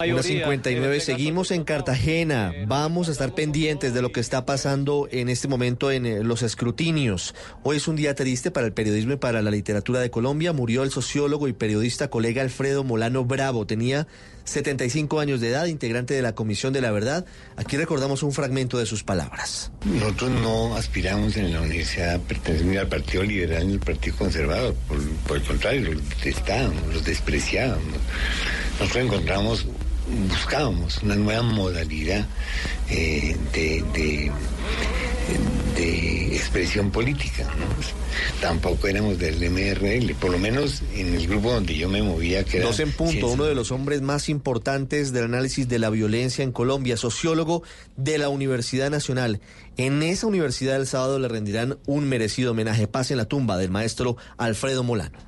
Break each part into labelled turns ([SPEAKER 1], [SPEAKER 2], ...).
[SPEAKER 1] Una 59, seguimos en Cartagena. Vamos a estar pendientes de lo que está pasando en este momento en eh, los escrutinios. Hoy es un día triste para el periodismo y para la literatura de Colombia. Murió el sociólogo y periodista colega Alfredo Molano Bravo. Tenía 75 años de edad, integrante de la Comisión de la Verdad. Aquí recordamos un fragmento de sus palabras.
[SPEAKER 2] Nosotros no aspiramos en la universidad ni al Partido Liberal ni al Partido Conservador. Por, el contrario, los detestábamos, los despreciábamos. Nosotros encontramos buscábamos una nueva modalidad eh, de, expresión política. Tampoco éramos del MRL, por lo menos en el grupo donde yo me movía. Que era
[SPEAKER 1] Dos en punto,
[SPEAKER 2] ciencia.
[SPEAKER 1] uno de los hombres más importantes del análisis de la violencia en Colombia, sociólogo de la Universidad Nacional. En esa universidad el sábado le rendirán un merecido homenaje. Paz en la tumba del maestro Alfredo Molano.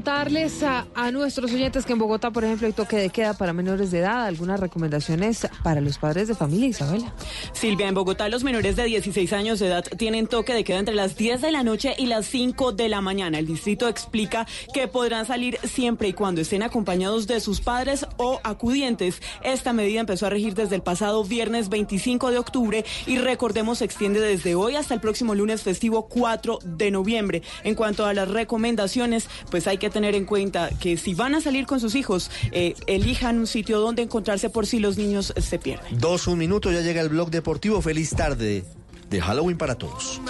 [SPEAKER 3] Contarles a, a nuestros oyentes que en Bogotá, por ejemplo, hay toque de queda para menores de edad. Algunas recomendaciones para los padres de familia, Isabela.
[SPEAKER 4] Silvia, en Bogotá los menores de 16 años de edad tienen toque de queda entre las 10 de la noche y las 5 de la mañana. El distrito explica que podrán salir siempre y cuando estén acompañados de sus padres o acudientes. Esta medida empezó a regir desde el pasado viernes 25 de octubre y recordemos se extiende desde hoy hasta el próximo lunes festivo 4 de noviembre. En cuanto a las recomendaciones, pues hay que tener en cuenta que si van a salir con sus hijos, eh, elijan un sitio donde encontrarse por si los niños se pierden.
[SPEAKER 1] Dos, un minuto, ya llega el blog deportivo. Feliz tarde de Halloween para todos.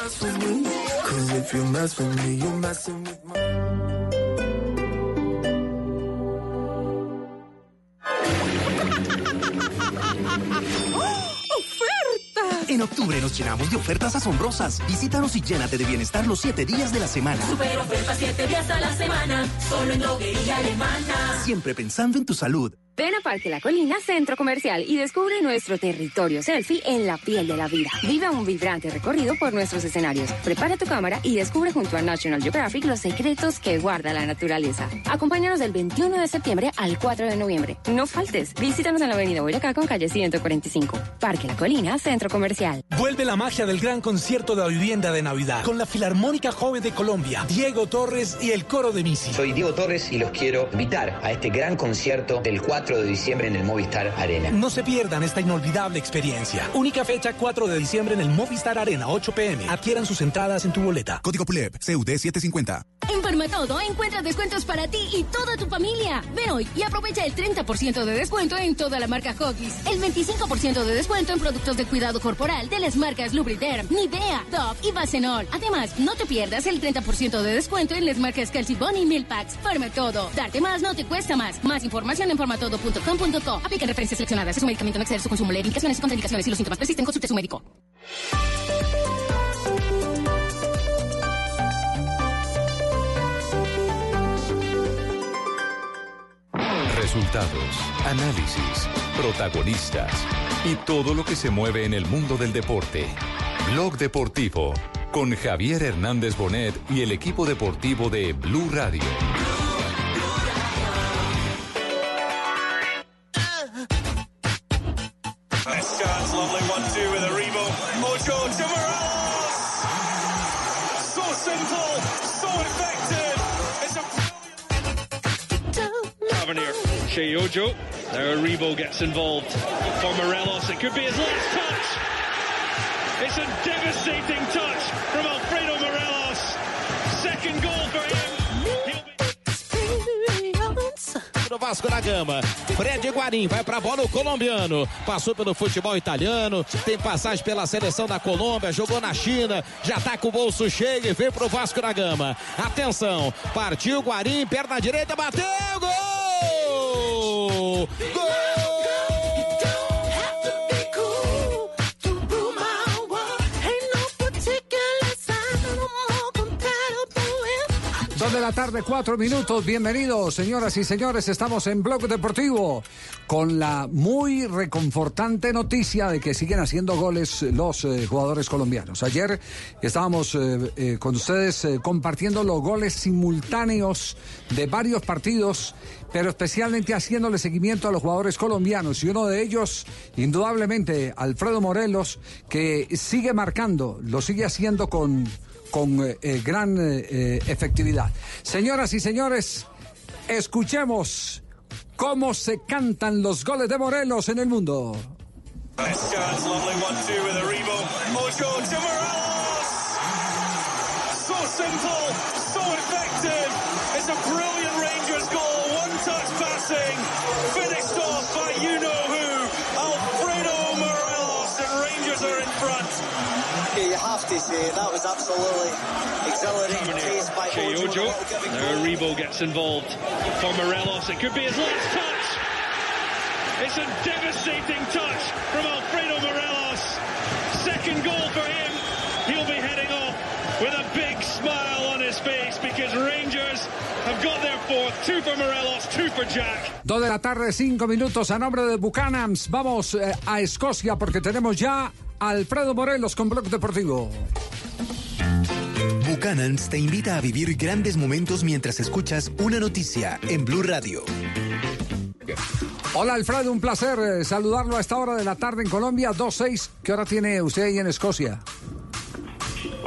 [SPEAKER 5] En octubre nos llenamos de ofertas asombrosas. Visítanos y llénate de bienestar los siete días de la semana.
[SPEAKER 6] Super oferta 7 días a la semana, solo en droguería alemana.
[SPEAKER 5] Siempre pensando en tu salud.
[SPEAKER 7] Ven a Parque La Colina Centro Comercial y descubre nuestro territorio selfie en la piel de la vida. Vive un vibrante recorrido por nuestros escenarios. Prepara tu cámara y descubre junto a National Geographic los secretos que guarda la naturaleza. Acompáñanos del 21 de septiembre al 4 de noviembre. No faltes. Visítanos en la avenida Boyacá con calle 145. Parque La Colina Centro Comercial.
[SPEAKER 8] Vuelve la magia del gran concierto de la vivienda de Navidad con la Filarmónica Joven de Colombia, Diego Torres y el coro de Misi.
[SPEAKER 9] Soy Diego Torres y los quiero invitar a este gran concierto del 4 de diciembre en el Movistar Arena.
[SPEAKER 8] No se pierdan esta inolvidable experiencia. Única fecha 4 de diciembre en el Movistar Arena, 8 pm. Adquieran sus entradas en tu boleta.
[SPEAKER 10] Código PULEP, CUD 750.
[SPEAKER 11] En Farmatodo encuentras descuentos para ti y toda tu familia. Ven hoy y aprovecha el 30% de descuento en toda la marca Hoggies, el 25% de descuento en productos de cuidado corporal de las marcas Lubriderm, Nivea, Dove y Bacenol. Además, no te pierdas el 30% de descuento en las marcas Calcibon y Milpax. Farmatodo, darte más no te cuesta más. Más información en farmatodo.com.co. Aplica referencias seleccionadas. Es un medicamento no exceder su consumo. Leer indicaciones y contraindicaciones. Si los síntomas persisten, consulte a su médico.
[SPEAKER 12] Resultados, análisis, protagonistas y todo lo que se mueve en el mundo del deporte. Blog Deportivo con Javier Hernández Bonet y el equipo deportivo de Blue Radio.
[SPEAKER 13] Tavernier, Shea Ojo. Now Rebo gets involved for Morelos. It could be his last touch. It's a devastating touch from Alfredo Morelos. Second goal for him.
[SPEAKER 14] do Vasco da Gama. Fred Guarim vai pra bola o colombiano. Passou pelo futebol italiano, tem passagem pela seleção da Colômbia, jogou na China, já tá com o bolso cheio e veio pro Vasco da Gama. Atenção, partiu Guarim, perna direita, bateu, gol! Gol!
[SPEAKER 15] La tarde, cuatro minutos. Bienvenidos, señoras y señores. Estamos en Blog Deportivo con la muy reconfortante noticia de que siguen haciendo goles los eh, jugadores colombianos. Ayer estábamos eh, eh, con ustedes compartiendo los goles simultáneos de varios partidos, pero especialmente haciéndole seguimiento a los jugadores colombianos. Y uno de ellos, indudablemente, Alfredo Morelos, que sigue marcando, lo sigue haciendo con con eh, eh, gran eh, efectividad. Señoras y señores, escuchemos cómo se cantan los goles de Morelos en el mundo.
[SPEAKER 16] Say that was absolutely exhilarating pace by Ojo.
[SPEAKER 13] Ojo. Now Rebo gets involved for Morelos. It could be his last touch. It's a devastating touch from Alfredo Morelos. Second goal for him. He'll be heading off with a big smile on his face because Rangers have got their fourth. Two for Morelos, two for Jack.
[SPEAKER 15] Dos de la tarde, cinco minutos a nombre de Buchanans. Vamos eh, a Escocia porque tenemos ya Alfredo Morelos con Blog Deportivo.
[SPEAKER 17] Buchanans te invita a vivir grandes momentos mientras escuchas una noticia en Blue Radio.
[SPEAKER 15] Hola Alfredo, un placer eh, saludarlo a esta hora de la tarde en Colombia, 2-6. ¿Qué hora tiene usted ahí en Escocia?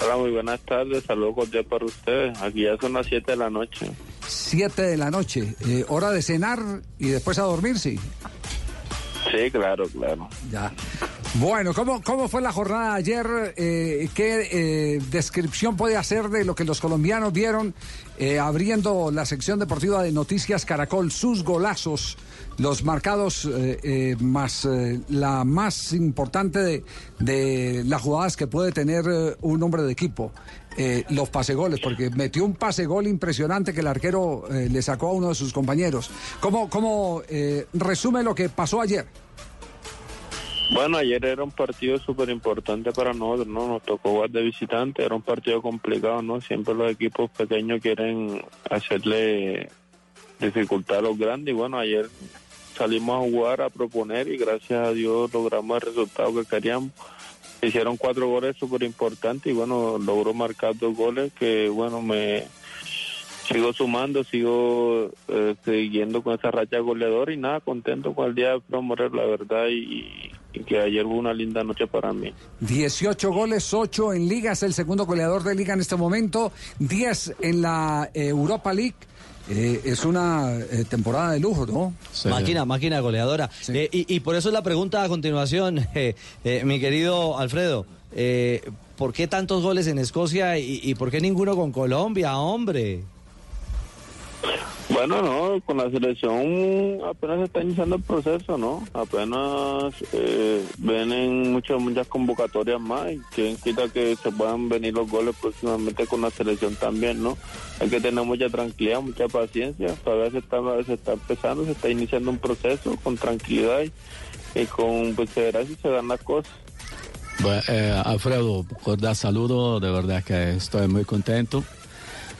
[SPEAKER 18] Hola, muy buenas tardes. Saludos cordial para ustedes. Aquí ya son las 7 de la noche.
[SPEAKER 15] 7 de la noche. Eh, hora de cenar y después a dormir, sí.
[SPEAKER 18] Sí, claro, claro.
[SPEAKER 15] Ya. Bueno, ¿cómo, cómo fue la jornada ayer? Eh, ¿Qué eh, descripción puede hacer de lo que los colombianos vieron eh, abriendo la sección deportiva de Noticias Caracol? Sus golazos, los marcados eh, eh, más la más importante de, de las jugadas que puede tener un hombre de equipo. Eh, los pasegoles, porque metió un pasegol impresionante que el arquero eh, le sacó a uno de sus compañeros. ¿Cómo, cómo eh, resume lo que pasó ayer?
[SPEAKER 18] Bueno, ayer era un partido súper importante para nosotros, ¿no? Nos tocó jugar de visitante, era un partido complicado, ¿no? Siempre los equipos pequeños quieren hacerle dificultad a los grandes y bueno, ayer salimos a jugar, a proponer y gracias a Dios logramos el resultado que queríamos. Hicieron cuatro goles súper importantes y bueno, logró marcar dos goles que bueno, me sigo sumando, sigo eh, siguiendo con esa racha goleadora y nada, contento con el día de promover, la verdad, y, que ayer fue una linda noche para mí.
[SPEAKER 15] 18 goles, 8 en Liga, es el segundo goleador de Liga en este momento, 10 en la eh, Europa League. Eh, es una eh, temporada de lujo, ¿no?
[SPEAKER 19] Máquina, máquina goleadora. Eh, y, y por eso la pregunta a continuación, eh, eh, mi querido Alfredo, eh, ¿por qué tantos goles en Escocia y, y por qué ninguno con Colombia, hombre?
[SPEAKER 18] Bueno, no, con la selección apenas está iniciando el proceso, ¿no? Apenas eh, vienen muchas muchas convocatorias más y quien quita que se puedan venir los goles próximamente con la selección también, ¿no? Hay que tener mucha tranquilidad, mucha paciencia, todavía se está, se está empezando, se está iniciando un proceso con tranquilidad y, y con perseverancia se dan las cosas.
[SPEAKER 20] Bueno, eh, Alfredo, cordial saludo, de verdad que estoy muy contento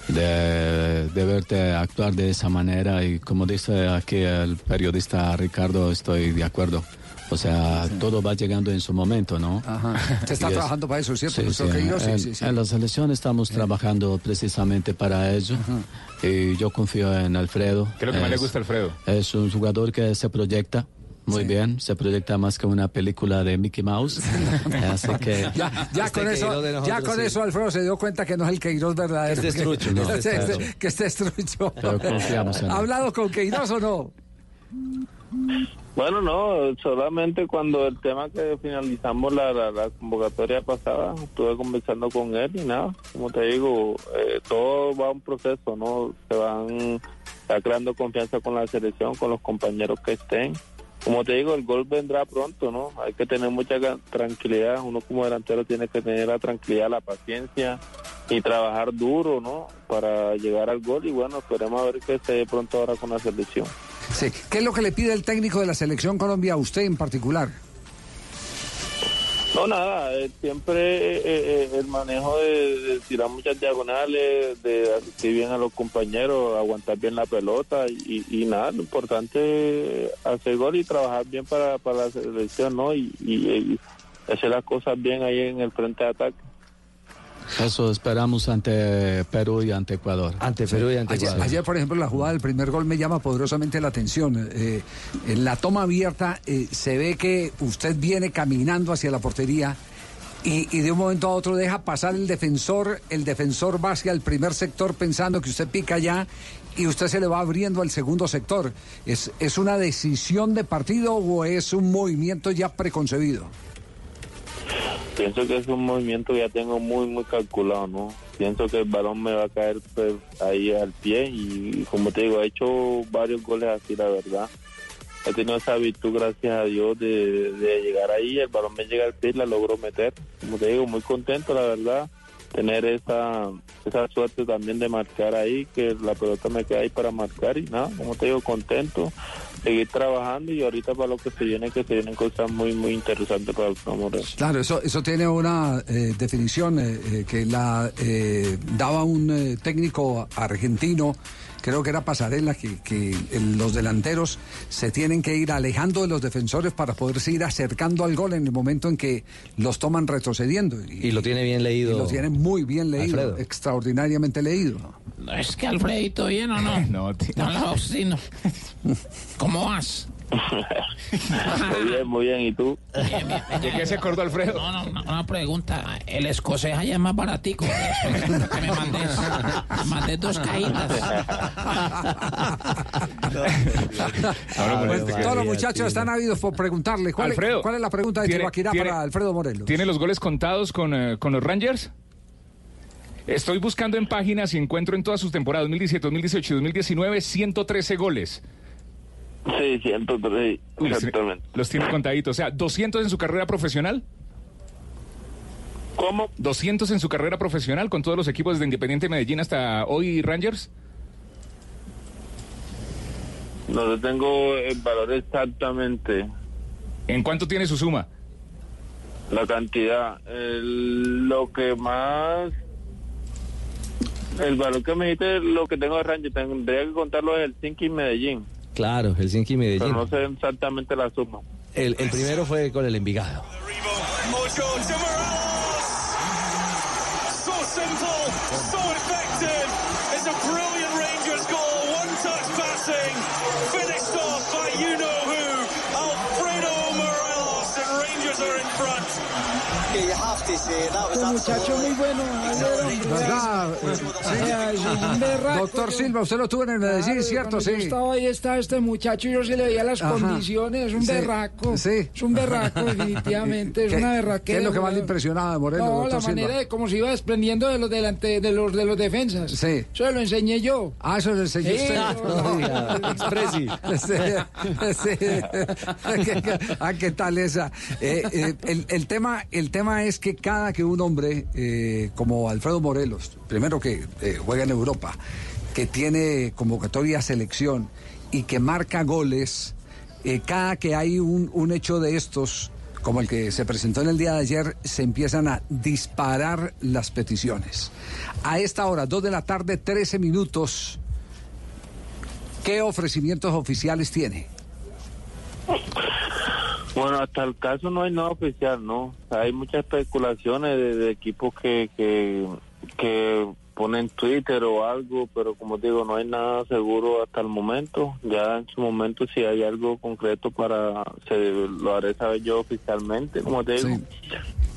[SPEAKER 20] de, de verte actuar de esa manera y como dice aquí el periodista Ricardo, estoy de acuerdo. O sea, todo va llegando en su momento, ¿no?
[SPEAKER 15] Ajá. Se está
[SPEAKER 20] Y es-
[SPEAKER 15] trabajando para eso, ¿cierto?
[SPEAKER 20] Sí,
[SPEAKER 15] Nuestro
[SPEAKER 20] sí,
[SPEAKER 15] querido? Sí,
[SPEAKER 20] en,
[SPEAKER 15] sí, sí.
[SPEAKER 20] en la selección estamos trabajando precisamente para ello y yo confío en Alfredo.
[SPEAKER 21] ¿Qué es lo que más le gusta a Alfredo?
[SPEAKER 20] Es un jugador que se proyecta muy bien, se proyecta más que una película de Mickey Mouse. Así que
[SPEAKER 15] Ya, ya
[SPEAKER 20] Este
[SPEAKER 15] con eso, ya con
[SPEAKER 20] sí.
[SPEAKER 15] eso Alfredo se dio cuenta que no es el Queiroz verdadero.
[SPEAKER 20] Que es destrucho,
[SPEAKER 15] Que-
[SPEAKER 20] ¿no?
[SPEAKER 15] que,
[SPEAKER 20] Claro.
[SPEAKER 15] es- que es destrucho.
[SPEAKER 20] Pero confiamos en él.
[SPEAKER 15] ¿Ha hablado con Queiroz o no?
[SPEAKER 18] Bueno, no, solamente cuando el tema que finalizamos la, la, la convocatoria pasada, estuve conversando con él y nada, como te digo, eh, todo va a un proceso, ¿no? Se van está creando confianza con la selección, con los compañeros que estén. Como te digo, el gol vendrá pronto, ¿no? Hay que tener mucha tranquilidad, uno como delantero tiene que tener la tranquilidad, la paciencia y trabajar duro, ¿no? Para llegar al gol y bueno, esperemos a ver qué se pronto ahora con la selección.
[SPEAKER 15] Sí. ¿Qué es lo que le pide el técnico de la selección Colombia a usted en particular?
[SPEAKER 18] No, nada, eh, siempre eh, eh, el manejo de, tirar muchas diagonales, de asistir bien a los compañeros, aguantar bien la pelota y, y nada, lo importante es hacer gol y trabajar bien para, para la selección, ¿no? Y, y- y hacer las cosas bien ahí en el frente de ataque.
[SPEAKER 20] Eso esperamos ante Perú y ante Ecuador.
[SPEAKER 19] Ante Perú y ante
[SPEAKER 15] Ayer,
[SPEAKER 20] Ecuador.
[SPEAKER 15] ayer, por ejemplo, la jugada del primer gol me llama poderosamente la atención. Eh, en la toma abierta eh, se ve que usted viene caminando hacia la portería y, y de un momento a otro deja pasar el defensor, el defensor va hacia el primer sector pensando que usted pica ya y usted se le va abriendo al segundo sector. ¿Es, es una decisión de partido o es un movimiento ya preconcebido?
[SPEAKER 18] Pienso que es un movimiento que ya tengo muy, muy calculado, ¿no? Pienso que el balón me va a caer pues, ahí al pie y, como te digo, he hecho varios goles así, la verdad. He tenido esa virtud, gracias a Dios, de, llegar ahí, el balón me llega al pie la logro meter. Como te digo, muy contento, la verdad, tener esa, esa suerte también de marcar ahí, que la pelota me queda ahí para marcar y nada, como te digo, contento, seguir trabajando y ahorita para lo que se viene, que se vienen cosas muy, muy interesantes para el Moreno.
[SPEAKER 15] Claro, eso, eso tiene una eh, definición eh, eh, que la eh, daba un eh, técnico argentino, creo que era Pasarela, que, los delanteros se tienen que ir alejando de los defensores para poderse ir acercando al gol en el momento en que los toman retrocediendo. Y,
[SPEAKER 19] Y lo tiene bien leído.
[SPEAKER 15] y lo tiene muy bien leído,
[SPEAKER 19] Alfredo.
[SPEAKER 15] extraordinariamente leído.
[SPEAKER 22] No, es que Alfredito, ¿bien o no? No, No, no, sí, no. ¿Cómo vas?
[SPEAKER 18] Muy bien, muy bien, ¿y tú?
[SPEAKER 22] ¿De qué se acordó Alfredo? No, no, no, una pregunta. El escocés allá es más baratico. Que me mandes, me mandes dos caídas.
[SPEAKER 15] Pues, todos los muchachos están ávidos por preguntarle. ¿Cuál, es-
[SPEAKER 23] Alfredo,
[SPEAKER 15] cuál es la pregunta de
[SPEAKER 23] ¿tiene-
[SPEAKER 15] Tibaquirá
[SPEAKER 23] tiene-
[SPEAKER 15] para Alfredo Morelos?
[SPEAKER 23] ¿Tiene los goles contados con, eh, con los Rangers? Estoy buscando en páginas y encuentro en todas sus temporadas 2017, 2018 y 2019 113 goles.
[SPEAKER 18] Sí, 103,
[SPEAKER 23] Uy, los,
[SPEAKER 18] exactamente.
[SPEAKER 23] los tiene contaditos. O sea, 200 en su carrera profesional.
[SPEAKER 18] ¿Cómo?
[SPEAKER 23] 200 en su carrera profesional con todos los equipos desde Independiente Medellín hasta hoy Rangers.
[SPEAKER 18] No le tengo el valor exactamente.
[SPEAKER 23] ¿En cuánto tiene su suma?
[SPEAKER 18] La cantidad. El- lo que más... El valor que me dijiste, lo que tengo de Ranger, tendría que contarlo es Helsinki y Medellín.
[SPEAKER 19] Claro, Helsinki y
[SPEAKER 18] Pero
[SPEAKER 19] Medellín.
[SPEAKER 18] no sé exactamente la suma.
[SPEAKER 19] El, el primero fue con el Envigado.
[SPEAKER 24] So simple, so effective. It's a brilliant Rangers goal. One touch passing,
[SPEAKER 25] Este muchacho muy bueno,
[SPEAKER 15] ¿Verdad? Sí. Doctor Silva, usted lo tuvo en el Medellín, ¿cierto?
[SPEAKER 25] Yo
[SPEAKER 15] Sí.
[SPEAKER 25] estaba ahí, estaba este muchacho y yo se le veía las
[SPEAKER 15] Ajá.
[SPEAKER 25] condiciones, es un
[SPEAKER 15] Sí.
[SPEAKER 25] berraco.
[SPEAKER 15] Sí.
[SPEAKER 25] Es un berraco, definitivamente, es
[SPEAKER 15] ¿Qué-
[SPEAKER 25] una berraquera.
[SPEAKER 15] ¿Qué es lo que más le impresionaba de Morelos,
[SPEAKER 25] No,
[SPEAKER 15] doctor
[SPEAKER 25] la
[SPEAKER 15] Silva?
[SPEAKER 25] manera de cómo se iba desprendiendo de los delante, de los de los defensas.
[SPEAKER 15] Sí.
[SPEAKER 25] Eso lo enseñé yo.
[SPEAKER 15] Ah, eso lo enseñó
[SPEAKER 25] Sí,
[SPEAKER 15] usted. Sí, sí. ah, ¿qué tal esa? Eh, eh, el, el tema, el tema es que cada que un hombre eh, como Alfredo Morelos, primero que eh, juega en Europa, que tiene convocatoria a selección y que marca goles, eh, cada que hay un, un hecho de estos, como el que se presentó en el día de ayer, se empiezan a disparar las peticiones. A esta hora, 2 de la tarde, 13 minutos. ¿Qué ofrecimientos oficiales tiene?
[SPEAKER 18] Bueno, hasta el caso no hay nada oficial, ¿no? Hay muchas especulaciones de, de equipos que, que, que ponen Twitter o algo, pero como digo, no hay nada seguro hasta el momento. Ya en su momento, si hay algo concreto para, se lo haré saber yo oficialmente, como te digo.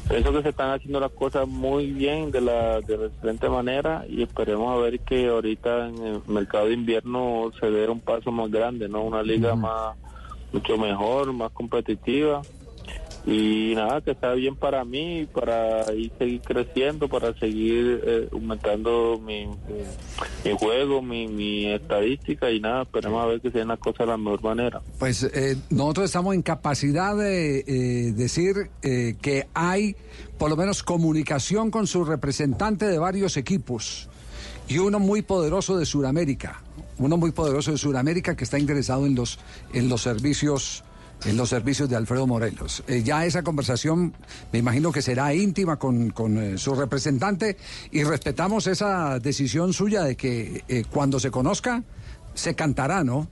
[SPEAKER 18] Pienso que se están haciendo las cosas muy bien, de la, de la excelente manera, y esperemos a ver que ahorita en el mercado de invierno se dé un paso más grande, ¿no? Una liga más mucho mejor, más competitiva. Y nada, que está bien para mí, para ir seguir creciendo, para seguir eh, aumentando mi, mi, juego, mi, mi estadística y nada, esperemos a ver que se den las cosas de la mejor manera.
[SPEAKER 15] Pues eh, nosotros estamos en capacidad de eh, decir eh, que hay por lo menos comunicación con su representante de varios equipos y uno muy poderoso de Sudamérica, uno muy poderoso de Sudamérica que está interesado en los en los servicios en los servicios de Alfredo Morelos. Eh, ya esa conversación me imagino que será íntima con, con, eh, su representante y respetamos esa decisión suya de que eh, cuando se conozca se cantará, ¿no?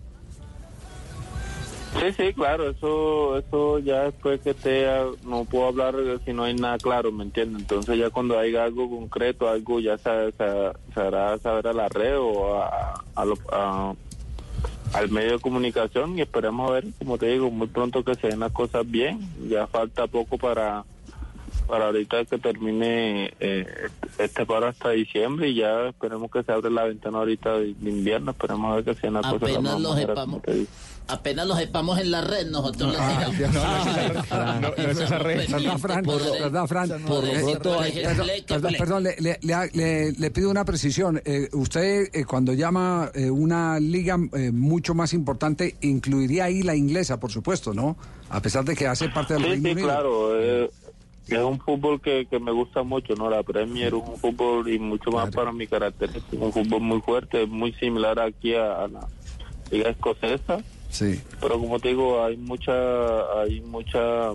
[SPEAKER 18] Sí, sí, claro, eso eso ya después que ah, no puedo hablar si no hay nada claro, ¿me entiendes? Entonces ya cuando haya algo concreto, algo ya se, se, se hará saber a la red o a, a lo- a- al medio de comunicación y esperemos a ver, como te digo, muy pronto que se den las cosas bien. Ya falta poco para para ahorita que termine eh, este paro hasta diciembre y ya esperemos que se abre la ventana ahorita de, invierno, esperemos a ver que se den las cosas
[SPEAKER 26] Apenas lo sepamos. Apenas lo sepamos en la red, nosotros le digamos.
[SPEAKER 15] No, no es esa red. ¿Verdad, Fran? ¿Verdad, Fran?
[SPEAKER 26] por lo
[SPEAKER 15] Eh,
[SPEAKER 26] pronto
[SPEAKER 15] eh,
[SPEAKER 26] hay que-
[SPEAKER 15] perdón,
[SPEAKER 26] que-
[SPEAKER 15] perdón, perdón, le, le- le- le- pido una precisión. Eh, usted, eh, cuando llama eh, una liga eh, mucho más importante, incluiría ahí la inglesa, por supuesto, ¿no? A pesar de que hace parte del
[SPEAKER 18] Sí,
[SPEAKER 15] Reino
[SPEAKER 18] sí,
[SPEAKER 15] Unido.
[SPEAKER 18] claro. eh, es un fútbol que, que me gusta mucho, ¿no? La Premier es un fútbol y mucho más para mi carácter. Es un fútbol muy fuerte, muy similar aquí a, a la liga escocesa.
[SPEAKER 15] Sí.
[SPEAKER 18] Pero como te digo, hay mucha, hay mucha,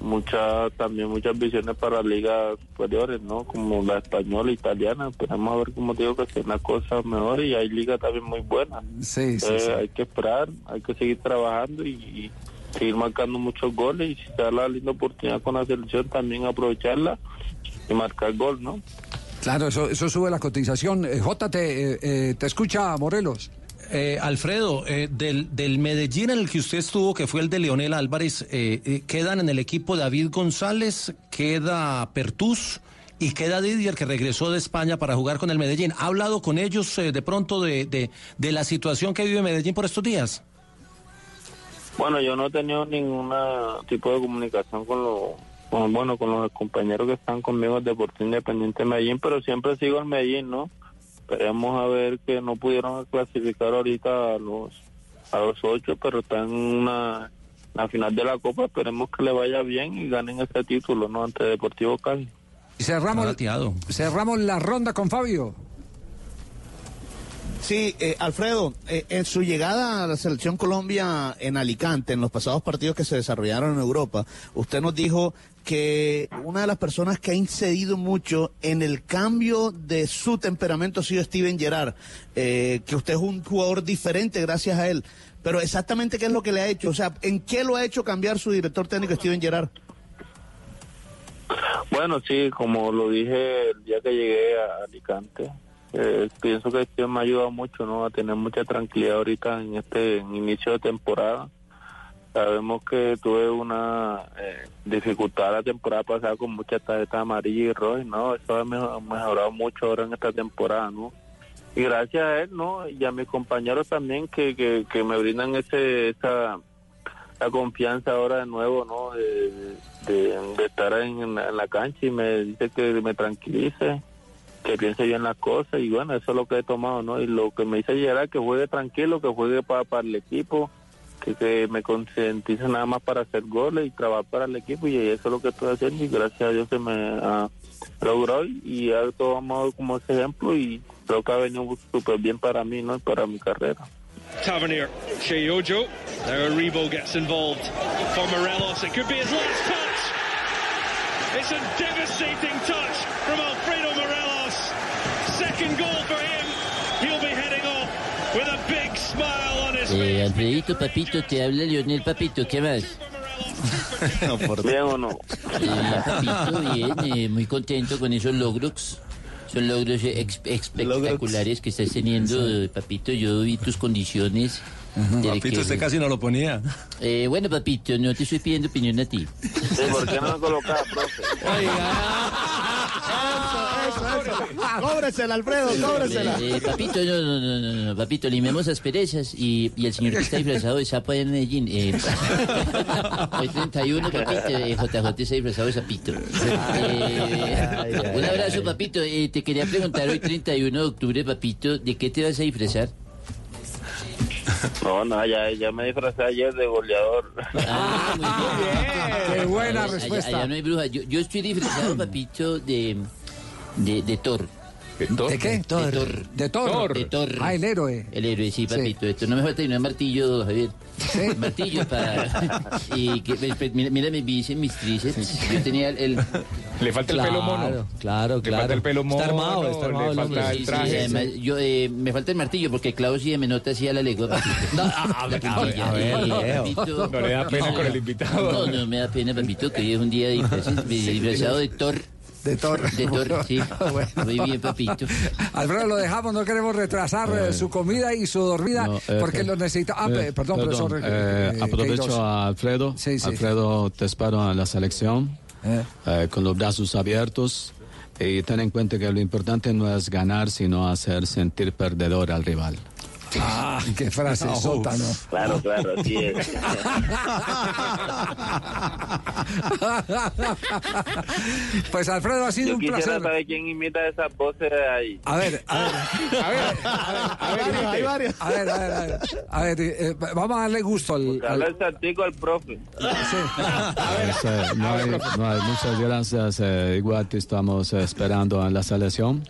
[SPEAKER 18] mucha, también muchas visiones para ligas superiores, ¿no? Como la española, italiana. Esperamos a ver, como te digo, que sean las cosas mejores y hay ligas también muy buenas.
[SPEAKER 15] Sí, sí, sí.
[SPEAKER 18] Hay que esperar, hay que seguir trabajando y, y seguir marcando muchos goles y si se da la linda oportunidad con la selección también aprovecharla y marcar gol, ¿no?
[SPEAKER 15] Claro, eso, eso sube la cotización. Eh, Jota, te, eh, eh, te escucha, Morelos.
[SPEAKER 27] Eh, Alfredo, eh, del, del Medellín en el que usted estuvo, que fue el de Leonel Álvarez, eh, eh, quedan en el equipo David González, queda Pertús y queda Didier, que regresó de España para jugar con el Medellín. ¿Ha hablado con ellos eh, de pronto de, de, de la situación que vive Medellín por estos días?
[SPEAKER 18] Bueno, yo no he tenido ningún tipo de comunicación con los, con, bueno, con los compañeros que están conmigo en Deportivo Independiente de Medellín, pero siempre sigo en Medellín, ¿no? Esperemos a ver que no pudieron clasificar ahorita a los a los ocho, pero están en una la final de la Copa, esperemos que le vaya bien y ganen ese título, ¿no? Ante Deportivo Cali.
[SPEAKER 15] Y cerramos, cerramos la ronda con Fabio.
[SPEAKER 28] Sí, eh, Alfredo, eh, en su llegada a la selección Colombia en Alicante, en los pasados partidos que se desarrollaron en Europa, usted nos dijo que una de las personas que ha incidido mucho en el cambio de su temperamento ha sido Steven Gerrard, eh, que usted es un jugador diferente gracias a él. Pero exactamente qué es lo que le ha hecho, o sea, ¿en qué lo ha hecho cambiar su director técnico Steven Gerrard?
[SPEAKER 18] Bueno, sí, como lo dije el día que llegué a Alicante, eh, pienso que esto me ha ayudado mucho, ¿no? A tener mucha tranquilidad ahorita en este inicio de temporada. Sabemos que tuve una eh, dificultad la temporada pasada con muchas tarjetas amarillas y rojas, ¿no? Eso ha mejo- mejorado mucho ahora en esta temporada, ¿no? Y gracias a él, ¿no? Y a mis compañeros también que, que, que me brindan ese esa la confianza ahora de nuevo, ¿no? De, de, de estar en, la, en la cancha y me dice que me tranquilice, que piense bien las cosas y bueno, eso es lo que he tomado, ¿no? Y lo que me dice llegar que juegue tranquilo, que juegue para, para el equipo, que, que me concientice nada más para hacer goles y trabajar para el equipo y eso es lo que estoy haciendo y gracias a Dios se me ha logrado y, ha tomado como ese ejemplo y creo que ha venido súper bien para mí, ¿no? Y para mi carrera.
[SPEAKER 13] Tavernier, Shea Ojo. Now Rebo gets involved for Morelos. It could be his last touch. It's a devastating touch from Alfredo Morelos. Second goal for him. He'll be heading off with a big smile on his
[SPEAKER 26] Eh, Alfredito, papito, te habla Leonel, papito, ¿qué más?
[SPEAKER 18] ¿Bien o no?
[SPEAKER 26] Eh, papito, bien, eh, muy contento con esos logros. Son logros ex- espectaculares que estás teniendo, papito. Yo vi tus condiciones.
[SPEAKER 19] Papito,
[SPEAKER 26] que-
[SPEAKER 19] usted casi no lo ponía.
[SPEAKER 26] Eh, bueno, papito, no te estoy pidiendo opinión a ti.
[SPEAKER 18] Sí, ¿por qué no me colocaba, profe?
[SPEAKER 28] Cóbresela, Alfredo, cóbresela.
[SPEAKER 26] Eh, papito, no, no, no, no, no, papito, limemos asperezas y, y el señor que está disfrazado de sapo allá en Medellín. Eh, hoy 31, papito, eh, JJ está disfrazado de sapito. Eh, un abrazo, papito. Eh, te quería preguntar hoy 31 de octubre, papito, ¿de qué te vas a disfrazar?
[SPEAKER 18] No, no, ya, ya me disfrazé ayer de goleador.
[SPEAKER 15] Qué buena
[SPEAKER 26] Allá-
[SPEAKER 15] respuesta.
[SPEAKER 26] Allá, no hay bruja. Yo, yo estoy disfrazado, papito, de, de, de Thor.
[SPEAKER 15] ¿De qué?
[SPEAKER 26] De Thor.
[SPEAKER 15] De Thor.
[SPEAKER 26] De Thor.
[SPEAKER 15] Ah, el héroe.
[SPEAKER 26] El héroe, sí, papito. Esto no me falta ni un martillo, Javier. Un martillo para. Y que, pues, mira, mira mis bíceps, mis tríceps. Yo tenía el. el-
[SPEAKER 23] Le falta el pelo mono.
[SPEAKER 19] Claro,
[SPEAKER 23] Le falta el pelo mono.
[SPEAKER 19] Está armado, está armado
[SPEAKER 23] le falta
[SPEAKER 26] Sí,
[SPEAKER 23] el
[SPEAKER 26] sí,
[SPEAKER 23] traje.
[SPEAKER 26] además, yo, eh, me falta el martillo porque Klaus y me nota hacía la lengua. papito.
[SPEAKER 19] a ver,
[SPEAKER 26] La
[SPEAKER 19] a ver,
[SPEAKER 26] puntilla.
[SPEAKER 19] a ver, Leo.
[SPEAKER 26] papito.
[SPEAKER 23] No le da pena con el invitado.
[SPEAKER 26] No, no me da pena, papito, que hoy es un día disfrazado de Thor.
[SPEAKER 15] De Thor.
[SPEAKER 26] De Thor, sí.
[SPEAKER 15] Bueno.
[SPEAKER 26] Muy bien, papito.
[SPEAKER 15] Alfredo, lo dejamos, no queremos retrasar eh, su comida y su dormida
[SPEAKER 20] No, eh,
[SPEAKER 15] porque
[SPEAKER 20] eh,
[SPEAKER 15] lo necesita. Ah,
[SPEAKER 20] eh,
[SPEAKER 15] pe- perdón, profesor.
[SPEAKER 20] eh,
[SPEAKER 15] eh,
[SPEAKER 20] aprovecho a Alfredo.
[SPEAKER 15] Sí, sí.
[SPEAKER 20] Alfredo, te espero en la selección eh, con los brazos abiertos. Y ten en cuenta que lo importante no es ganar, sino hacer sentir perdedor al rival.
[SPEAKER 15] Ah, qué frase
[SPEAKER 20] No.
[SPEAKER 15] sótano.
[SPEAKER 18] Claro, claro, así es.
[SPEAKER 15] Pues Alfredo, ha sido
[SPEAKER 18] Yo
[SPEAKER 15] un
[SPEAKER 18] quisiera
[SPEAKER 15] placer.
[SPEAKER 18] saber quién imita esas voces de ahí.
[SPEAKER 15] A ver, a ver.
[SPEAKER 23] A ver, a ver, a ver.
[SPEAKER 15] A ver, a ver, a ver. A ver, eh, vamos a darle gusto al.
[SPEAKER 18] Habla
[SPEAKER 15] al-
[SPEAKER 18] el saltico al profe.
[SPEAKER 20] Pues, eh, no, hay, no hay muchas gracias. eh, igual te estamos eh, esperando en la selección.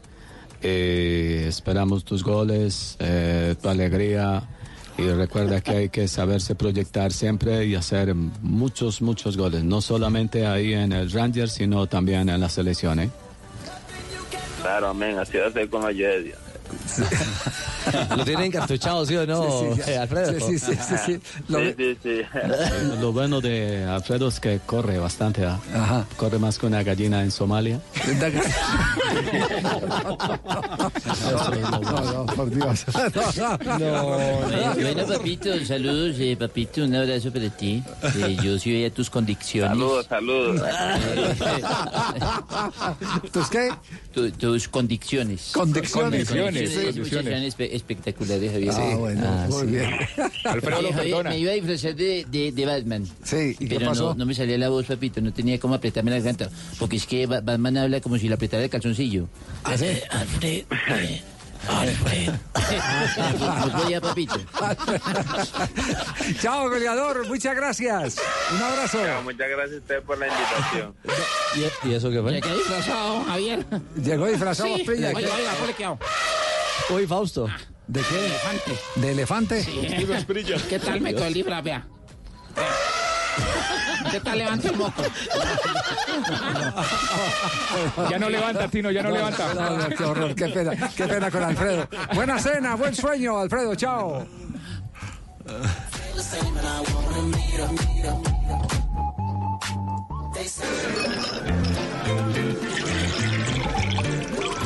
[SPEAKER 20] Eh, esperamos tus goles, eh, tu alegría. Y recuerda que hay que saberse proyectar siempre y hacer muchos, muchos goles. No solamente ahí en el Rangers, sino también en la selección. ¿eh?
[SPEAKER 18] Claro, amén. Así va a ser con.
[SPEAKER 19] Lo tienen encartuchado, ¿sí o no,
[SPEAKER 15] Sí, sí,
[SPEAKER 19] eh, Alfredo?
[SPEAKER 15] sí, sí, sí, sí, sí. Lo
[SPEAKER 18] Sí,
[SPEAKER 15] ve-
[SPEAKER 18] sí, sí.
[SPEAKER 20] Eh, Lo bueno de Alfredo es que corre bastante. ¿ah?
[SPEAKER 15] Ajá.
[SPEAKER 20] Corre más que una gallina en Somalia.
[SPEAKER 15] No, no, por Dios.
[SPEAKER 26] Bueno, bueno, papito, saludos, eh, papito, un abrazo para ti. Eh, yo sí veía tus condiciones.
[SPEAKER 18] Saludos, saludos.
[SPEAKER 15] ¿Tus qué?
[SPEAKER 26] Tu- tus condiciones.
[SPEAKER 15] Condiciones.
[SPEAKER 23] Condiciones,
[SPEAKER 26] Muchas
[SPEAKER 23] condiciones.
[SPEAKER 26] eran espe- espectaculares, Javier.
[SPEAKER 15] Ah, bueno,
[SPEAKER 26] Ah,
[SPEAKER 15] muy
[SPEAKER 26] sí.
[SPEAKER 15] bien.
[SPEAKER 23] Alfredo
[SPEAKER 26] Oye,
[SPEAKER 23] lo
[SPEAKER 26] Javier,
[SPEAKER 23] perdona.
[SPEAKER 26] me iba a disfrazar de, de, de Batman.
[SPEAKER 15] Sí, ¿y qué
[SPEAKER 26] pero
[SPEAKER 15] pasó?
[SPEAKER 26] No, no me salía la voz, papito. No tenía cómo apretarme la garganta. Porque es que Ba- Batman habla como si le apretara el calzoncillo. Eh, Alfred. eh, Alfred. Pues voy a papito.
[SPEAKER 15] Chao, goleador. Muchas gracias. Un abrazo.
[SPEAKER 18] Muchas gracias a ustedes por la invitación.
[SPEAKER 19] ¿Y, y eso qué fue?
[SPEAKER 22] Quedé disfrazado, Javier.
[SPEAKER 15] Llegó disfrazado
[SPEAKER 22] Sí.
[SPEAKER 15] Asprilla.
[SPEAKER 22] Oiga,
[SPEAKER 15] ¿Qué-
[SPEAKER 22] oiga, ¿cómo le quedó?
[SPEAKER 19] Uy, Fausto.
[SPEAKER 15] ¿De qué?
[SPEAKER 22] Elefante.
[SPEAKER 15] ¿De elefante?
[SPEAKER 22] Sí. ¿Qué tal me quedó el disfraz, vea? ¿Qué tal levanta el moco?
[SPEAKER 23] Ya no levanta, Tino, ya no levanta.
[SPEAKER 15] No, no, qué horror, qué pena, qué pena con Alfredo. Buena cena, buen sueño, Alfredo, chao.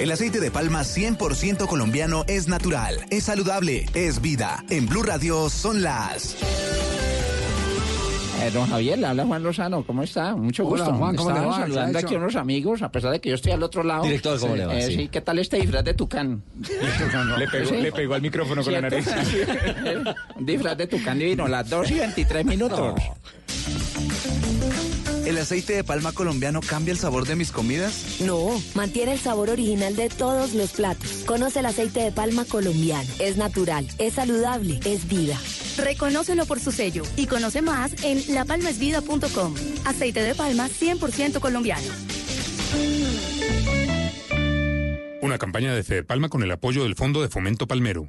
[SPEAKER 17] El aceite de palma 100% colombiano es natural, es saludable, es vida. En Blue Radio son las...
[SPEAKER 22] Eh, don Javier, le habla Juan Lozano, ¿cómo está? Mucho
[SPEAKER 15] Hola,
[SPEAKER 22] gusto.
[SPEAKER 15] Juan, ¿cómo le
[SPEAKER 22] Estaba
[SPEAKER 15] va? ¿Qué ha
[SPEAKER 22] saludando aquí a unos amigos, a pesar de que yo estoy al otro lado.
[SPEAKER 19] Director, ¿cómo le va?
[SPEAKER 22] Eh,
[SPEAKER 19] Sí.
[SPEAKER 22] sí. ¿qué tal este disfraz de tucán?
[SPEAKER 23] Le pegó,
[SPEAKER 22] Sí.
[SPEAKER 23] le pegó al micrófono con la nariz.
[SPEAKER 22] Un disfraz de tucán divino, las 2 y 23 minutos.
[SPEAKER 17] ¿El aceite de palma colombiano cambia el sabor de mis comidas?
[SPEAKER 29] No, mantiene el sabor original de todos los platos. Conoce el aceite de palma colombiano. Es natural, es saludable, es vida.
[SPEAKER 11] Reconócelo por su sello y conoce más en lapalmasvida.com. Aceite de palma 100% colombiano.
[SPEAKER 30] Una campaña de Fede Palma con el apoyo del Fondo de Fomento Palmero.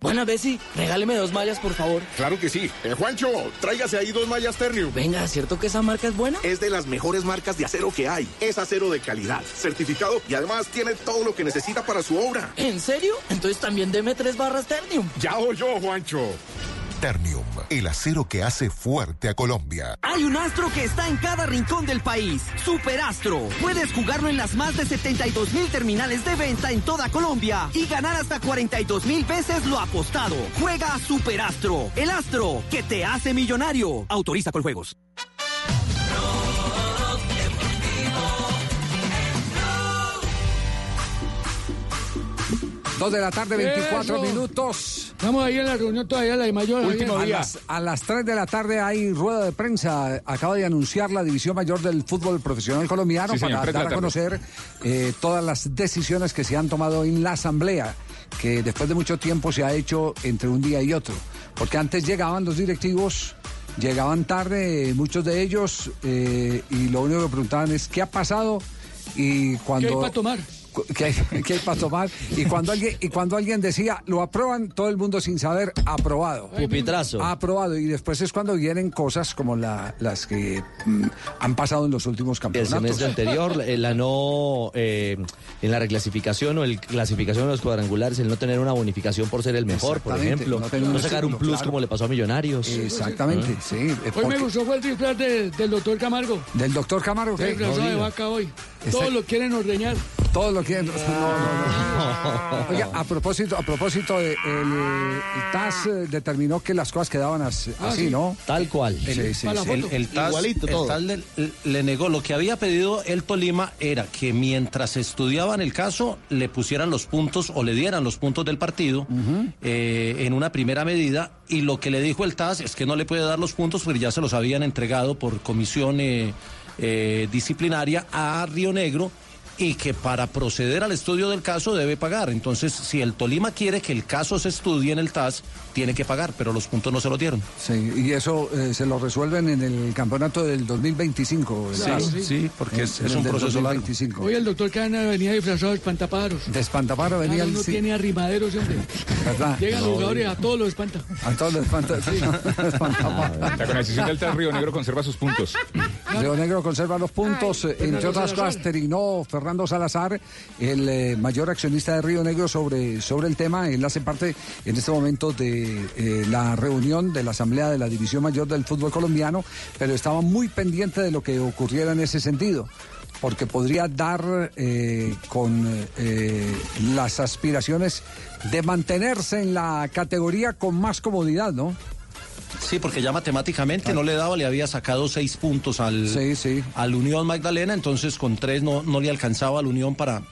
[SPEAKER 31] Buena, Bessie, regáleme dos mallas, por favor.
[SPEAKER 32] Claro que sí. Eh, Juancho, tráigase ahí dos mallas Ternium.
[SPEAKER 31] Venga, ¿cierto que esa marca es buena?
[SPEAKER 32] Es de las mejores marcas de acero que hay. Es acero de calidad, certificado y además tiene todo lo que necesita para su obra.
[SPEAKER 31] ¿En serio? Entonces también deme tres barras Ternium.
[SPEAKER 32] Ya oyó, Juancho.
[SPEAKER 33] Ternium, el acero que hace fuerte a Colombia.
[SPEAKER 21] Hay un astro que está en cada rincón del país. Superastro. Puedes jugarlo en las más de 72 mil terminales de venta en toda Colombia y ganar hasta 42 mil veces lo apostado. Juega Superastro, el astro que te hace millonario. Autoriza con juegos.
[SPEAKER 15] Dos de la tarde, 24
[SPEAKER 25] Eso.
[SPEAKER 15] minutos.
[SPEAKER 25] Estamos ahí en la reunión todavía, la de mayor.
[SPEAKER 15] a las, a las 3 de la tarde hay rueda de prensa. Acaba de anunciar la División Mayor del Fútbol Profesional Colombiano
[SPEAKER 23] Sí,
[SPEAKER 15] para dar a conocer eh, todas las decisiones que se han tomado en la Asamblea, que después de mucho tiempo se ha hecho entre un día y otro. Porque antes llegaban los directivos, llegaban tarde, eh, muchos de ellos, eh, y lo único que preguntaban es qué ha pasado y cuando...
[SPEAKER 25] ¿Qué hay para tomar?
[SPEAKER 15] ¿Qué hay, qué hay para tomar? Y cuando alguien y cuando alguien decía lo aprueban, todo el mundo sin saber aprobado.
[SPEAKER 19] Pupitrazo.
[SPEAKER 15] Aprobado. Y después es cuando vienen cosas como la- las que mm, han pasado en los últimos
[SPEAKER 19] El
[SPEAKER 15] campeonatos.
[SPEAKER 19] semestre anterior, eh, la no, eh, en la reclasificación o el clasificación de los cuadrangulares, el no tener una bonificación por ser el mejor, por ejemplo.
[SPEAKER 15] no
[SPEAKER 19] sacar un plus
[SPEAKER 15] claro.
[SPEAKER 19] como le pasó a Millonarios.
[SPEAKER 15] Exactamente,
[SPEAKER 19] Ah.
[SPEAKER 15] sí.
[SPEAKER 25] Hoy me gustó fue el disfraz de- del doctor Camargo.
[SPEAKER 15] Del doctor Camargo.
[SPEAKER 25] El
[SPEAKER 15] ¿qué?
[SPEAKER 25] de vaca hoy. Todos lo quieren ordeñar.
[SPEAKER 15] Todos lo quieren. No, no, no. Oiga, a propósito, a propósito, de- el, el TAS eh, determinó que las cosas quedaban
[SPEAKER 27] Ah,
[SPEAKER 15] así,
[SPEAKER 27] sí.
[SPEAKER 15] ¿no?
[SPEAKER 27] Tal cual.
[SPEAKER 15] Sí,
[SPEAKER 27] El,
[SPEAKER 15] sí, sí.
[SPEAKER 27] el- el TAS, el TAS le, le negó. Lo que había pedido el Tolima era que mientras estudiaban el caso, le pusieran los puntos o le dieran los puntos del partido eh, en una primera medida. Y lo que le dijo el TAS es que no le puede dar los puntos porque ya se los habían entregado por comisión eh, eh, disciplinaria a Río Negro y que para proceder al estudio del caso debe pagar. Entonces, si el Tolima quiere que el caso se estudie en el TAS, tiene que pagar, pero los puntos no se los dieron.
[SPEAKER 15] Sí, y eso eh, se lo resuelven en el campeonato del 2025. el
[SPEAKER 27] Sí,
[SPEAKER 15] TAS.
[SPEAKER 27] sí, porque es-
[SPEAKER 15] En
[SPEAKER 27] es un proceso largo.
[SPEAKER 15] 2025.
[SPEAKER 25] Hoy el doctor Cana venía disfrazado de espantapájaros.
[SPEAKER 15] De espantapájaro venía
[SPEAKER 25] Claro,
[SPEAKER 15] el...
[SPEAKER 25] uno
[SPEAKER 15] sí,
[SPEAKER 25] tiene arrimaderos, hombre.
[SPEAKER 15] ¿verdad?
[SPEAKER 25] Llegan
[SPEAKER 15] No,
[SPEAKER 25] los jugadores, a todos los espanta.
[SPEAKER 15] A todos los espanta- sí, espantapájaros.
[SPEAKER 23] La organización del TAS Río Negro conserva sus puntos.
[SPEAKER 15] Río Negro conserva los puntos, eh, entre otras cosas, terminó Fernando Salazar, el eh, mayor accionista de Río Negro sobre, sobre el tema. Él hace parte en este momento de eh, la reunión de la Asamblea de la División Mayor del Fútbol Colombiano, pero estaba muy pendiente de lo que ocurriera en ese sentido. Porque podría dar eh, con las aspiraciones de mantenerse en la categoría con más comodidad, ¿no?
[SPEAKER 27] Sí, porque ya matemáticamente no le daba, le había sacado seis puntos al, al Unión Magdalena, entonces con tres no, no le alcanzaba al Unión para,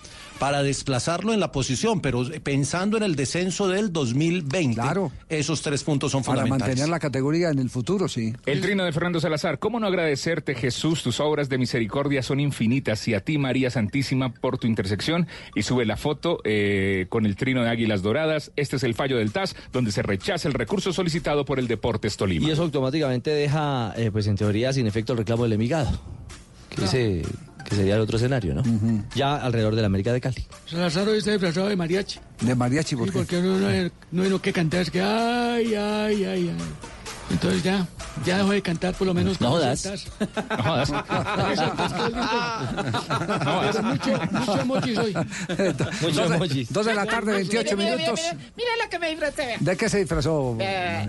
[SPEAKER 27] para desplazarlo en la posición, pero pensando en el descenso del 2020, esos tres puntos son
[SPEAKER 15] Para
[SPEAKER 27] fundamentales.
[SPEAKER 15] mantener la categoría en el futuro, sí.
[SPEAKER 23] El trino de Fernando Salazar, ¿cómo no agradecerte, Jesús? Tus obras de misericordia son infinitas y a ti, María Santísima, por tu intersección. Y sube la foto eh, con el trino de Águilas Doradas. Este es el fallo del TAS, donde se rechaza el recurso solicitado por el Deportes Tolima.
[SPEAKER 19] Y eso automáticamente deja, eh, pues en teoría, sin efecto el reclamo del Envigado. Que, ese, que sería el otro escenario, ¿no? Ya alrededor de la América de Cali.
[SPEAKER 25] Salazar hoy está disfrazado de mariachi.
[SPEAKER 15] De mariachi,
[SPEAKER 25] ¿por porque no, no, no hay no que cantar, es que ay, ay, ay, ay. Entonces ya, ya dejó de cantar por lo menos.
[SPEAKER 19] No
[SPEAKER 25] con
[SPEAKER 19] jodas. No jodas.
[SPEAKER 25] Pero mucho, mucho emojis hoy.
[SPEAKER 19] Mucho emojis.
[SPEAKER 15] Dos de la tarde, 28
[SPEAKER 34] Mira, mira,
[SPEAKER 15] minutos.
[SPEAKER 34] Mira, mira lo que me disfrazé.
[SPEAKER 15] ¿De qué se disfrazó?
[SPEAKER 34] Eh,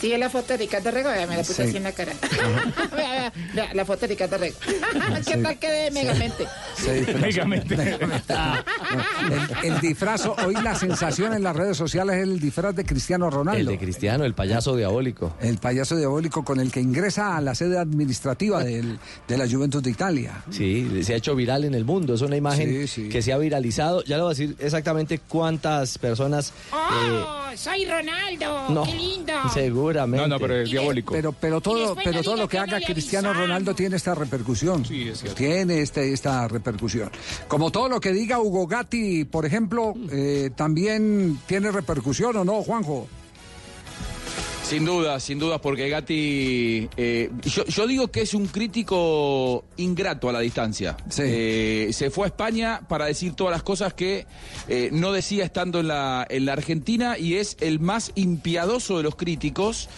[SPEAKER 22] Sí, es la foto de Ricardo Rego, vea, me la puse
[SPEAKER 15] Sí.
[SPEAKER 22] así en la cara. Vea, vea, vea, la foto de Ricardo Rego. ¿Qué
[SPEAKER 15] Sí.
[SPEAKER 22] tal quedé megamente?
[SPEAKER 23] Megamente.
[SPEAKER 15] El, el disfraz, hoy la sensación en las redes sociales es el disfraz de Cristiano Ronaldo.
[SPEAKER 19] El de Cristiano, el payaso diabólico.
[SPEAKER 15] El payaso diabólico con el que ingresa a la sede administrativa del- de la Juventus de Italia.
[SPEAKER 19] Sí, se ha hecho viral en el mundo. Es una imagen que se ha viralizado. Ya le voy a decir exactamente cuántas personas. eh,
[SPEAKER 22] ¡Oh, soy Ronaldo!
[SPEAKER 19] no,
[SPEAKER 22] ¡Qué lindo!
[SPEAKER 19] Seguramente.
[SPEAKER 23] No, no, pero es diabólico.
[SPEAKER 15] Pero, pero todo, pero todo lo que haga Cristiano Ronaldo tiene esta repercusión. tiene este, esta repercusión. Como todo lo que diga Hugo Gatti, por ejemplo, eh, también tiene repercusión o no, Juanjo.
[SPEAKER 35] Sin duda, sin duda, porque Gatti, eh, yo, yo digo que es un crítico ingrato a la distancia. Eh, se fue a España para decir todas las cosas que eh, no decía estando en la, en la Argentina y es el más impiadoso de los críticos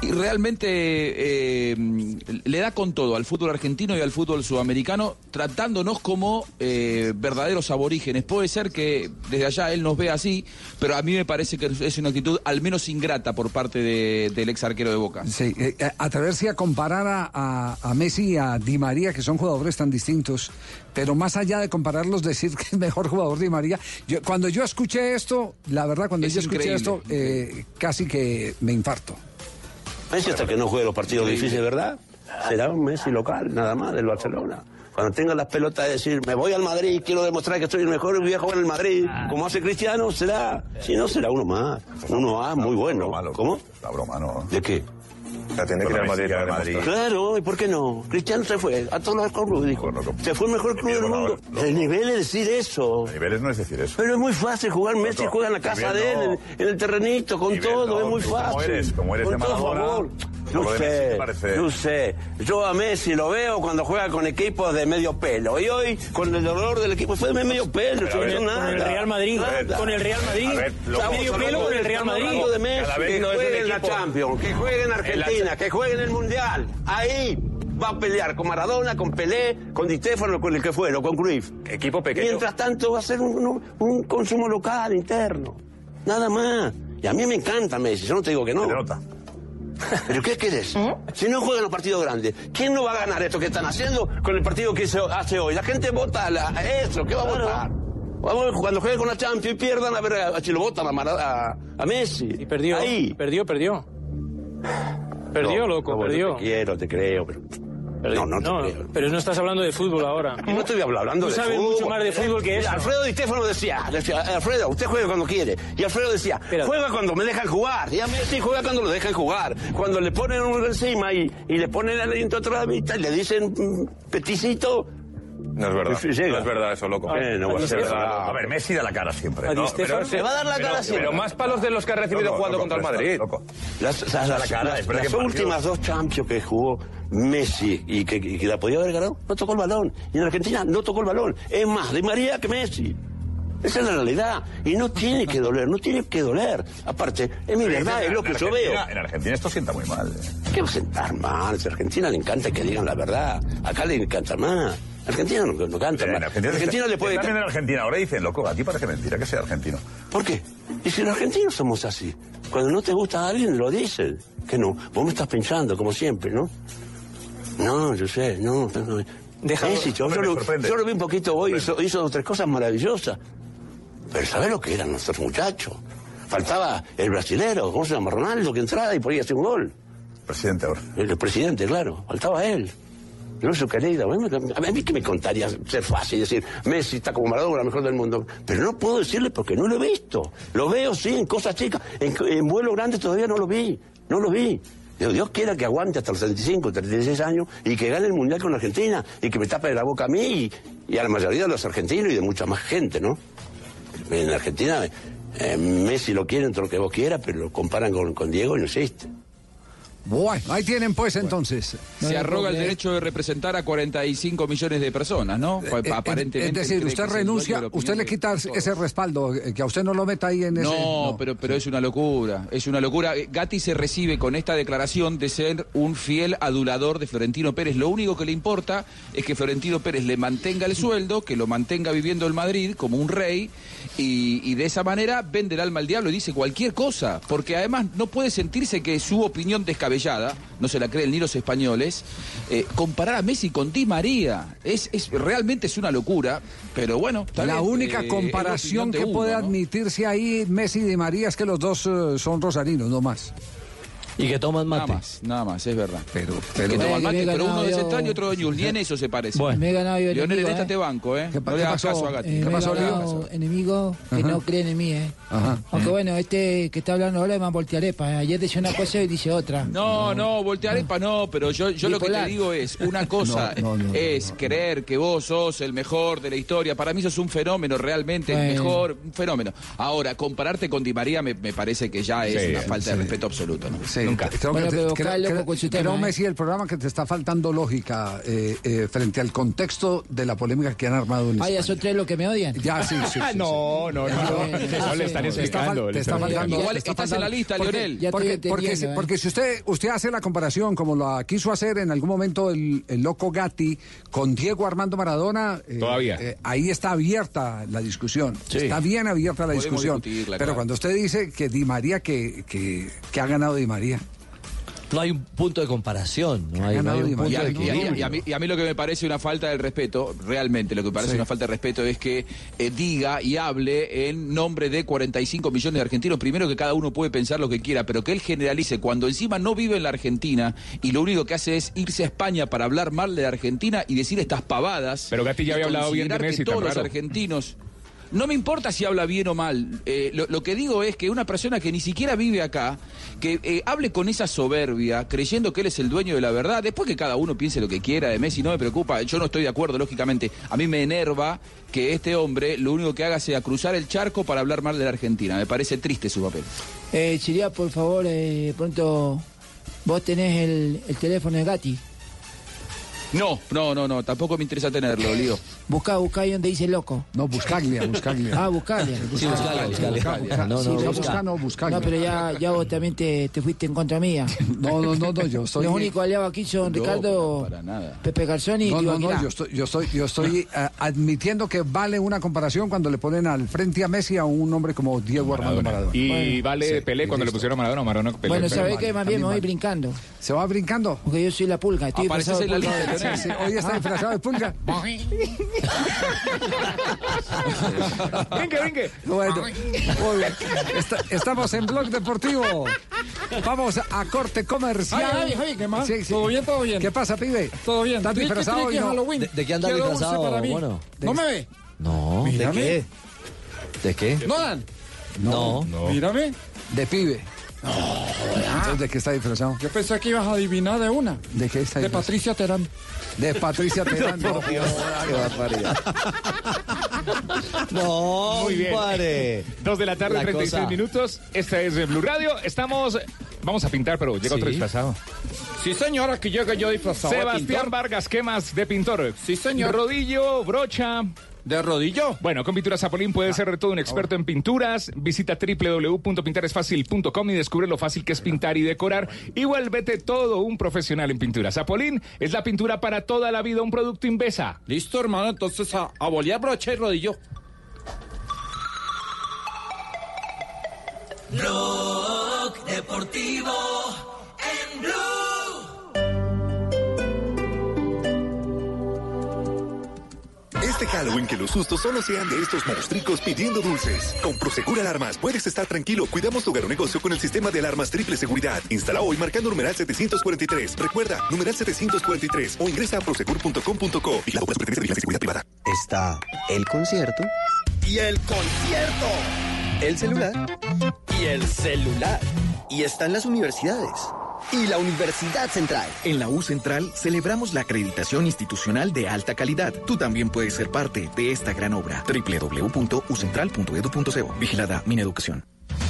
[SPEAKER 35] y realmente le da con todo al fútbol argentino y al fútbol sudamericano, tratándonos como verdaderos aborígenes. Puede ser que desde allá él nos vea así, pero a mí me parece que es una actitud al menos ingrata por parte de- del ex arquero de Boca.
[SPEAKER 15] Sí, eh, eh, atreverse a comparar a, a- a Messi y a Di María, que son jugadores tan distintos, pero más allá de compararlos, decir que es mejor jugador Di María. Yo, cuando yo escuché esto, la verdad, cuando
[SPEAKER 36] Es
[SPEAKER 15] yo escuché esto, eh, casi que me infarto.
[SPEAKER 36] Messi hasta que no juegue los partidos difíciles, ¿verdad? Será un Messi local, nada más, del Barcelona. Cuando tenga las pelotas de decir, me voy al Madrid, quiero demostrar que soy el mejor y voy a jugar en el Madrid, como hace Cristiano, será. Si no, será uno más. Uno A, muy bueno. ¿Cómo?
[SPEAKER 37] La broma, ¿no?
[SPEAKER 36] ¿De qué?
[SPEAKER 37] La tiene que ir al Madrid.
[SPEAKER 36] Claro, ¿y por qué no? Cristiano se fue a todos los clubes, dijo. Se fue el mejor club del mundo. El nivel es decir eso.
[SPEAKER 37] Niveles no es decir eso.
[SPEAKER 36] Pero es muy fácil jugar. Messi juega en la casa
[SPEAKER 37] nivel
[SPEAKER 36] de él, en, el terrenito, con
[SPEAKER 37] Nivel
[SPEAKER 36] todo, es muy fácil.
[SPEAKER 37] como eres, como eres de Maradona, Messi,
[SPEAKER 36] sé,
[SPEAKER 37] parece.
[SPEAKER 36] yo sé. Yo a Messi lo veo cuando juega con equipos de medio pelo. Y hoy, con el dolor del equipo, fue de medio pelo.
[SPEAKER 37] Pero ver,
[SPEAKER 36] nada.
[SPEAKER 37] con el Real Madrid,
[SPEAKER 36] Nada.
[SPEAKER 37] con el Real Madrid,
[SPEAKER 36] ver, medio pelo con el Real Madrid. de Messi, que
[SPEAKER 37] no
[SPEAKER 36] juegue en la. Champions, que juegue en Argentina, que juegue en el Mundial. Ahí va a pelear con Maradona, con Pelé, con Di Stefano, con el que fuera, con Cruyff.
[SPEAKER 37] Equipo pequeño.
[SPEAKER 36] Mientras tanto va a ser un, un- un consumo local, interno. Nada más. Y a mí me encanta Messi, yo no te digo que no. ¿Pero qué querés? Si no juegan los partidos grandes, ¿quién no va a ganar esto que están haciendo con el partido que se hace hoy? La gente vota a, eso, ¿qué va a votar? Vamos, cuando jueguen con la Champions y pierdan, a ver a- si lo votan a, Mara- a, a Messi. Y
[SPEAKER 38] perdió,
[SPEAKER 36] Ahí.
[SPEAKER 38] perdió, perdió. Perdió, loco,
[SPEAKER 36] bueno,
[SPEAKER 38] perdió.
[SPEAKER 36] Te quiero, te creo, pero... No, no, creo.
[SPEAKER 38] pero no estás hablando de fútbol ahora.
[SPEAKER 36] No estoy hablando de
[SPEAKER 38] sabes
[SPEAKER 36] fútbol.
[SPEAKER 38] mucho más de fútbol que eso.
[SPEAKER 36] Alfredo Di Stefano decía, decía, Alfredo, usted juega cuando quiere. Y Alfredo decía, juega cuando me dejan jugar. Y a Messi juega cuando lo dejan jugar. Cuando le ponen uno encima y, y le ponen el aliento atrás de vista y le dicen mm, peticito.
[SPEAKER 37] No es verdad.
[SPEAKER 36] Llega.
[SPEAKER 37] No es verdad eso, loco.
[SPEAKER 36] Eh, no a ser.
[SPEAKER 37] A ver, Messi da la cara siempre.
[SPEAKER 36] A
[SPEAKER 37] ¿no? Ese-
[SPEAKER 36] le va a dar la
[SPEAKER 37] pero-
[SPEAKER 36] cara siempre.
[SPEAKER 37] Pero más palos de los que ha recibido
[SPEAKER 36] Loco,
[SPEAKER 37] jugando
[SPEAKER 36] loco,
[SPEAKER 37] contra el
[SPEAKER 36] pero
[SPEAKER 37] Madrid.
[SPEAKER 36] loco. Las, las-
[SPEAKER 37] Da la
[SPEAKER 36] las-
[SPEAKER 37] cara,
[SPEAKER 36] las- las últimas dos Champions que jugó Messi y que, y que la podía haber ganado, no tocó el balón. Y en Argentina no tocó el balón. Es más, de María que Messi. Esa es la realidad. Y no tiene que doler, no tiene que doler. Aparte, es mi
[SPEAKER 37] Pero
[SPEAKER 36] verdad, es lo
[SPEAKER 37] en
[SPEAKER 36] que yo veo.
[SPEAKER 37] Argentina- En Argentina esto sienta muy mal. eh.
[SPEAKER 36] ¿Qué va a sentar mal? Si a Argentina le encanta que digan la verdad. Acá le encanta más. Argentina no, no canta
[SPEAKER 37] En. Argentina,
[SPEAKER 36] Argentina le puede
[SPEAKER 37] También en Argentina. Ahora dicen, loco, a ti parece mentira que sea argentino.
[SPEAKER 36] ¿Por qué? Y si los argentinos somos así. Cuando no te gusta a alguien, lo dicen. Que no. Vos me estás pinchando, como siempre, ¿no? No, yo sé, no. no. Messi, yo,
[SPEAKER 37] Hombre,
[SPEAKER 36] yo lo, yo lo vi un poquito hoy, hizo, hizo dos tres cosas maravillosas. Pero ¿sabés lo que eran nuestros muchachos? Faltaba el brasilero, ¿cómo se llama? Ronaldo, que entraba y podía hacer un gol.
[SPEAKER 37] Presidente ahora.
[SPEAKER 36] El, presidente, claro. Faltaba él. No su querida. A mí, que me contaría ser fácil decir, Messi está como Maradona, mejor del mundo. Pero no puedo decirle porque no lo he visto. Lo veo, sí, en cosas chicas. En, en vuelo grande todavía no lo vi. No lo vi. Dios quiera que aguante hasta los 35, 36 años y que gane el Mundial con Argentina y que me tape la boca a mí y, y a la mayoría de los argentinos y de mucha más gente, ¿no? En Argentina, eh, Messi lo quieren todo lo que vos quieras, pero lo comparan con, con Diego y no existe.
[SPEAKER 15] Bueno, ahí tienen pues entonces.
[SPEAKER 35] Se arroga el derecho de representar a 45 millones de personas, ¿no?
[SPEAKER 15] Eh, eh,
[SPEAKER 35] Aparentemente.
[SPEAKER 15] Es decir, usted renuncia, usted le quita ese respaldo, eh, que a usted no lo meta ahí en ese.
[SPEAKER 35] No, pero, pero es una locura, es una locura. Eh, Gatti se recibe con esta declaración de ser un fiel adulador de Florentino Pérez. Lo único que le importa es que Florentino Pérez le mantenga el sueldo, que lo mantenga viviendo en Madrid como un rey y, y de esa manera vende el alma al diablo y dice cualquier cosa, porque además no puede sentirse que su opinión descabellada, no se la creen ni los españoles, eh, comparar a Messi con Di María. Es, es realmente es una locura, pero bueno.
[SPEAKER 15] La única
[SPEAKER 35] eh, la
[SPEAKER 15] comparación que
[SPEAKER 35] uno,
[SPEAKER 15] puede
[SPEAKER 35] ¿no?
[SPEAKER 15] admitirse ahí Messi y Di María es que los dos eh, son rosarinos, no más.
[SPEAKER 19] Y que toman
[SPEAKER 35] Nada
[SPEAKER 19] mate.
[SPEAKER 35] más, nada más, es verdad.
[SPEAKER 15] Pero,
[SPEAKER 35] que
[SPEAKER 15] pero-
[SPEAKER 35] toman mate,
[SPEAKER 22] Me he
[SPEAKER 35] pero
[SPEAKER 22] ganado
[SPEAKER 35] uno de Central y otro de News. Ni en eso se parece.
[SPEAKER 22] Bueno. Me he ganado yo el
[SPEAKER 35] Lionel, en
[SPEAKER 22] enemigo,
[SPEAKER 35] esta
[SPEAKER 22] ¿eh?
[SPEAKER 35] te banco, ¿eh?
[SPEAKER 15] ¿Qué
[SPEAKER 35] no le
[SPEAKER 15] qué
[SPEAKER 35] hagas
[SPEAKER 15] pasó?
[SPEAKER 35] caso a Gatti.
[SPEAKER 22] Eh,
[SPEAKER 15] ¿Qué
[SPEAKER 22] me he
[SPEAKER 15] pasó,
[SPEAKER 22] ganado
[SPEAKER 15] Leo?
[SPEAKER 22] enemigos que
[SPEAKER 15] Ajá.
[SPEAKER 22] no creen en mí, ¿eh?
[SPEAKER 15] Ajá.
[SPEAKER 22] Aunque bueno, este que está hablando ahora es más voltearepa. Ayer decía una cosa y dice otra.
[SPEAKER 35] No, no, voltear epa no, pero yo, yo lo que te digo es, una cosa
[SPEAKER 15] No, no, no,
[SPEAKER 35] es creer que vos sos el mejor de la historia. Para mí sos un fenómeno, realmente, el mejor, un fenómeno. Ahora, compararte con Di María me, me parece que ya es
[SPEAKER 23] Sí,
[SPEAKER 35] una falta
[SPEAKER 15] sí.
[SPEAKER 35] de respeto absoluto, ¿no?
[SPEAKER 15] Sí,
[SPEAKER 23] Nunca.
[SPEAKER 15] Creo,
[SPEAKER 22] Bueno,
[SPEAKER 15] que te- creo- creo- creo,
[SPEAKER 22] ¿eh?
[SPEAKER 15] Messi, el programa que te está faltando lógica eh, eh, frente al contexto de la polémica que han armado en
[SPEAKER 22] Ah, ya
[SPEAKER 15] España.
[SPEAKER 22] tres los que me odian.
[SPEAKER 15] Ya, sí, sí. sí, sí.
[SPEAKER 23] no, no, no, no, le están explicando.
[SPEAKER 15] te
[SPEAKER 23] le
[SPEAKER 15] está
[SPEAKER 23] están
[SPEAKER 15] faltando.
[SPEAKER 35] Igual estás en la lista.
[SPEAKER 22] Ya
[SPEAKER 15] Porque, porque, si,
[SPEAKER 22] entendiendo,
[SPEAKER 15] porque si usted usted hace la comparación como la quiso hacer en algún momento el, el loco Gatti con Diego Armando Maradona, eh,
[SPEAKER 23] Todavía.
[SPEAKER 15] eh, ahí está abierta la discusión.
[SPEAKER 35] Sí.
[SPEAKER 15] Está bien abierta la
[SPEAKER 35] Podemos
[SPEAKER 15] discusión. Pero
[SPEAKER 35] claro.
[SPEAKER 15] cuando usted dice que Di María, que, que, que ha ganado Di María.
[SPEAKER 19] No hay un punto de comparación. No hay, no un punto
[SPEAKER 35] Y a,
[SPEAKER 19] de
[SPEAKER 35] y a- y a-
[SPEAKER 19] equilibrio.
[SPEAKER 35] y a mí, y a mí lo que me parece una falta de respeto, realmente lo que me parece
[SPEAKER 15] Sí.
[SPEAKER 35] una falta de respeto es que eh, diga y hable en nombre de 45 millones de argentinos. Primero que cada uno puede pensar lo que quiera, pero que él generalice cuando encima no vive en la Argentina y lo único que hace es irse a España para hablar mal de la Argentina y decir estas pavadas.
[SPEAKER 23] Pero Gatti ya
[SPEAKER 35] y
[SPEAKER 23] había hablado bien de
[SPEAKER 35] que
[SPEAKER 23] Messi, tan
[SPEAKER 35] todos los
[SPEAKER 23] raro.
[SPEAKER 35] argentinos no me importa si habla bien o mal. Eh, lo, que digo es que una persona que ni siquiera vive acá, que eh, hable con esa soberbia, creyendo que él es el dueño de la verdad, después que cada uno piense lo que quiera de Messi, no me preocupa. Yo no estoy de acuerdo, lógicamente. A mí me enerva que este hombre lo único que haga sea cruzar el charco para hablar mal de la Argentina. Me parece triste su papel.
[SPEAKER 22] Eh, sería, por favor, eh, pronto, vos tenés el, el teléfono de Gatti.
[SPEAKER 35] No, no, no, no, tampoco me interesa tenerlo, Lío.
[SPEAKER 22] Buscá, buscá ahí donde dice loco.
[SPEAKER 15] No, buscaglia, buscaglia.
[SPEAKER 22] Ah, buscale.
[SPEAKER 19] Sí, buscala, buscala.
[SPEAKER 15] Busca-
[SPEAKER 19] No, no,
[SPEAKER 22] Sí,
[SPEAKER 15] no,
[SPEAKER 22] busca.
[SPEAKER 15] busca, no, buscaglia.
[SPEAKER 22] No, pero ya, ya vos también te, te fuiste en contra mía.
[SPEAKER 15] No, no, no, no, yo estoy.
[SPEAKER 22] Los únicos aliados aquí son
[SPEAKER 35] No,
[SPEAKER 22] Ricardo,
[SPEAKER 35] para nada.
[SPEAKER 22] Pepe Garzón y
[SPEAKER 15] No, no, no, yo estoy, yo estoy, yo estoy eh, admitiendo que vale una comparación cuando le ponen al frente a Messi a un hombre como Diego Armando Maradona.
[SPEAKER 23] Y
[SPEAKER 22] Bueno.
[SPEAKER 23] vale
[SPEAKER 15] Sí,
[SPEAKER 23] Pelé cuando le pusieron a Maradona, Maradona Pelé.
[SPEAKER 22] Bueno, ¿sabés qué? Más bien me voy brincando.
[SPEAKER 15] ¿Se va brincando?
[SPEAKER 22] Porque yo soy la pulga. Estoy disfrazado de pulga.
[SPEAKER 15] Sí, sí, hoy está disfrazado de pulga.
[SPEAKER 23] Brinque, brinque.
[SPEAKER 15] Bueno, muy bien. Está- estamos en Blog Deportivo. Vamos a corte comercial.
[SPEAKER 31] Javi, Javi, Javi, ¿qué más?
[SPEAKER 15] Sí, sí.
[SPEAKER 31] ¿Todo bien, todo bien?
[SPEAKER 15] ¿Qué pasa, pibe?
[SPEAKER 31] Todo bien.
[SPEAKER 15] ¿Estás
[SPEAKER 31] ¿Qué- qué
[SPEAKER 15] disfrazado hoy no?
[SPEAKER 19] ¿De, de qué andas disfrazado,
[SPEAKER 31] para mí.
[SPEAKER 19] bueno?
[SPEAKER 31] ¿No me ve?
[SPEAKER 19] No, ¿de
[SPEAKER 31] Mírame.
[SPEAKER 19] qué? ¿De qué?
[SPEAKER 31] ¿No dan?
[SPEAKER 19] No.
[SPEAKER 31] Mírame.
[SPEAKER 15] De pibe. Entonces, ¿de qué está disfrazado?
[SPEAKER 31] Yo pensé que ibas a adivinar de una.
[SPEAKER 15] ¿De qué está
[SPEAKER 31] De
[SPEAKER 15] disfrazado?
[SPEAKER 31] Patricia Terán.
[SPEAKER 15] De Patricia Terán. No,
[SPEAKER 19] Qué barbaridad. No,
[SPEAKER 23] Muy bien.
[SPEAKER 19] pare.
[SPEAKER 23] Dos de la tarde,
[SPEAKER 19] La
[SPEAKER 23] 36
[SPEAKER 19] cosa-
[SPEAKER 23] minutos. Esta es eh, Blue Radio. Estamos. Vamos a pintar, pero llega otro
[SPEAKER 19] Sí.
[SPEAKER 23] disfrazado.
[SPEAKER 31] Sí, señora, que llega yo disfrazado
[SPEAKER 23] Sebastián. Vargas, ¿qué más de pintor?
[SPEAKER 31] Sí, señor.
[SPEAKER 23] Rodillo, brocha.
[SPEAKER 31] ¿De rodillo?
[SPEAKER 23] Bueno, con Pinturas Zapolín puedes ser todo un experto en pinturas. Visita www.pintaresfacil.com y descubre lo fácil que es pintar y decorar. Y vuélvete todo un profesional en pintura. Zapolín es la pintura para toda la vida, un producto Invesa.
[SPEAKER 31] Listo, hermano. Entonces, a, a bolear brocha y rodillo.
[SPEAKER 39] Blog Deportivo en Blue.
[SPEAKER 32] Este Halloween que los sustos solo sean de estos monstruos pidiendo dulces. Con Prosegur Alarmas puedes estar tranquilo. Cuidamos tu hogar o negocio con el sistema de alarmas triple seguridad. Instala hoy marcando numeral 743. Recuerda, numeral 743 o ingresa a prosegur.com.co. Vigilado por la Superintendencia de y Seguridad Privada.
[SPEAKER 40] Está el concierto. Y el concierto. El celular. Y el celular. Y están las universidades. Y la Universidad Central.
[SPEAKER 41] En la U Central celebramos la acreditación institucional de alta calidad. Tú también puedes ser parte de esta gran obra. www.ucentral.edu.co. Vigilada Mineducación.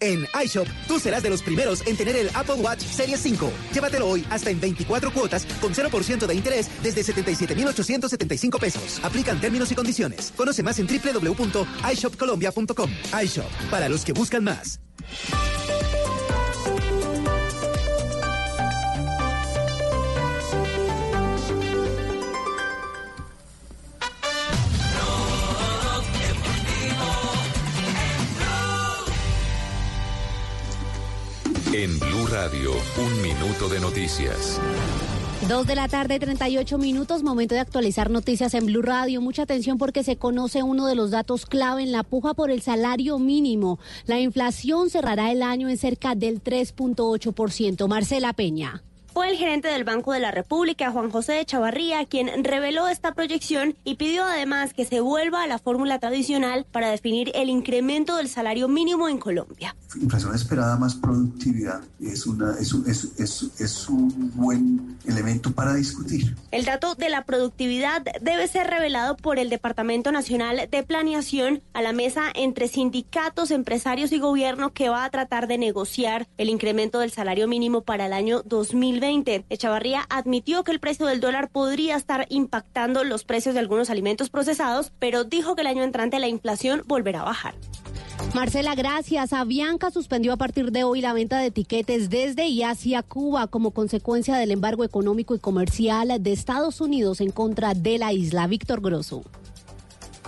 [SPEAKER 17] En iShop, tú serás de los primeros en tener el Apple Watch Series 5. Llévatelo hoy hasta en 24 cuotas con 0% de interés desde 77,875 pesos. Aplican términos y condiciones. Conoce más en www.ishopcolombia.com. iShop, para los que buscan más.
[SPEAKER 42] En Blue Radio, un minuto de noticias.
[SPEAKER 43] Dos de la tarde, 38 minutos, momento de actualizar noticias en Blue Radio. Mucha atención porque se conoce uno de los datos clave en la puja por el salario mínimo. La inflación cerrará el año en cerca del 3.8%. Marcela Peña.
[SPEAKER 44] Fue el gerente del Banco de la República, Juan José de Chavarría, quien reveló esta proyección y pidió además que se vuelva a la fórmula tradicional para definir el incremento del salario mínimo en Colombia.
[SPEAKER 45] Inflación esperada más productividad es, una, es, un, es, es, es un buen elemento para discutir.
[SPEAKER 44] El dato de la productividad debe ser revelado por el Departamento Nacional de Planeación a la mesa entre sindicatos, empresarios y gobierno que va a tratar de negociar el incremento del salario mínimo para el año 2020. Echavarría admitió que el precio del dólar podría estar impactando los precios de algunos alimentos procesados, pero dijo que el año entrante la inflación volverá a bajar.
[SPEAKER 43] Marcela, gracias. Avianca suspendió a partir de hoy la venta de etiquetes desde y hacia Cuba como consecuencia del embargo económico y comercial de Estados Unidos en contra de la isla. Víctor Grosso.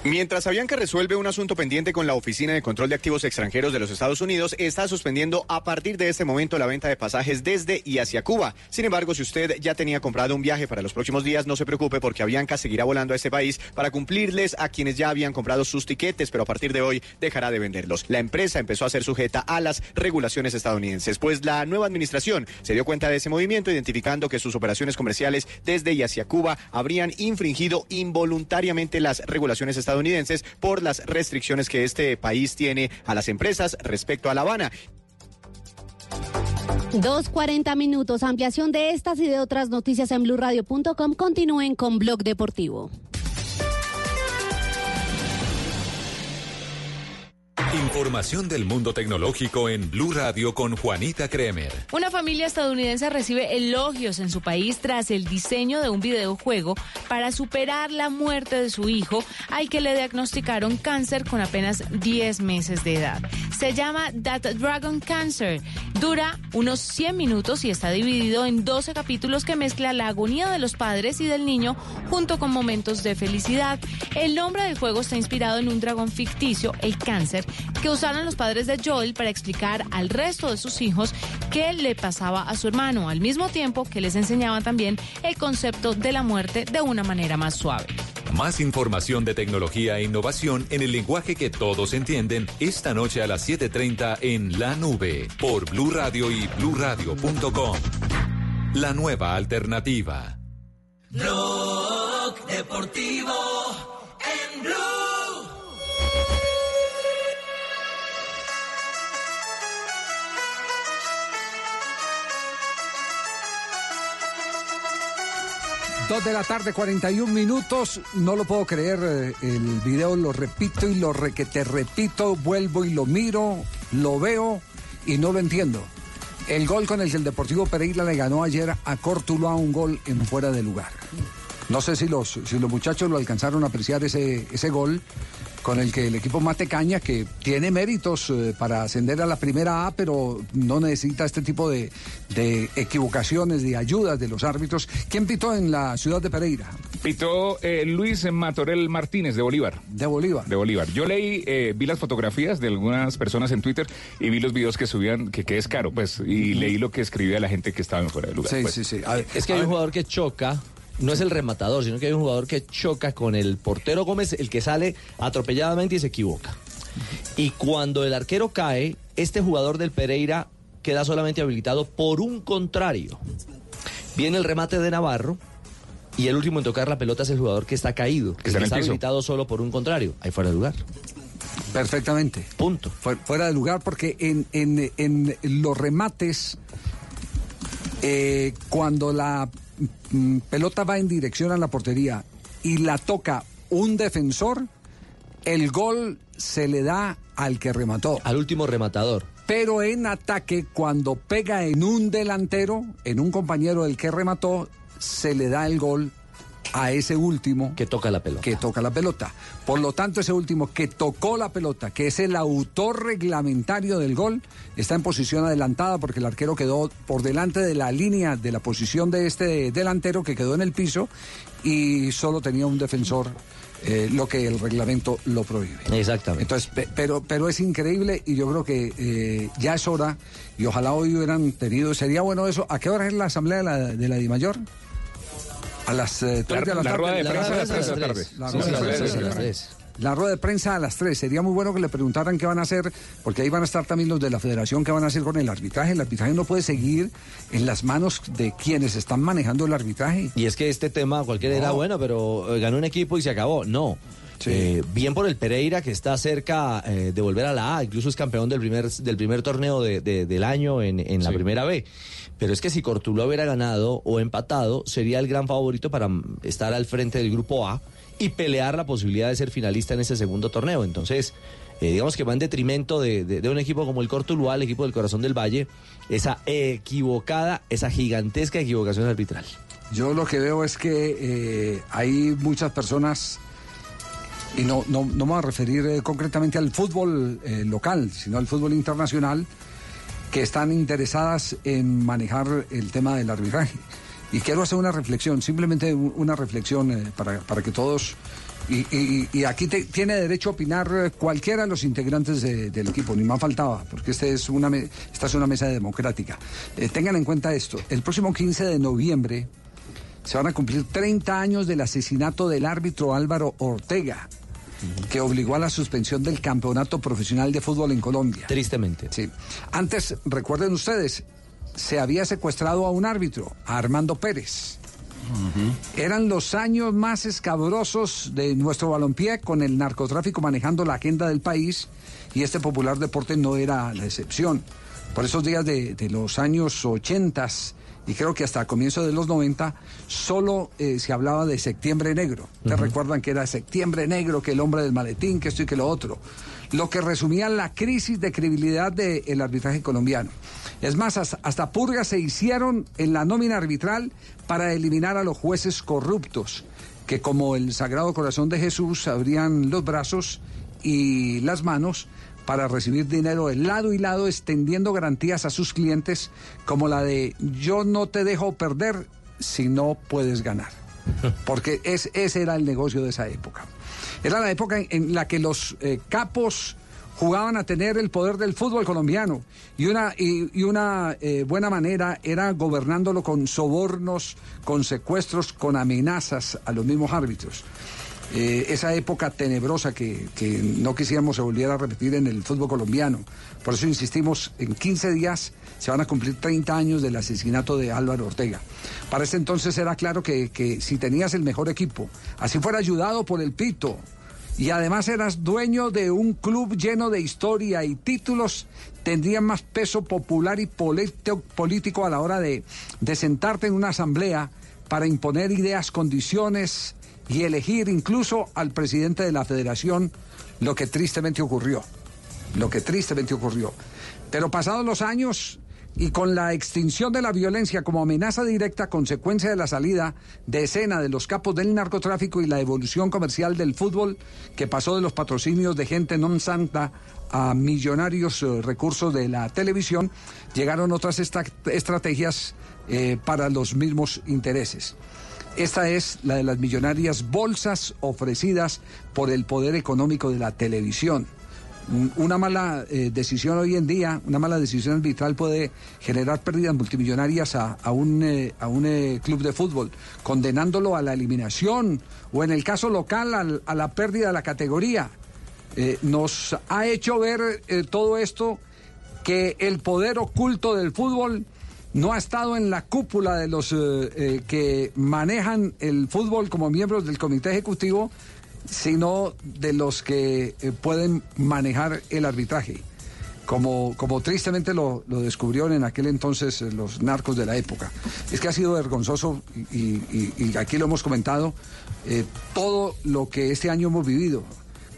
[SPEAKER 46] Mientras Avianca resuelve un asunto pendiente con la Oficina de Control de Activos Extranjeros de los Estados Unidos, está suspendiendo a partir de este momento la venta de pasajes desde y hacia Cuba. Sin embargo, si usted ya tenía comprado un viaje para los próximos días, no se preocupe porque Avianca seguirá volando a este país para cumplirles a quienes ya habían comprado sus tiquetes, pero a partir de hoy dejará de venderlos. La empresa empezó a ser sujeta a las regulaciones estadounidenses, pues la nueva administración se dio cuenta de ese movimiento, identificando que sus operaciones comerciales desde y hacia Cuba habrían infringido involuntariamente las regulaciones estadounidenses estadounidenses por las restricciones que este país tiene a las empresas respecto a La Habana.
[SPEAKER 43] 2.40 minutos. Ampliación de estas y de otras noticias en blurradio.com. Continúen con Blog Deportivo.
[SPEAKER 42] Información del mundo tecnológico en Blue Radio con Juanita Kremer.
[SPEAKER 47] Una familia estadounidense recibe elogios en su país tras el diseño de un videojuego para superar la muerte de su hijo, al que le diagnosticaron cáncer con apenas 10 meses de edad. Se llama That Dragon Cancer. Dura unos 100 minutos y está dividido en 12 capítulos que mezcla la agonía de los padres y del niño junto con momentos de felicidad. El nombre del juego está inspirado en un dragón ficticio, el cáncer, que usaron los padres de Joel para explicar al resto de sus hijos qué le pasaba a su hermano, al mismo tiempo que les enseñaban también el concepto de la muerte de una manera más suave.
[SPEAKER 42] Más información de tecnología e innovación en el lenguaje que todos entienden esta noche a las 7:30 en La Nube por Blue Radio y bluradio.com. La nueva alternativa.
[SPEAKER 48] Blog Deportivo en Blue.
[SPEAKER 15] Dos de la tarde, 41 minutos. No lo puedo creer. eh, El video lo repito y lo re- que te repito. Vuelvo y lo miro, lo veo y no lo entiendo. El gol con el que el Deportivo Pereira le ganó ayer a Cortuluá, un gol en fuera de lugar. No sé si los, si los muchachos lo alcanzaron a apreciar ese, ese gol con el que el equipo Matecaña, que tiene méritos eh, para ascender a la primera A, pero no necesita este tipo de, de equivocaciones, de ayudas de los árbitros. ¿Quién pitó en la ciudad de Pereira?
[SPEAKER 23] Pitó eh, Luis Matorel Martínez de Bolívar.
[SPEAKER 15] De Bolívar.
[SPEAKER 23] De Bolívar. Yo leí, eh, vi las fotografías de algunas personas en Twitter y vi los videos que subían, que, que es caro, pues, y leí lo que escribía la gente que estaba en fuera de lugar. pues.
[SPEAKER 19] Es que hay un jugador que choca, no es el rematador, sino que hay un jugador que choca con el portero Gómez, el que sale atropelladamente y se equivoca. Y cuando el arquero cae, este jugador del Pereira queda solamente habilitado por un contrario. Viene el remate de Navarro y el último en tocar la pelota es el jugador que está caído, que
[SPEAKER 23] está
[SPEAKER 19] habilitado solo por un contrario. Ahí fuera de lugar.
[SPEAKER 15] Perfectamente.
[SPEAKER 19] Punto.
[SPEAKER 15] Fuera de lugar porque en, en- en los remates, eh, cuando la pelota va en dirección a la portería y la toca un defensor, el gol se le da al que remató.
[SPEAKER 19] Al último rematador.
[SPEAKER 15] Pero en ataque, cuando pega en un delantero, en un compañero del que remató, se le da el gol a ese último
[SPEAKER 19] que toca la pelota.
[SPEAKER 15] Que toca la pelota. Por lo tanto, ese último que tocó la pelota, que es el autor reglamentario del gol, está en posición adelantada porque el arquero quedó por delante de la línea de la posición de este delantero que quedó en el piso y solo tenía un defensor. eh, lo que el reglamento lo prohíbe.
[SPEAKER 19] Exactamente.
[SPEAKER 15] Entonces, pe- pero, pero es increíble y yo creo que eh, ya es hora y ojalá hoy hubieran tenido, sería bueno eso. ¿A qué hora es la asamblea de la, de la DIMAYOR? A las eh, tres de la,
[SPEAKER 23] la
[SPEAKER 15] tarde.
[SPEAKER 23] rueda de
[SPEAKER 15] La
[SPEAKER 23] prensa a
[SPEAKER 15] rueda
[SPEAKER 23] las tres de la tarde.
[SPEAKER 15] La
[SPEAKER 23] Sí,
[SPEAKER 15] rueda
[SPEAKER 23] sí,
[SPEAKER 15] de
[SPEAKER 23] a las
[SPEAKER 15] prensa
[SPEAKER 23] tres,
[SPEAKER 15] a las
[SPEAKER 23] a las
[SPEAKER 15] tres. La rueda de prensa a las 3. Sería muy bueno que le preguntaran qué van a hacer, porque ahí van a estar también los de la federación, qué van a hacer con el arbitraje. El arbitraje no puede seguir en las manos de quienes están manejando el arbitraje.
[SPEAKER 19] Y es que este tema cualquiera era
[SPEAKER 15] No.
[SPEAKER 19] bueno, pero eh, ganó un equipo y se acabó. No. Eh, bien por el Pereira que está cerca eh, de volver a la A, incluso es campeón del primer, del primer torneo de- de- del año en, en la primera B. Pero es que si Cortuluá hubiera ganado o empatado, sería el gran favorito para estar al frente del grupo A y pelear la posibilidad de ser finalista en ese segundo torneo. Entonces, eh, digamos que va en detrimento de, un equipo como el Cortuluá, el equipo del Corazón del Valle, esa equivocada, esa gigantesca equivocación arbitral.
[SPEAKER 15] Yo lo que veo es que eh, hay muchas personas, y no, no, no me voy a referir eh, concretamente al fútbol local, sino al fútbol internacional, que están interesadas en manejar el tema del arbitraje. Y quiero hacer una reflexión, simplemente una reflexión eh, para, para que todos... Y, y- y aquí te- tiene derecho a opinar eh, cualquiera de los integrantes de- del equipo, ni más faltaba, porque este es una me- esta es una mesa democrática. Eh, tengan en cuenta esto, el próximo 15 de noviembre se van a cumplir 30 años del asesinato del árbitro Álvaro Ortega, que obligó a la suspensión del campeonato profesional de fútbol en Colombia.
[SPEAKER 19] Tristemente.
[SPEAKER 15] Sí. Antes, recuerden ustedes, se había secuestrado a un árbitro, a Armando Pérez. Eran los años más escabrosos de nuestro balompié con el narcotráfico manejando la agenda del país y este popular deporte no era la excepción. Por esos días de, de los años 80 y creo que hasta comienzo de los 90 solo eh, se hablaba de septiembre negro. ¿Te recuerdan que era septiembre negro, que el hombre del maletín, que esto y que lo otro? Lo que resumía la crisis de credibilidad del arbitraje colombiano. Es más, hasta, hasta purgas se hicieron en la nómina arbitral para eliminar a los jueces corruptos, que como el Sagrado Corazón de Jesús abrían los brazos y las manos para recibir dinero de lado y lado, extendiendo garantías a sus clientes como la de yo no te dejo perder si no puedes ganar. Porque es, ese era el negocio de esa época. Era la época en, en la que los eh, capos jugaban a tener el poder del fútbol colombiano y una, y, y una eh, buena manera era gobernándolo con sobornos, con secuestros, con amenazas a los mismos árbitros. Eh, esa época tenebrosa que, que no quisiéramos se volviera a repetir en el fútbol colombiano. Por eso insistimos, en 15 días se van a cumplir 30 años del asesinato de Álvaro Ortega. Para ese entonces era claro que, que si tenías el mejor equipo, así fuera ayudado por el Pito, y además eras dueño de un club lleno de historia y títulos, tendrían más peso popular y político a la hora de, de sentarte en una asamblea para imponer ideas, condiciones y elegir incluso al presidente de la federación, lo que tristemente ocurrió. Lo que tristemente ocurrió. Pero pasados los años y con la extinción de la violencia como amenaza directa consecuencia de la salida de escena de los capos del narcotráfico y la evolución comercial del fútbol que pasó de los patrocinios de gente non santa a millonarios eh, recursos de la televisión, llegaron otras estrategias eh, para los mismos intereses. Esta es la de las millonarias bolsas ofrecidas por el poder económico de la televisión. Un- Una mala eh, decisión hoy en día, una mala decisión arbitral puede generar pérdidas multimillonarias a, a un, eh, a un eh, club de fútbol, condenándolo a la eliminación o en el caso local al- a la pérdida de la categoría. Nos ha hecho ver todo esto que el poder oculto del fútbol no ha estado en la cúpula de los eh, eh, que manejan el fútbol como miembros del comité ejecutivo, sino de los que eh, pueden manejar el arbitraje. Como, como tristemente lo, lo descubrieron en aquel entonces los narcos de la época. Es que ha sido vergonzoso, y, y- aquí lo hemos comentado, todo lo que este año hemos vivido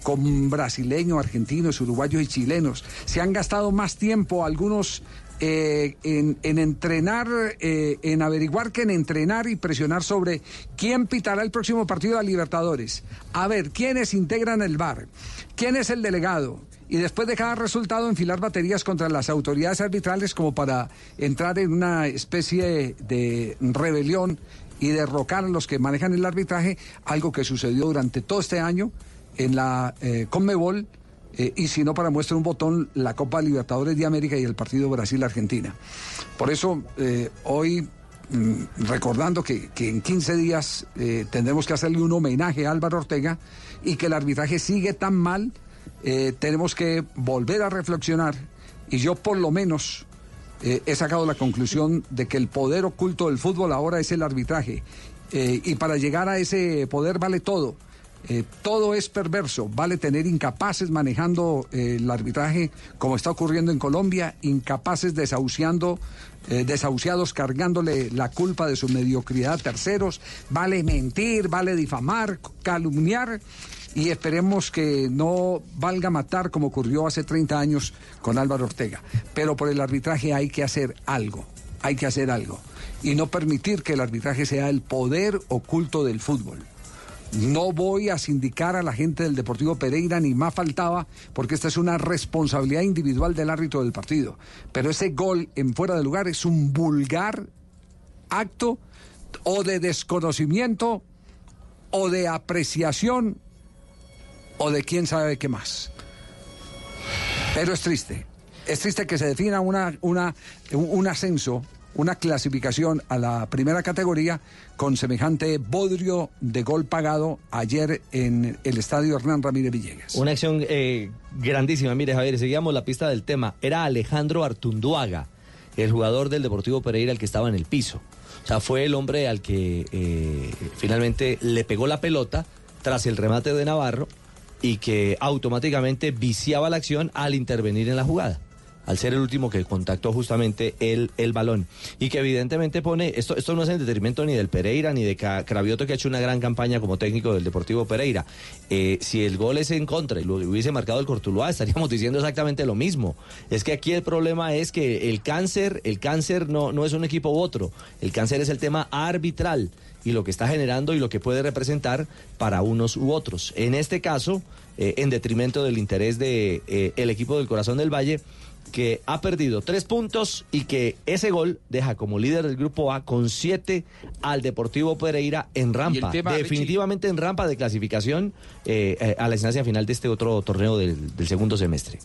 [SPEAKER 15] con brasileños, argentinos, uruguayos y chilenos. Se han gastado más tiempo algunos eh, en, en entrenar, eh, en averiguar que en entrenar y presionar sobre quién pitará el próximo partido de Libertadores. A ver, quiénes integran el VAR, quién es el delegado. Y después de cada resultado enfilar baterías contra las autoridades arbitrales como para entrar en una especie de rebelión y derrocar a los que manejan el arbitraje, algo que sucedió durante todo este año en la eh, Conmebol eh, y si no para muestra un botón la Copa Libertadores de América y el partido Brasil-Argentina. Por eso eh, hoy mm, recordando que, en 15 días eh, tendremos que hacerle un homenaje a Álvaro Ortega y que el arbitraje sigue tan mal, tenemos que volver a reflexionar y yo por lo menos he sacado la conclusión de que el poder oculto del fútbol ahora es el arbitraje. Y para llegar a ese poder vale todo. Eh, todo es perverso. Vale tener incapaces manejando eh, el arbitraje, como está ocurriendo en Colombia, incapaces desahuciando, eh, desahuciados cargándole la culpa de su mediocridad a terceros. Vale mentir, vale difamar, calumniar. Y esperemos que no valga matar como ocurrió hace 30 años con Álvaro Ortega. Pero por el arbitraje hay que hacer algo. Hay que hacer algo. Y no permitir que el arbitraje sea el poder oculto del fútbol. No voy a sindicar a la gente del Deportivo Pereira, ni más faltaba, porque esta es una responsabilidad individual del árbitro del partido. Pero ese gol en fuera de lugar es un vulgar acto o de desconocimiento o de apreciación o de quién sabe qué más. Pero es triste. Es triste que se defina una, una, un, ascenso, una clasificación a la primera categoría con semejante bodrio de gol pagado ayer en el estadio Hernán Ramírez Villegas.
[SPEAKER 19] Una acción eh, grandísima. Mire, Javier, seguíamos la pista del tema. Era Alejandro Artunduaga, el jugador del Deportivo Pereira, el que estaba en el piso. O sea, fue el hombre al que eh, finalmente le pegó la pelota tras el remate de Navarro y que automáticamente viciaba la acción al intervenir en la jugada. Al ser el último que contactó justamente el, el balón. Y que evidentemente pone, esto, esto no es en detrimento ni del Pereira ni de Cravioto, que ha hecho una gran campaña como técnico del Deportivo Pereira. Eh, si el gol es en contra y lo hubiese marcado el Cortuluá, estaríamos diciendo exactamente lo mismo. Es que aquí el problema es que el cáncer, el cáncer no, no es un equipo u otro. El cáncer es el tema arbitral y lo que está generando y lo que puede representar para unos u otros. En este caso, eh, en detrimento del interés de eh, el equipo del Corazón del Valle, que ha perdido tres puntos y que ese gol deja como líder del grupo A con siete al Deportivo Pereira en rampa,
[SPEAKER 35] tema, Richie?
[SPEAKER 19] definitivamente en rampa de clasificación eh, eh, a la instancia final de este otro torneo del, del segundo semestre.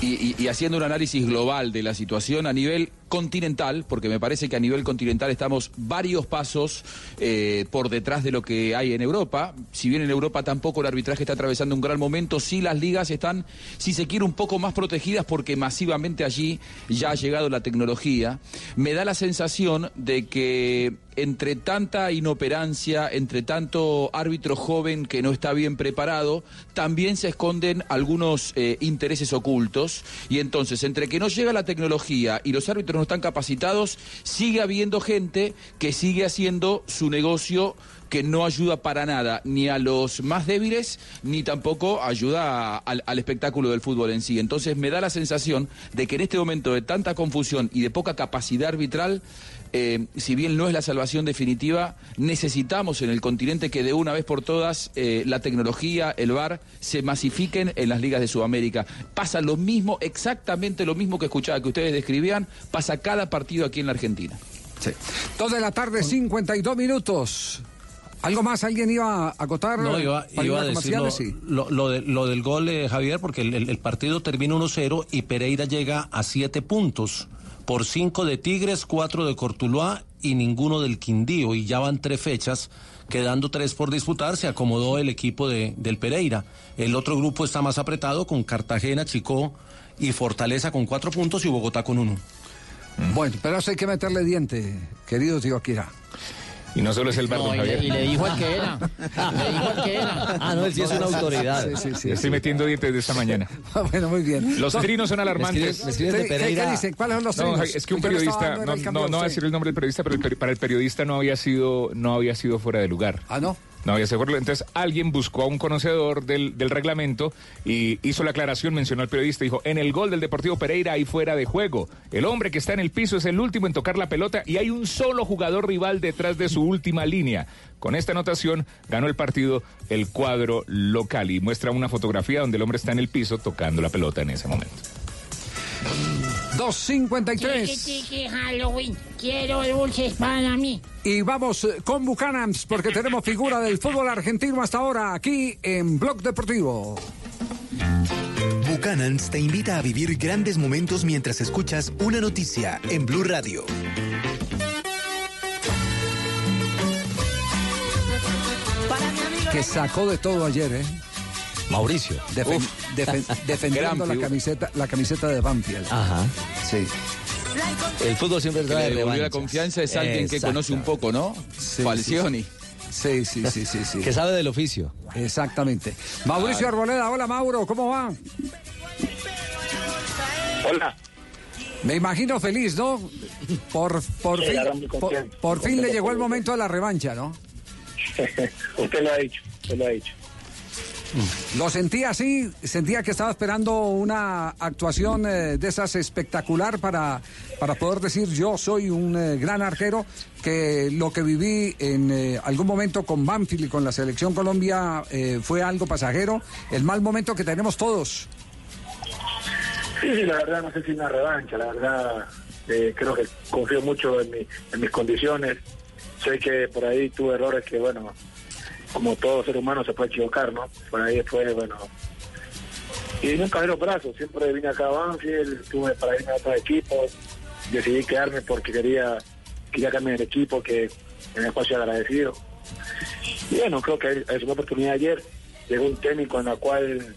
[SPEAKER 35] Y, y- haciendo un análisis global de la situación a nivel continental, porque me parece que a nivel continental estamos varios pasos eh, por detrás de lo que hay en Europa. Si bien en Europa tampoco el arbitraje está atravesando un gran momento, sí las ligas están, si se quiere, un poco más protegidas porque masivamente allí ya ha llegado la tecnología. Me da la sensación de que entre tanta inoperancia, entre tanto árbitro joven que no está bien preparado, también se esconden algunos eh, intereses ocultos. Y entonces, entre que no llega la tecnología y los árbitros no están capacitados, sigue habiendo gente que sigue haciendo su negocio que no ayuda para nada ni a los más débiles ni tampoco ayuda al espectáculo del fútbol en sí. Entonces me da la sensación de que en este momento de tanta confusión y de poca capacidad arbitral, eh, si bien no es la salvación definitiva, necesitamos en el continente que de una vez por todas eh, la tecnología, el VAR, se masifiquen en las ligas de Sudamérica. Pasa lo mismo, exactamente lo mismo que escuchaba que ustedes describían, pasa cada partido aquí en la Argentina.
[SPEAKER 15] Sí. Dos de la tarde, 52 minutos. ¿Algo más? ¿Alguien iba a acotar?
[SPEAKER 38] No, iba, a decir lo,
[SPEAKER 15] comerciales? Sí.
[SPEAKER 38] lo- lo de- lo del gol, eh, Javier, porque el, el- el partido termina 1-0 y Pereira llega a 7 puntos, por 5 de Tigres, 4 de Cortuluá y ninguno del Quindío, y ya van tres fechas, quedando tres por disputar, se acomodó el equipo de, del Pereira. El otro grupo está más apretado con Cartagena, Chicó y Fortaleza con 4 puntos y Bogotá con 1.
[SPEAKER 15] Bueno, pero eso hay que meterle diente, querido Akira.
[SPEAKER 23] Y no solo es el
[SPEAKER 49] No,
[SPEAKER 23] bardo,
[SPEAKER 49] y, le,
[SPEAKER 23] Javier.
[SPEAKER 49] y le dijo el que era. Le dijo el que era.
[SPEAKER 19] Ah, no, él sí es una autoridad.
[SPEAKER 15] Sí, sí, sí.
[SPEAKER 23] Estoy metiendo dientes de esta mañana.
[SPEAKER 15] bueno, muy bien.
[SPEAKER 23] Los
[SPEAKER 15] No,
[SPEAKER 23] trinos son alarmantes.
[SPEAKER 19] Me escriben de
[SPEAKER 15] ¿Qué, qué-
[SPEAKER 19] Pereira.
[SPEAKER 15] qué dicen? ¿Cuáles son los
[SPEAKER 23] No,
[SPEAKER 15] trinos?
[SPEAKER 23] Javi, es que un periodista, no, no, no voy a decir el nombre del periodista, pero el peri- para el periodista no había sido, no había sido fuera de lugar.
[SPEAKER 15] Ah, no.
[SPEAKER 23] No había de- Entonces alguien buscó a un conocedor del, del reglamento y hizo la aclaración, mencionó al periodista, dijo, en el gol del Deportivo Pereira hay fuera de juego. El hombre que está en el piso es el último en tocar la pelota y hay un solo jugador rival detrás de su última línea. Con esta anotación ganó el partido el cuadro local y muestra una fotografía donde el hombre está en el piso tocando la pelota en ese momento.
[SPEAKER 15] 253.
[SPEAKER 49] Chiqui, chiqui, Halloween. Quiero dulces para mí.
[SPEAKER 15] Y vamos eh, con Bucanams porque tenemos figura del fútbol argentino hasta ahora aquí en Blog Deportivo.
[SPEAKER 17] Buchanans te invita a vivir grandes momentos mientras escuchas una noticia en Blue Radio.
[SPEAKER 15] Que sacó de todo ayer, ¿eh?
[SPEAKER 19] Mauricio.
[SPEAKER 15] Defen-
[SPEAKER 19] Uf.
[SPEAKER 15] defen- defendiendo la camiseta, la camiseta de Banfield.
[SPEAKER 19] Ajá.
[SPEAKER 15] Sí.
[SPEAKER 19] El fútbol siempre
[SPEAKER 35] Que
[SPEAKER 19] trae
[SPEAKER 35] le devolvió la confianza es alguien que conoce un poco, ¿no?
[SPEAKER 15] Sí,
[SPEAKER 35] Falcioni.
[SPEAKER 15] Sí, sí, sí, sí, sí.
[SPEAKER 19] Que sabe del oficio.
[SPEAKER 15] Exactamente. Mauricio. Arboleda, hola Mauro, ¿cómo va?
[SPEAKER 50] Hola.
[SPEAKER 15] Me imagino feliz, ¿no? Por, por,
[SPEAKER 50] Sí,
[SPEAKER 15] fin, por, por fin le llegó el momento de la revancha, ¿no?
[SPEAKER 50] usted lo ha dicho, usted lo ha dicho.
[SPEAKER 15] Lo sentía así, sentía que estaba esperando una actuación eh, de esas espectacular para, para poder decir yo soy un eh, gran arquero, que lo que viví en eh, algún momento con Banfield y con la selección Colombia fue algo pasajero, el mal momento que tenemos todos.
[SPEAKER 50] Sí, sí, la verdad no sé si una revancha, la verdad creo que confío mucho en, mi, en mis condiciones. Sé que por ahí tuve errores que, bueno, como todo ser humano se puede equivocar, ¿no? Por ahí después, bueno. Y nunca bajé los brazos, siempre vine acá a Banfield, tuve para irme a otros equipos, decidí quedarme porque quería, quería cambiar el equipo, que en el cual soy agradecido. Y bueno, creo que es una oportunidad ayer, llegó un técnico en la cual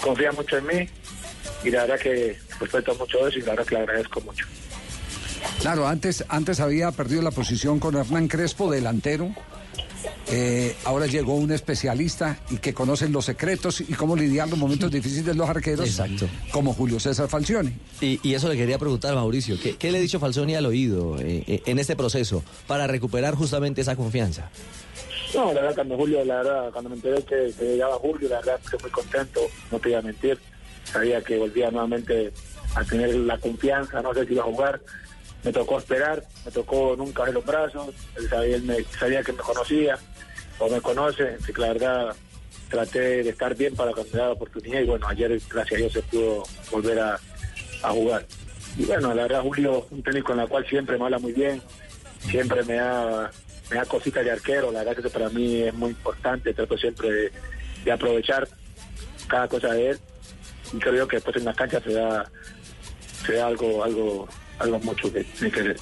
[SPEAKER 50] confía mucho en mí y la verdad que respeto mucho eso y la verdad que le agradezco mucho.
[SPEAKER 15] Claro, antes, antes había perdido la posición con Hernán Crespo, delantero. Eh, ahora llegó un especialista y que conoce los secretos y cómo lidiar los momentos difíciles de los arqueros,
[SPEAKER 19] Exacto.
[SPEAKER 15] como Julio César Falcioni.
[SPEAKER 19] Y, y eso le quería preguntar, Mauricio. ¿Qué, qué le ha dicho Falsoni al oído eh, eh, en este proceso para recuperar justamente esa confianza?
[SPEAKER 50] No, la verdad cuando Julio, la verdad, cuando me enteré que, que llegaba Julio, la verdad estoy muy contento, no te iba a mentir. Sabía que volvía nuevamente a tener la confianza, no sé si iba a jugar. Me tocó esperar, me tocó nunca ver los brazos, él sabía, él me, sabía que me conocía o me conoce, así que la verdad traté de estar bien para cuando la oportunidad y bueno, ayer gracias a Dios se pudo volver a, jugar. Y bueno, la verdad Julio, un técnico en la cual siempre me habla muy bien, siempre me da, me da cositas de arquero, la verdad que para mí es muy importante, trato siempre de, de aprovechar cada cosa de él y creo que después en la cancha se da, se da algo, algo, algo mucho que, que querer.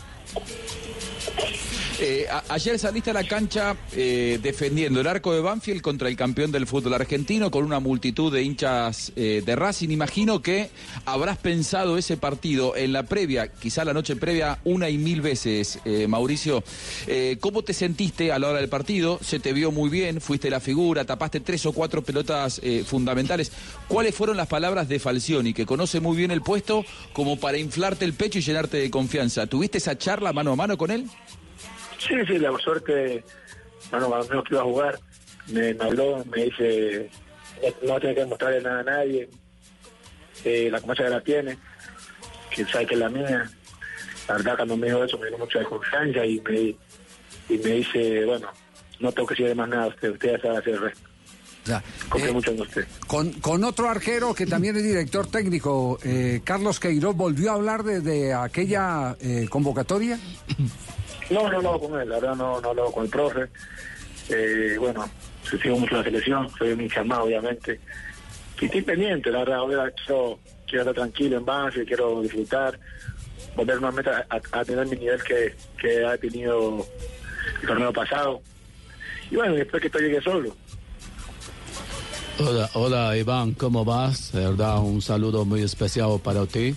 [SPEAKER 35] Eh, ayer saliste a la cancha eh, defendiendo el arco de Banfield contra el campeón del fútbol argentino con una multitud de hinchas eh, de Racing. Imagino que habrás pensado ese partido en la previa, quizá la noche previa, una y mil veces, Mauricio. ¿Cómo te sentiste a la hora del partido? Se te vio muy bien, fuiste la figura, tapaste tres o cuatro pelotas fundamentales. ¿Cuáles fueron las palabras de Falcioni, que conoce muy bien el puesto, como para inflarte el pecho y llenarte de confianza? ¿Tuviste esa charla mano a mano con él?
[SPEAKER 50] Sí, sí, la suerte, bueno, cuando menos que iba a jugar, me, me habló, me dice, no tiene que demostrarle nada a nadie, eh, la que la tiene, que sabe que es la mía. La verdad, cuando me dijo eso, me dio mucha confianza y me, y me dice, bueno, no tengo que decirle más nada a usted, usted ya sabe hacer el resto.
[SPEAKER 15] Ya.
[SPEAKER 50] Confío
[SPEAKER 15] Eh,
[SPEAKER 50] mucho en usted.
[SPEAKER 15] Con, con otro arquero que también es director técnico, eh, Carlos Queiroz, ¿volvió a hablar de, de aquella eh, convocatoria?
[SPEAKER 50] No, no hablo con él, la verdad no, no hablo con el profe. Eh, bueno, yo sigo mucho la selección, soy un hincha más, obviamente. Y estoy pendiente, la verdad, ahora quiero, quiero estar tranquilo en base, quiero disfrutar, volver nuevamente a tener mi nivel que, que ha tenido el torneo pasado. Y bueno, después que esto llegue solo.
[SPEAKER 20] Hola, hola Iván, ¿cómo vas? De verdad, un saludo muy especial para ti.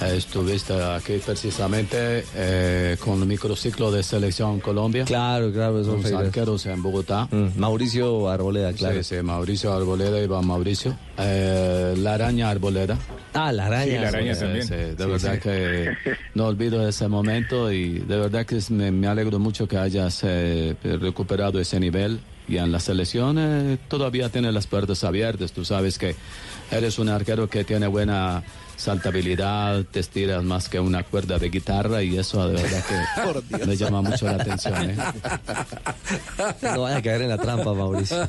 [SPEAKER 20] Estuviste aquí precisamente eh, con el microciclo de Selección Colombia.
[SPEAKER 19] Claro, claro, eso
[SPEAKER 20] Con
[SPEAKER 19] fue-
[SPEAKER 20] arqueros en Bogotá.
[SPEAKER 19] Mm, Mauricio Arboleda, claro.
[SPEAKER 20] Sí, sí, Mauricio Arboleda, Iván Mauricio. Eh, la araña Arboleda.
[SPEAKER 19] Ah, la araña.
[SPEAKER 23] Sí, la araña
[SPEAKER 20] Sí,
[SPEAKER 23] también.
[SPEAKER 20] sí, de
[SPEAKER 23] Sí,
[SPEAKER 20] verdad
[SPEAKER 23] sí.
[SPEAKER 20] que no olvido ese momento y de verdad que es- me, me alegro mucho que hayas eh, recuperado ese nivel y en la selección eh, todavía tienes las puertas abiertas. Tú sabes que eres un arquero que tiene buena saltabilidad, te estiras más que una cuerda de guitarra y eso de verdad que me llama mucho la atención. ¿eh?
[SPEAKER 19] No vaya a caer en la trampa, Mauricio.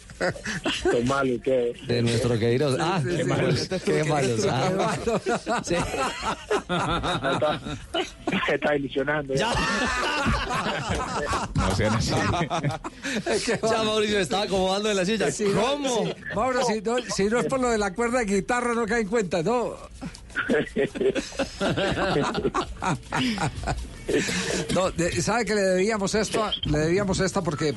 [SPEAKER 50] Que.
[SPEAKER 19] De nuestro querido. Ah,
[SPEAKER 50] Qué
[SPEAKER 19] qué
[SPEAKER 50] malos.
[SPEAKER 19] malos. Qué malos. ah. Sí.
[SPEAKER 50] está, está ilusionando. Ya.
[SPEAKER 23] No sean así.
[SPEAKER 19] Ya Mauricio estaba acomodando en la silla.
[SPEAKER 15] Sí, no,
[SPEAKER 19] ¿Cómo?
[SPEAKER 15] sí. Mauro, si no, si no es por lo de la cuerda de guitarra, no cae en cuenta, ¿no? ¿sabe que le debíamos esto? Le debíamos esta porque,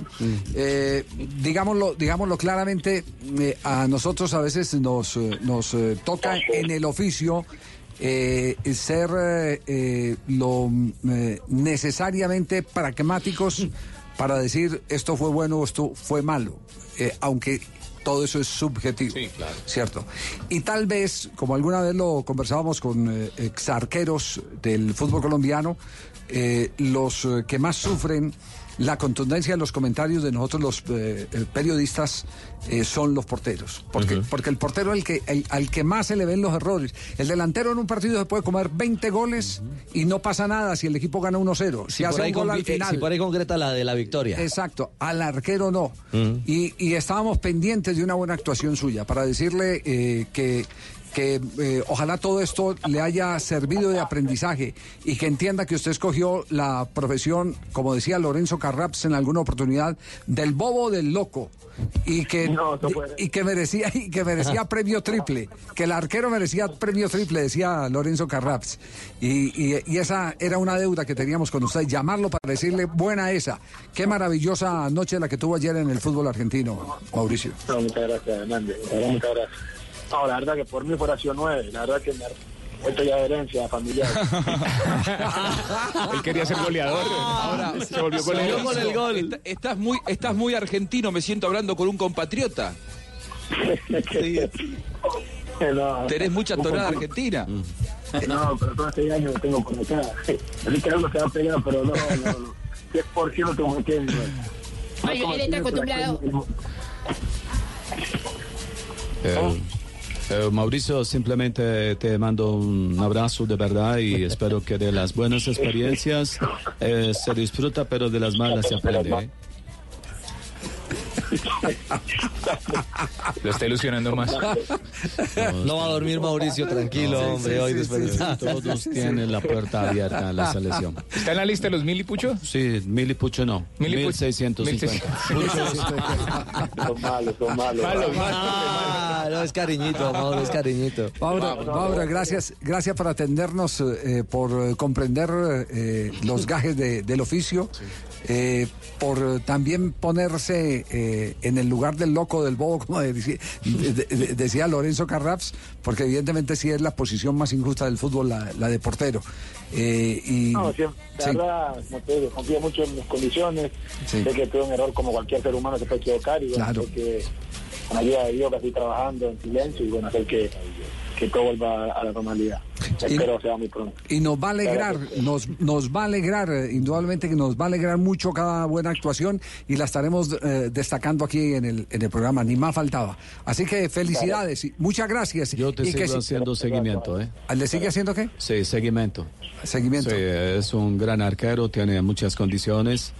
[SPEAKER 15] eh, digámoslo, digámoslo claramente, eh, a nosotros a veces nos, eh, nos eh, toca en el oficio eh, ser eh, lo necesariamente pragmáticos para decir esto fue bueno o esto fue malo, aunque todo eso es subjetivo, ¿cierto? Y tal vez, como alguna vez lo conversábamos con eh, exarqueros del fútbol colombiano, eh, los eh, que más sufren la contundencia de los comentarios de nosotros los eh, periodistas eh, son los porteros. Porque, porque el portero es el que, el- al que más se le ven los errores. El delantero en un partido se puede comer 20 goles y no pasa nada si el equipo gana 1-0. Si,
[SPEAKER 19] Si
[SPEAKER 15] hace
[SPEAKER 19] por, ahí
[SPEAKER 15] un gol al
[SPEAKER 19] eh,
[SPEAKER 15] final.
[SPEAKER 19] si por ahí concreta la de la victoria.
[SPEAKER 15] Exacto, al arquero no. Y, y estábamos pendientes de una buena actuación suya para decirle eh, que, que eh, ojalá todo esto le haya servido de aprendizaje y que entienda que usted escogió la profesión, como decía Lorenzo Carraps en alguna oportunidad, del bobo del loco. Y que, y que merecía y que merecía premio triple, que el arquero merecía premio triple, decía Lorenzo Carraps. Y, y- y esa era una deuda que teníamos con usted, llamarlo para decirle buena esa. Qué maravillosa noche la que tuvo ayer en el fútbol argentino, Mauricio.
[SPEAKER 50] No, muchas gracias, Hernández. Muchas gracias. No, la verdad que por mí fuera sido nueve. La verdad que me esto ya de herencia familiar.
[SPEAKER 23] Él quería ser goleador. Ahora se volvió goleador.
[SPEAKER 35] Est- Estás muy, estás muy argentino, me siento hablando con un compatriota.
[SPEAKER 50] No,
[SPEAKER 35] Tenés mucha tonada argentina.
[SPEAKER 50] No, pero todo este año lo tengo por acá. Así que algo se va a pegar, pero no, no, no. 10% como entiendo.
[SPEAKER 51] Ay, él está acostumbrado.
[SPEAKER 20] Eh, eh, Mauricio, simplemente te mando un abrazo de verdad y espero que de las buenas experiencias eh, se disfruta, pero de las malas se aprende. ¿eh?
[SPEAKER 23] Lo está ilusionando más.
[SPEAKER 19] No va a dormir Mauricio, tranquilo,
[SPEAKER 20] Sí,
[SPEAKER 19] hombre,
[SPEAKER 20] sí,
[SPEAKER 19] hoy
[SPEAKER 20] sí,
[SPEAKER 19] después
[SPEAKER 20] sí,
[SPEAKER 19] de-
[SPEAKER 20] sí, Todos tienen la puerta abierta en la selección.
[SPEAKER 23] ¿Está en la lista de los mil y pucho?
[SPEAKER 20] Sí, mil y pucho no.
[SPEAKER 23] Mil y pucho.
[SPEAKER 20] seiscientos
[SPEAKER 50] Son malos, son malos.
[SPEAKER 19] Ah, no, es cariñito, Mauro, es cariñito.
[SPEAKER 15] Mauro, Mauro, gracias, gracias por atendernos, eh, por comprender eh, los gajes de- del oficio, eh, por también ponerse eh, en el lugar del loco, del bobo, como decía, de- de- decía Lorenzo Carraps, porque evidentemente sí es la posición más injusta del fútbol, la, la de portero. Eh, y,
[SPEAKER 50] No, siempre, la
[SPEAKER 15] sí.
[SPEAKER 50] verdad, como te digo, confío mucho en mis condiciones.
[SPEAKER 15] Sí.
[SPEAKER 50] Sé que tuve un error como cualquier ser humano se puede equivocar y bueno,
[SPEAKER 15] Claro.
[SPEAKER 50] sé que con ayuda de Dios estoy trabajando en silencio y bueno, sé que, que todo vuelva a la normalidad. Espero sea muy pronto.
[SPEAKER 15] Y nos va a alegrar, nos, nos va a alegrar, eh, indudablemente que nos va a alegrar mucho cada buena actuación y la estaremos eh, destacando aquí en el, en el programa, ni más faltaba. Así que felicidades, y muchas gracias.
[SPEAKER 20] Yo te
[SPEAKER 15] y que
[SPEAKER 20] sigo
[SPEAKER 15] si-
[SPEAKER 20] haciendo seguimiento, ¿eh?
[SPEAKER 15] ¿Le sigue haciendo qué?
[SPEAKER 20] Sí, seguimiento.
[SPEAKER 15] Seguimiento.
[SPEAKER 20] Sí, es un gran arquero, tiene muchas condiciones.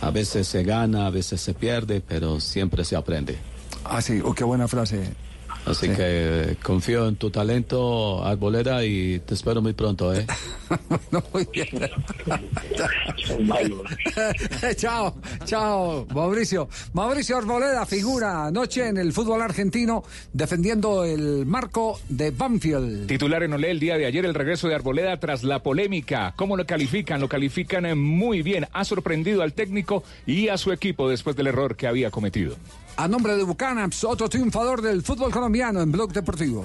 [SPEAKER 20] A veces se gana, a veces se pierde, pero siempre se aprende.
[SPEAKER 15] Ah, sí, oh, qué buena frase.
[SPEAKER 20] Así que eh, confío en tu talento, Arboleda, y te espero muy pronto, ¿eh?
[SPEAKER 15] muy bien. chao, chao, Mauricio. Mauricio Arboleda, figura anoche en el fútbol argentino defendiendo el marco de Banfield.
[SPEAKER 23] Titular en Olé el día de ayer el regreso de Arboleda tras la polémica. ¿Cómo lo califican? Lo califican eh, muy bien. Ha sorprendido al técnico y a su equipo después del error que había cometido.
[SPEAKER 15] A nombre de Bucanaps, otro triunfador del fútbol colombiano en Blog Deportivo.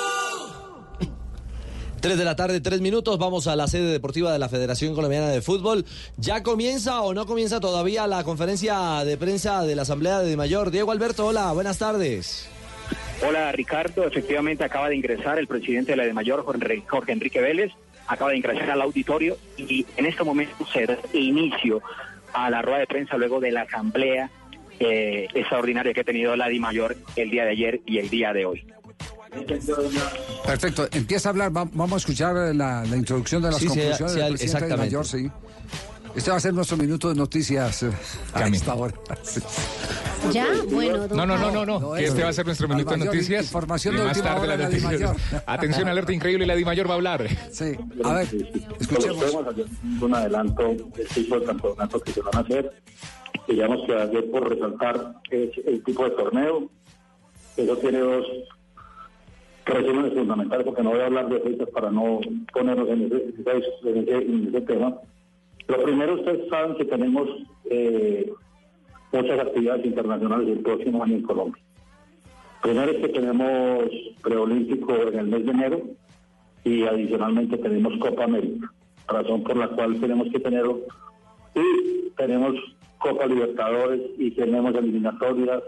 [SPEAKER 19] 3 de la tarde, 3 minutos. Vamos a la sede deportiva de la Federación Colombiana de Fútbol. ¿Ya comienza o no comienza todavía la conferencia de prensa de la Asamblea de Mayor? Diego Alberto, hola, buenas tardes.
[SPEAKER 52] Hola Ricardo, efectivamente acaba de ingresar el presidente de la de Mayor, Jorge Enrique Vélez, acaba de ingresar al auditorio y en este momento se da inicio a la rueda de prensa luego de la asamblea eh, extraordinaria que ha tenido la Di Mayor el día de ayer y el día de hoy.
[SPEAKER 15] Perfecto, empieza a hablar, va- vamos a escuchar la, la introducción de las
[SPEAKER 19] Sí,
[SPEAKER 15] conclusiones
[SPEAKER 19] sí,
[SPEAKER 15] del presidente de. Mayor, sí. Este va a ser nuestro minuto de noticias eh, a esta hora.
[SPEAKER 53] Ya, bueno,
[SPEAKER 23] No, no, no, no, no, que este va a ser nuestro minuto de noticias.
[SPEAKER 15] información de
[SPEAKER 23] más
[SPEAKER 15] última
[SPEAKER 23] tarde
[SPEAKER 15] la
[SPEAKER 23] noticias. Atención, alerta increíble, la Di Mayor va a hablar.
[SPEAKER 15] Sí, a ver,
[SPEAKER 54] escuchemos. No podemos hacer ningún adelanto del tipo de campeonato que se van a hacer. Digamos que ayer por resaltar es el tipo de torneo. Eso tiene dos resúmenes fundamentales, porque no voy a hablar de fechas para no ponernos en ese- en ese tema. Lo primero, ustedes saben que tenemos eh, muchas actividades internacionales el próximo año en Colombia. Primero es que tenemos preolímpico en el mes de enero y adicionalmente tenemos Copa América, razón por la cual tenemos que tenerlo. Y tenemos Copa Libertadores y tenemos eliminatorias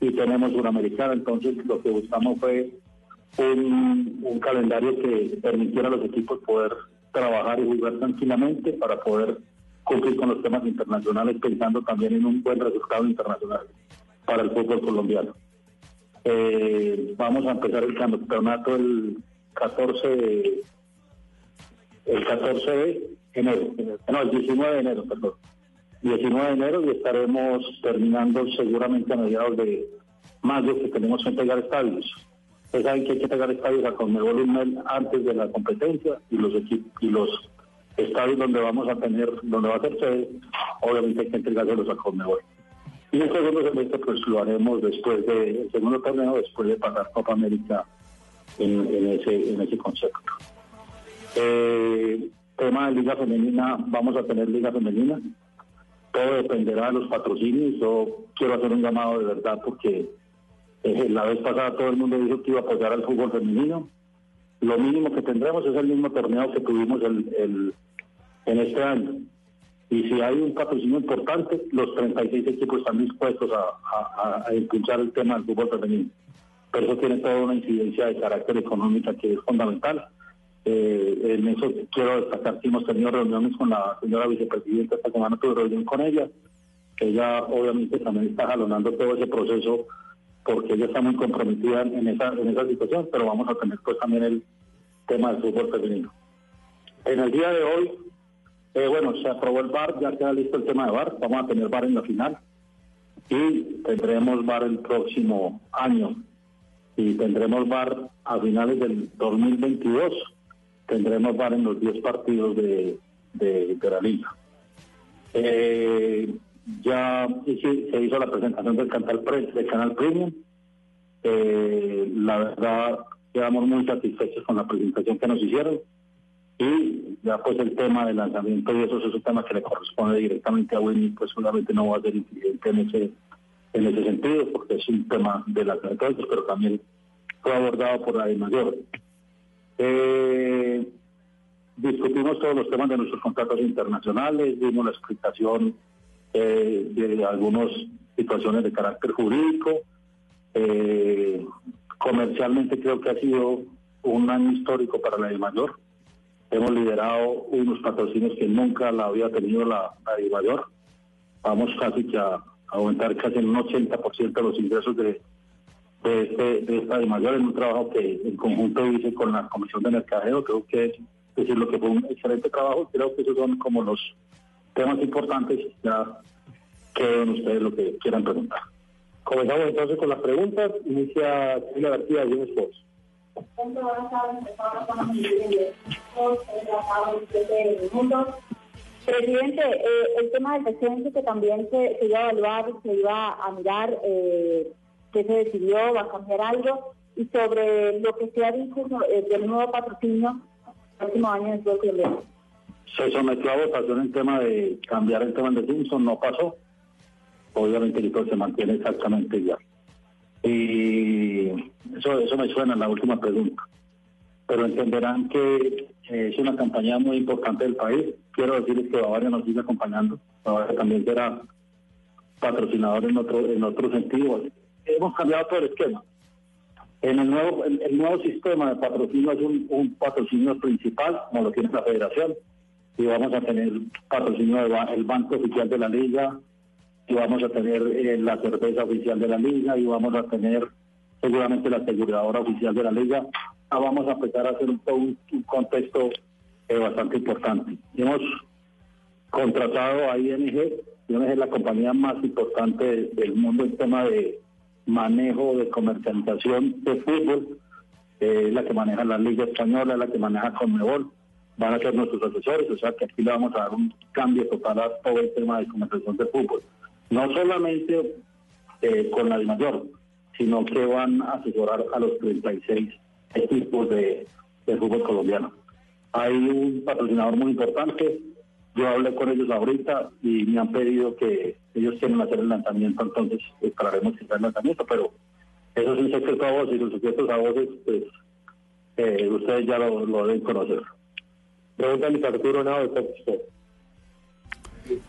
[SPEAKER 54] y tenemos Suramericana. Entonces lo que buscamos fue un, calendario que permitiera a los equipos poder trabajar y jugar tranquilamente para poder cumplir con los temas internacionales, pensando también en un buen resultado internacional para el fútbol colombiano. Eh, vamos a empezar el campeonato el 14 de, el 14 de enero, no, el 19 de enero, perdón. 19 de enero y estaremos terminando seguramente a mediados de mayo que tenemos que pegar estadios. Saben que hay que pegar estadios a Conmebol antes de la competencia y los equipos y los estadios donde vamos a tener, donde va a ser sede, obviamente hay que entregárselos a Conmebol. Y el segundo semestre pues lo haremos después de, el segundo torneo después de pasar Copa América en, en ese, en ese concepto. Eh, tema de Liga Femenina, vamos a tener Liga Femenina. Todo dependerá de los patrocinios. Yo quiero hacer un llamado de verdad porque eh, la vez pasada todo el mundo dijo que iba a apoyar al fútbol femenino. Lo mínimo que tendremos es el mismo torneo que tuvimos el, el- en este año. Y si hay un patrocinio importante, los 36 equipos están dispuestos a, a- a- impulsar el tema del fútbol femenino. Pero eso tiene toda una incidencia de carácter económica que es fundamental. Eh, en eso quiero destacar que hemos tenido reuniones con la señora vicepresidenta, esta semana tuve reunión con ella, ella obviamente también está jalonando todo ese proceso porque ella está muy comprometida en esa, en esa situación, pero vamos a tener pues también el tema del fútbol femenino. En el día de hoy, eh, bueno, se aprobó el VAR, ya queda listo el tema de VAR, vamos a tener VAR en la final y tendremos VAR el próximo año y tendremos VAR a finales del 2022, tendremos VAR en los 10 partidos de, de, de la liga. Eh, ya se hizo la presentación del canal, del canal Premium. Eh, la verdad, quedamos muy satisfechos con la presentación que nos hicieron. Y ya pues el tema del lanzamiento y eso es un tema que le corresponde directamente a Winnie, pues seguramente no va a ser incidente en ese, en ese sentido, porque es un tema de las entonces, pero también fue abordado por la de mayor. Eh, discutimos todos los temas de nuestros contratos internacionales, dimos la explicación eh, de algunas situaciones de carácter jurídico. Eh, comercialmente creo que ha sido un año histórico para la mayor. Hemos liderado unos patrocinios que nunca la había tenido la, la mayor. Vamos casi que a, aumentar casi en un 80% los ingresos de, de, este, de esta mayor en un trabajo que en conjunto hice con la Comisión de Mercadeo. Creo que es decir lo que fue un excelente trabajo. Creo que esos son como los temas importantes. Ya queden ustedes lo que quieran preguntar. Comenzamos entonces con las preguntas. Inicia Sheila García de Sports.
[SPEAKER 55] Presidente, eh, el tema del descenso que también se, iba a evaluar, se iba a mirar eh, qué se decidió, va a cambiar algo, y sobre lo que se ha dicho eh, del nuevo patrocinio el próximo año en el.
[SPEAKER 54] Se sometió a votación el tema de cambiar el tema del descenso, no pasó. Obviamente el se mantiene exactamente igual. Y eso, eso me suena en la última pregunta. Pero entenderán que eh, es una campaña muy importante del país. Quiero decirles que Bavaria nos sigue acompañando. Bavaria también será patrocinador en otro, en otro sentido. Hemos cambiado todo el esquema. En el nuevo, el, el nuevo sistema de patrocinio es un, patrocinio principal, como lo tiene la federación, y vamos a tener patrocinio del Banco Oficial de la Liga, y vamos a tener eh, la cerveza oficial de la Liga, y vamos a tener seguramente la aseguradora oficial de la Liga. Ah, vamos a empezar a hacer un, contexto eh, bastante importante. Hemos contratado a ING, ING es la compañía más importante del mundo en tema de manejo de comercialización de fútbol, eh, la que maneja la Liga Española, es la que maneja Conmebol, van a ser nuestros asesores, o sea que aquí le vamos a dar un cambio total a todo el tema de comercialización de fútbol. No solamente eh, con la de mayor, sino que van a asesorar a los 36 equipos de, fútbol colombiano. Hay un patrocinador muy importante, yo hablé con ellos ahorita y me han pedido que ellos quieren hacer el lanzamiento, entonces esperaremos que sea el lanzamiento, pero eso es un secreto a voces y los secretos a voces, pues eh, ustedes ya lo, deben conocer. Pregunta Arturo Nado de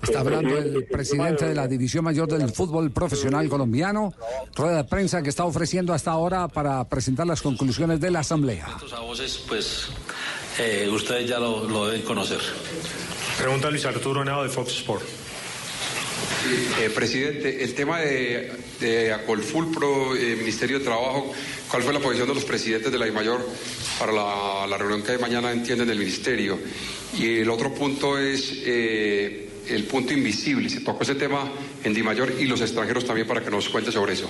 [SPEAKER 15] Está hablando el presidente de la División Mayor del Fútbol Profesional Colombiano, rueda de prensa que está ofreciendo hasta ahora para presentar las conclusiones de la Asamblea.
[SPEAKER 56] Estos a voces, pues, eh, ustedes ya lo, lo deben conocer.
[SPEAKER 57] Pregunta Luis Arturo Nao de Fox Sport.
[SPEAKER 58] Eh, presidente, el tema de, de Acolful Pro, eh, Ministerio de Trabajo, ¿cuál fue la posición de los presidentes de la mayor para la, reunión que mañana entienden del Ministerio? Y el otro punto es eh, el punto invisible. Se tocó ese tema en Di Mayor y los extranjeros también para que nos cuente sobre eso.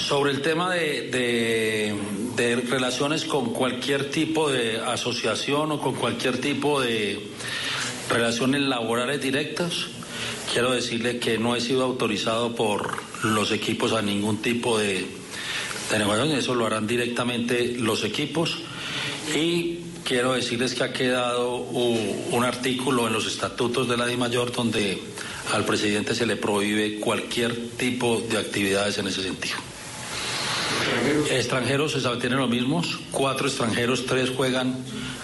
[SPEAKER 56] Sobre el tema de, relaciones con cualquier tipo de asociación o con cualquier tipo de relaciones laborales directas, quiero decirle que no he sido autorizado por los equipos a ningún tipo de, de negociación, eso lo harán directamente los equipos y quiero decirles que ha quedado un artículo en los estatutos de la DIMAYOR donde al presidente se le prohíbe cualquier tipo de actividades en ese sentido. Extranjeros se tienen los mismos, cuatro extranjeros, tres juegan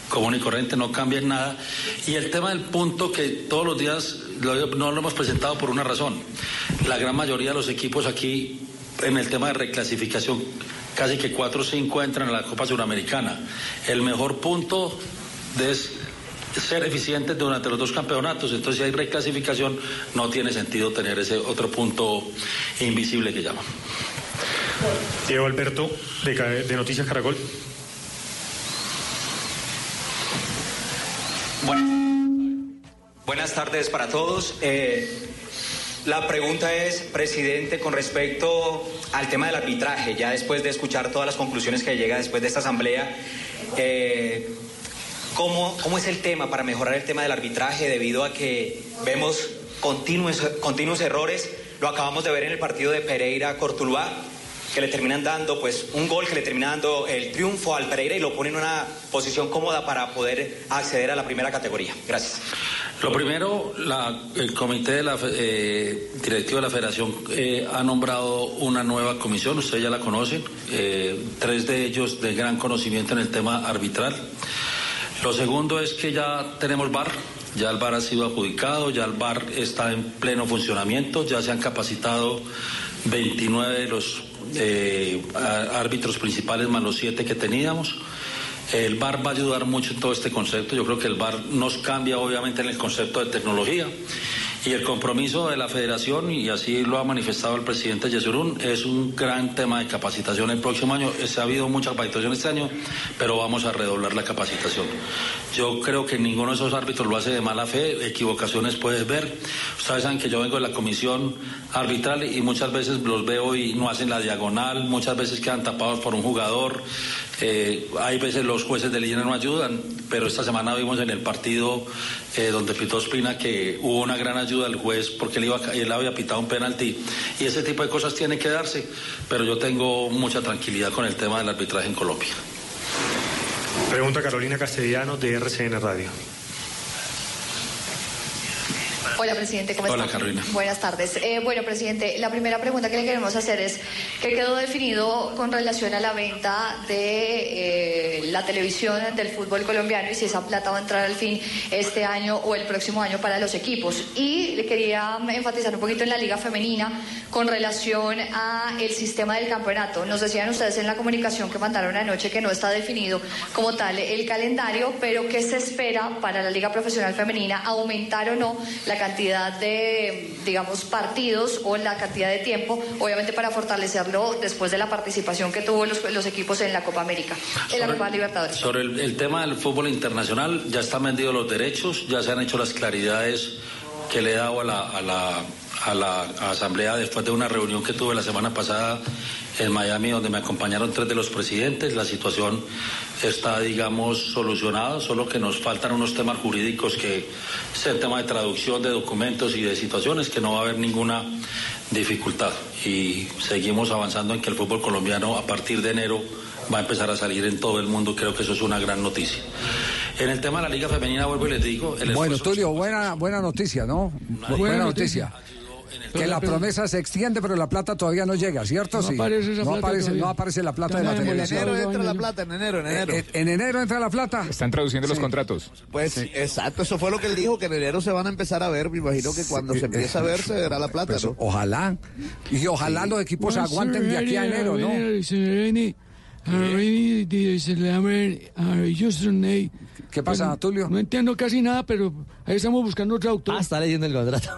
[SPEAKER 56] común y corriente, no cambian nada. Y el tema del punto que todos los días no lo hemos presentado por una razón. La gran mayoría de los equipos aquí en el tema de reclasificación, casi que cuatro o cinco entran a la Copa Suramericana. El mejor punto es ser eficientes durante los dos campeonatos. Entonces, si hay reclasificación, no tiene sentido tener ese otro punto invisible que llaman.
[SPEAKER 57] Diego Alberto, de, de Noticias Caracol.
[SPEAKER 59] Bueno, buenas tardes para todos. Eh, la pregunta es, presidente, con respecto al tema del arbitraje, ya después de escuchar todas las conclusiones que llega después de esta asamblea, eh, ¿cómo, ¿cómo es el tema para mejorar el tema del arbitraje debido a que vemos continuos, continuos errores? Lo acabamos de ver en el partido de Pereira-Cortuluá, que le terminan dando pues un gol que le termina dando el triunfo al Pereira y lo pone en una posición cómoda para poder acceder a la primera categoría. Gracias.
[SPEAKER 56] Lo primero, el comité eh, directivo de la federación eh, ha nombrado una nueva comisión, ustedes ya la conocen, eh, tres de ellos de gran conocimiento en el tema arbitral. Lo segundo es que ya tenemos VAR, ya el VAR ha sido adjudicado, ya el VAR está en pleno funcionamiento, ya se han capacitado 29 de los eh, árbitros principales más los siete que teníamos. El VAR va a ayudar mucho en todo este concepto. Yo creo que el VAR nos cambia obviamente en el concepto de tecnología Y el compromiso de la federación, y así lo ha manifestado el presidente Yesurún, es un gran tema de capacitación el próximo año. Se ha habido mucha capacitación este año, pero vamos a redoblar la capacitación. Yo creo que ninguno de esos árbitros lo hace de mala fe, equivocaciones puedes ver. Ustedes saben que yo vengo de la comisión arbitral y muchas veces los veo y no hacen la diagonal, muchas veces quedan tapados por un jugador. Eh, hay veces los jueces de línea no ayudan, pero esta semana vimos en el partido eh, donde pitó Espina que hubo una gran ayuda del juez porque él, iba, él había pitado un penalti y ese tipo de cosas tienen que darse, pero yo tengo mucha tranquilidad con el tema del arbitraje en Colombia.
[SPEAKER 60] Pregunta Carolina Castellano de RCN Radio.
[SPEAKER 61] Hola, presidente, ¿cómo
[SPEAKER 56] Hola,
[SPEAKER 61] está?
[SPEAKER 56] Carolina.
[SPEAKER 61] Buenas tardes. Eh, bueno, presidente, la primera pregunta que le queremos hacer es ¿qué quedó definido con relación a la venta de eh, la televisión del fútbol colombiano y si esa plata va a entrar al fin este año o el próximo año para los equipos? Y le quería enfatizar un poquito en la liga femenina con relación a el sistema del campeonato. Nos decían ustedes en la comunicación que mandaron anoche que no está definido como tal el calendario, pero ¿qué se espera para la liga profesional femenina? ¿Aumentar o no la cantidad de, digamos, partidos o la cantidad de tiempo, obviamente para fortalecerlo después de la participación que tuvo los, los equipos en la Copa América, en la Copa Libertadores?
[SPEAKER 56] Sobre el, el tema del fútbol internacional, ya están vendidos los derechos, ya se han hecho las claridades que le he dado a la, a la, a la Asamblea después de una reunión que tuve la semana pasada en Miami, donde me acompañaron tres de los presidentes. La situación está, digamos, solucionada, solo que nos faltan unos temas jurídicos que es el tema de traducción de documentos y de situaciones, que no va a haber ninguna dificultad. Y seguimos avanzando en que el fútbol colombiano a partir de enero va a empezar a salir en todo el mundo. Creo que eso es una gran noticia. En el tema de la Liga Femenina, vuelvo y les digo, el
[SPEAKER 15] Bueno, Tulio, buena, buena noticia, ¿no? Bu- Buena, noticia. Que la promesa se extiende, pero la plata todavía no llega, ¿cierto?
[SPEAKER 25] No
[SPEAKER 15] sí.
[SPEAKER 25] aparece esa
[SPEAKER 15] no
[SPEAKER 25] plata
[SPEAKER 15] aparece,
[SPEAKER 25] todavía.
[SPEAKER 15] no aparece la plata de la
[SPEAKER 25] En
[SPEAKER 15] televisión.
[SPEAKER 25] enero entra la plata, en enero, en enero.
[SPEAKER 15] En, en enero entra la plata.
[SPEAKER 23] Están traduciendo los contratos.
[SPEAKER 25] Pues exacto, eso fue lo que él dijo, que en enero se van a empezar a ver. Me imagino que cuando se empiece a ver se verá la plata,
[SPEAKER 15] Pues,
[SPEAKER 25] ¿no?
[SPEAKER 15] Ojalá. Y ojalá los equipos aguanten de aquí a enero, ¿no? ¿Qué pasa, Tulio?
[SPEAKER 25] No entiendo casi nada, pero ahí estamos buscando traductor.
[SPEAKER 19] Ah, está leyendo el contrato.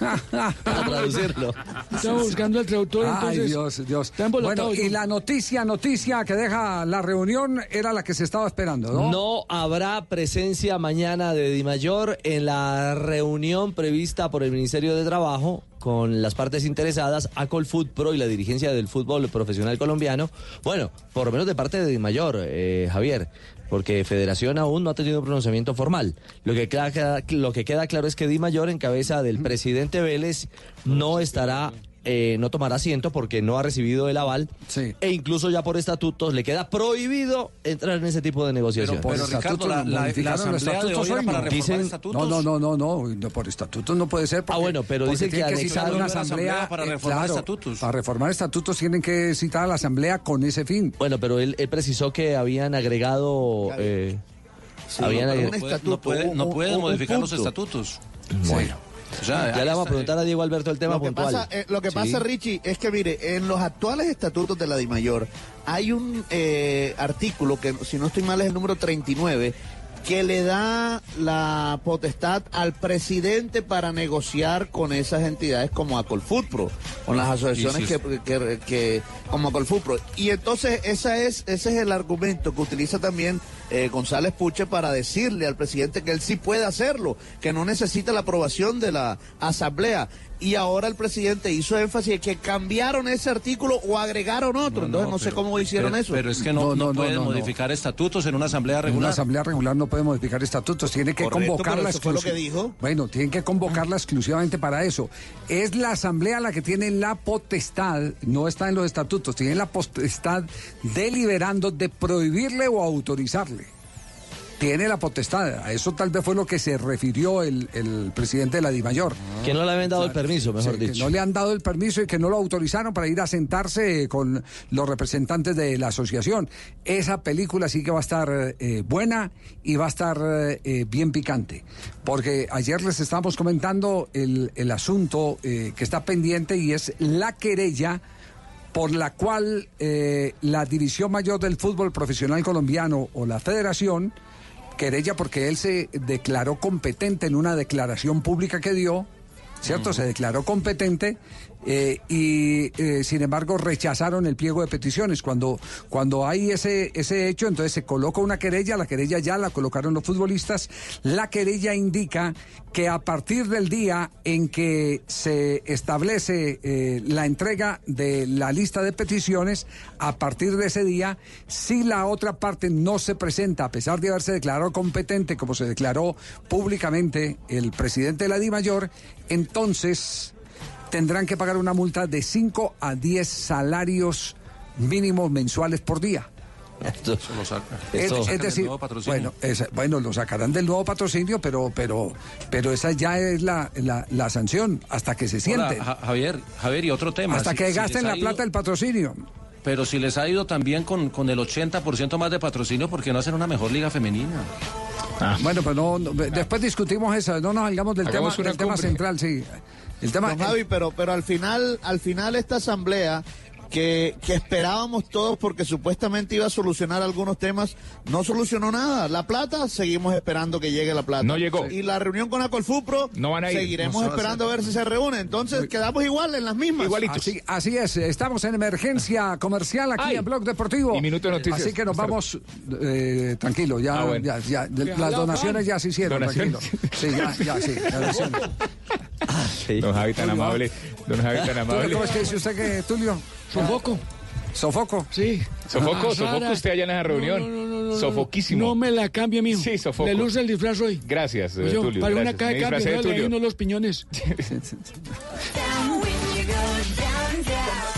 [SPEAKER 19] Para traducirlo.
[SPEAKER 25] Estamos buscando el traductor,
[SPEAKER 15] Ay,
[SPEAKER 25] entonces.
[SPEAKER 15] Dios, Dios. Bueno, y
[SPEAKER 25] yo.
[SPEAKER 15] la noticia, noticia que deja la reunión era la que se estaba esperando, ¿no?
[SPEAKER 19] No habrá presencia mañana de Di Mayor en la reunión prevista por el Ministerio de Trabajo con las partes interesadas, Acol Food Pro y la dirigencia del fútbol profesional colombiano. Bueno, por lo menos de parte de Di Mayor, eh, Javier, porque Federación aún no ha tenido un pronunciamiento formal. Lo que, queda, lo que queda claro es que Di Mayor, en cabeza del presidente Vélez, no estará eh, no tomará asiento porque no ha recibido el aval e incluso ya por estatutos le queda prohibido entrar en ese tipo de negociaciones.
[SPEAKER 15] por estatutos, ¿no? ¿Modificaron los estatutos hoy, no?
[SPEAKER 19] Dicen-
[SPEAKER 15] No, no, no, no, no, no, por estatutos no puede ser. Porque,
[SPEAKER 19] Ah, bueno, pero dicen que anexaron
[SPEAKER 15] citar una asamblea,
[SPEAKER 19] asamblea para
[SPEAKER 15] eh,
[SPEAKER 19] reformar
[SPEAKER 15] claro,
[SPEAKER 19] estatutos.
[SPEAKER 15] Para reformar estatutos tienen que citar a la asamblea con ese fin.
[SPEAKER 19] Bueno, pero él, él precisó que habían agregado... eh, habían
[SPEAKER 27] no,
[SPEAKER 19] agre-
[SPEAKER 27] puede, no puede, no puede modificar los estatutos.
[SPEAKER 19] Bueno.
[SPEAKER 27] O sea,
[SPEAKER 19] ya le vamos a preguntar a Diego Alberto el tema
[SPEAKER 62] Lo que
[SPEAKER 19] puntual.
[SPEAKER 62] pasa, eh, lo que
[SPEAKER 19] Sí.
[SPEAKER 62] pasa, Richie, es que mire, en los actuales estatutos de la DIMAYOR hay un eh, artículo que, si no estoy mal, es el número 39, que le da la potestad al presidente para negociar con esas entidades como Acolfutpro, con las asociaciones
[SPEAKER 27] Sí, sí.
[SPEAKER 62] que, que, que- como Acolfutpro. Y entonces esa es, ese es el argumento que utiliza también eh, González Puche para decirle al presidente que él sí puede hacerlo, que no necesita la aprobación de la asamblea. Y ahora el presidente hizo énfasis en que cambiaron ese artículo o agregaron otro. Entonces no, sé
[SPEAKER 27] pero-
[SPEAKER 62] cómo hicieron
[SPEAKER 27] pero-
[SPEAKER 62] eso.
[SPEAKER 27] Pero es que no,
[SPEAKER 15] No,
[SPEAKER 27] no,
[SPEAKER 15] no, no,
[SPEAKER 27] pueden
[SPEAKER 15] no, no.
[SPEAKER 27] modificar estatutos en una asamblea
[SPEAKER 15] En una
[SPEAKER 27] regular.
[SPEAKER 15] asamblea regular no puede modificar estatutos, tiene que
[SPEAKER 62] Correcto,
[SPEAKER 15] convocarla
[SPEAKER 62] pero eso fue lo que
[SPEAKER 15] exclusi-
[SPEAKER 62] dijo.
[SPEAKER 15] Bueno, tienen que convocarla exclusivamente para eso. Es la asamblea la que tiene la potestad, no está en los estatutos, tiene la potestad deliberando de prohibirle o autorizarle. Tiene la potestad, a eso tal vez fue lo que se refirió el, el presidente de la DIMAYOR.
[SPEAKER 19] Que no le habían dado el permiso, mejor
[SPEAKER 15] Sí, que
[SPEAKER 19] dicho.
[SPEAKER 15] no le han dado el permiso y que no lo autorizaron para ir a sentarse con los representantes de la asociación. Esa película sí que va a estar eh, buena y va a estar eh, bien picante. Porque ayer les estábamos comentando el, el asunto eh, que está pendiente y es la querella por la cual eh, la División Mayor del Fútbol Profesional Colombiano o la Federación, querella porque él se declaró competente en una declaración pública que dio ¿cierto? Se declaró competente eh, y eh, sin embargo rechazaron el pliego de peticiones. Cuando, cuando hay ese, ese hecho, entonces se coloca una querella, la querella ya la colocaron los futbolistas, la querella indica que a partir del día en que se establece eh, la entrega de la lista de peticiones, a partir de ese día, si la otra parte no se presenta, a pesar de haberse declarado competente, como se declaró públicamente el presidente de la DIMAYOR, entonces tendrán que pagar una multa de 5 a 10 salarios mínimos mensuales por día.
[SPEAKER 27] Eso lo saca.
[SPEAKER 15] Es, es
[SPEAKER 27] sacan del
[SPEAKER 15] decir,
[SPEAKER 27] nuevo patrocinio.
[SPEAKER 15] bueno, bueno, lo sacarán del nuevo patrocinio, pero, pero, pero esa ya es la, la, la sanción hasta que se
[SPEAKER 27] Ja- Javier, Javier, y otro tema.
[SPEAKER 15] hasta
[SPEAKER 27] Si-
[SPEAKER 15] que gasten la
[SPEAKER 27] ido-
[SPEAKER 15] plata del patrocinio.
[SPEAKER 27] Pero si les ha ido también con, con el 80% más de patrocinio, ¿por qué no hacen una mejor liga femenina?
[SPEAKER 15] Bueno, pues no, no, después discutimos eso, no nos salgamos del tema,
[SPEAKER 23] Hagamos una
[SPEAKER 15] del tema central, sí. El tema,
[SPEAKER 62] Don Javi, pero, pero al final, al final esta asamblea que, que esperábamos todos porque supuestamente iba a solucionar algunos temas, no solucionó nada. La plata, seguimos esperando que llegue la plata.
[SPEAKER 23] No llegó.
[SPEAKER 62] Y la reunión con Acolfupro,
[SPEAKER 23] No van a ir.
[SPEAKER 62] seguiremos
[SPEAKER 15] No se va a
[SPEAKER 62] esperando a ver si se reúne. Entonces quedamos igual en las mismas.
[SPEAKER 15] Así, así es, estamos en emergencia comercial aquí
[SPEAKER 23] Ay.
[SPEAKER 15] en Blog Deportivo.
[SPEAKER 23] Y minuto de noticias.
[SPEAKER 15] Así que nos vamos, eh, tranquilo, ya,
[SPEAKER 23] Ah, bueno.
[SPEAKER 15] ya, ya, de-
[SPEAKER 23] Ya
[SPEAKER 15] las
[SPEAKER 23] la
[SPEAKER 15] donaciones ya se hicieron,
[SPEAKER 23] Donaciones.
[SPEAKER 15] tranquilo. Sí, ya, ya, sí. donaciones.
[SPEAKER 23] Don Javi tan
[SPEAKER 15] Tulio,
[SPEAKER 23] amable. Don Javi tan amable.
[SPEAKER 15] ¿Cómo es que dice usted que, Tulio?
[SPEAKER 25] Sofoco.
[SPEAKER 15] ¿Sofoco?
[SPEAKER 25] Sí.
[SPEAKER 23] Sofoco,
[SPEAKER 25] Ah,
[SPEAKER 23] sofoco usted allá en esa reunión.
[SPEAKER 25] No, no, no,
[SPEAKER 23] Sofoquísimo.
[SPEAKER 25] No me la cambie, mijo.
[SPEAKER 23] Sí, sofoco.
[SPEAKER 25] Le luce el disfraz hoy.
[SPEAKER 23] Gracias,
[SPEAKER 25] Pues yo,
[SPEAKER 23] Tulio.
[SPEAKER 25] para una caja de cambio,
[SPEAKER 23] de Tulio.
[SPEAKER 25] uno los piñones.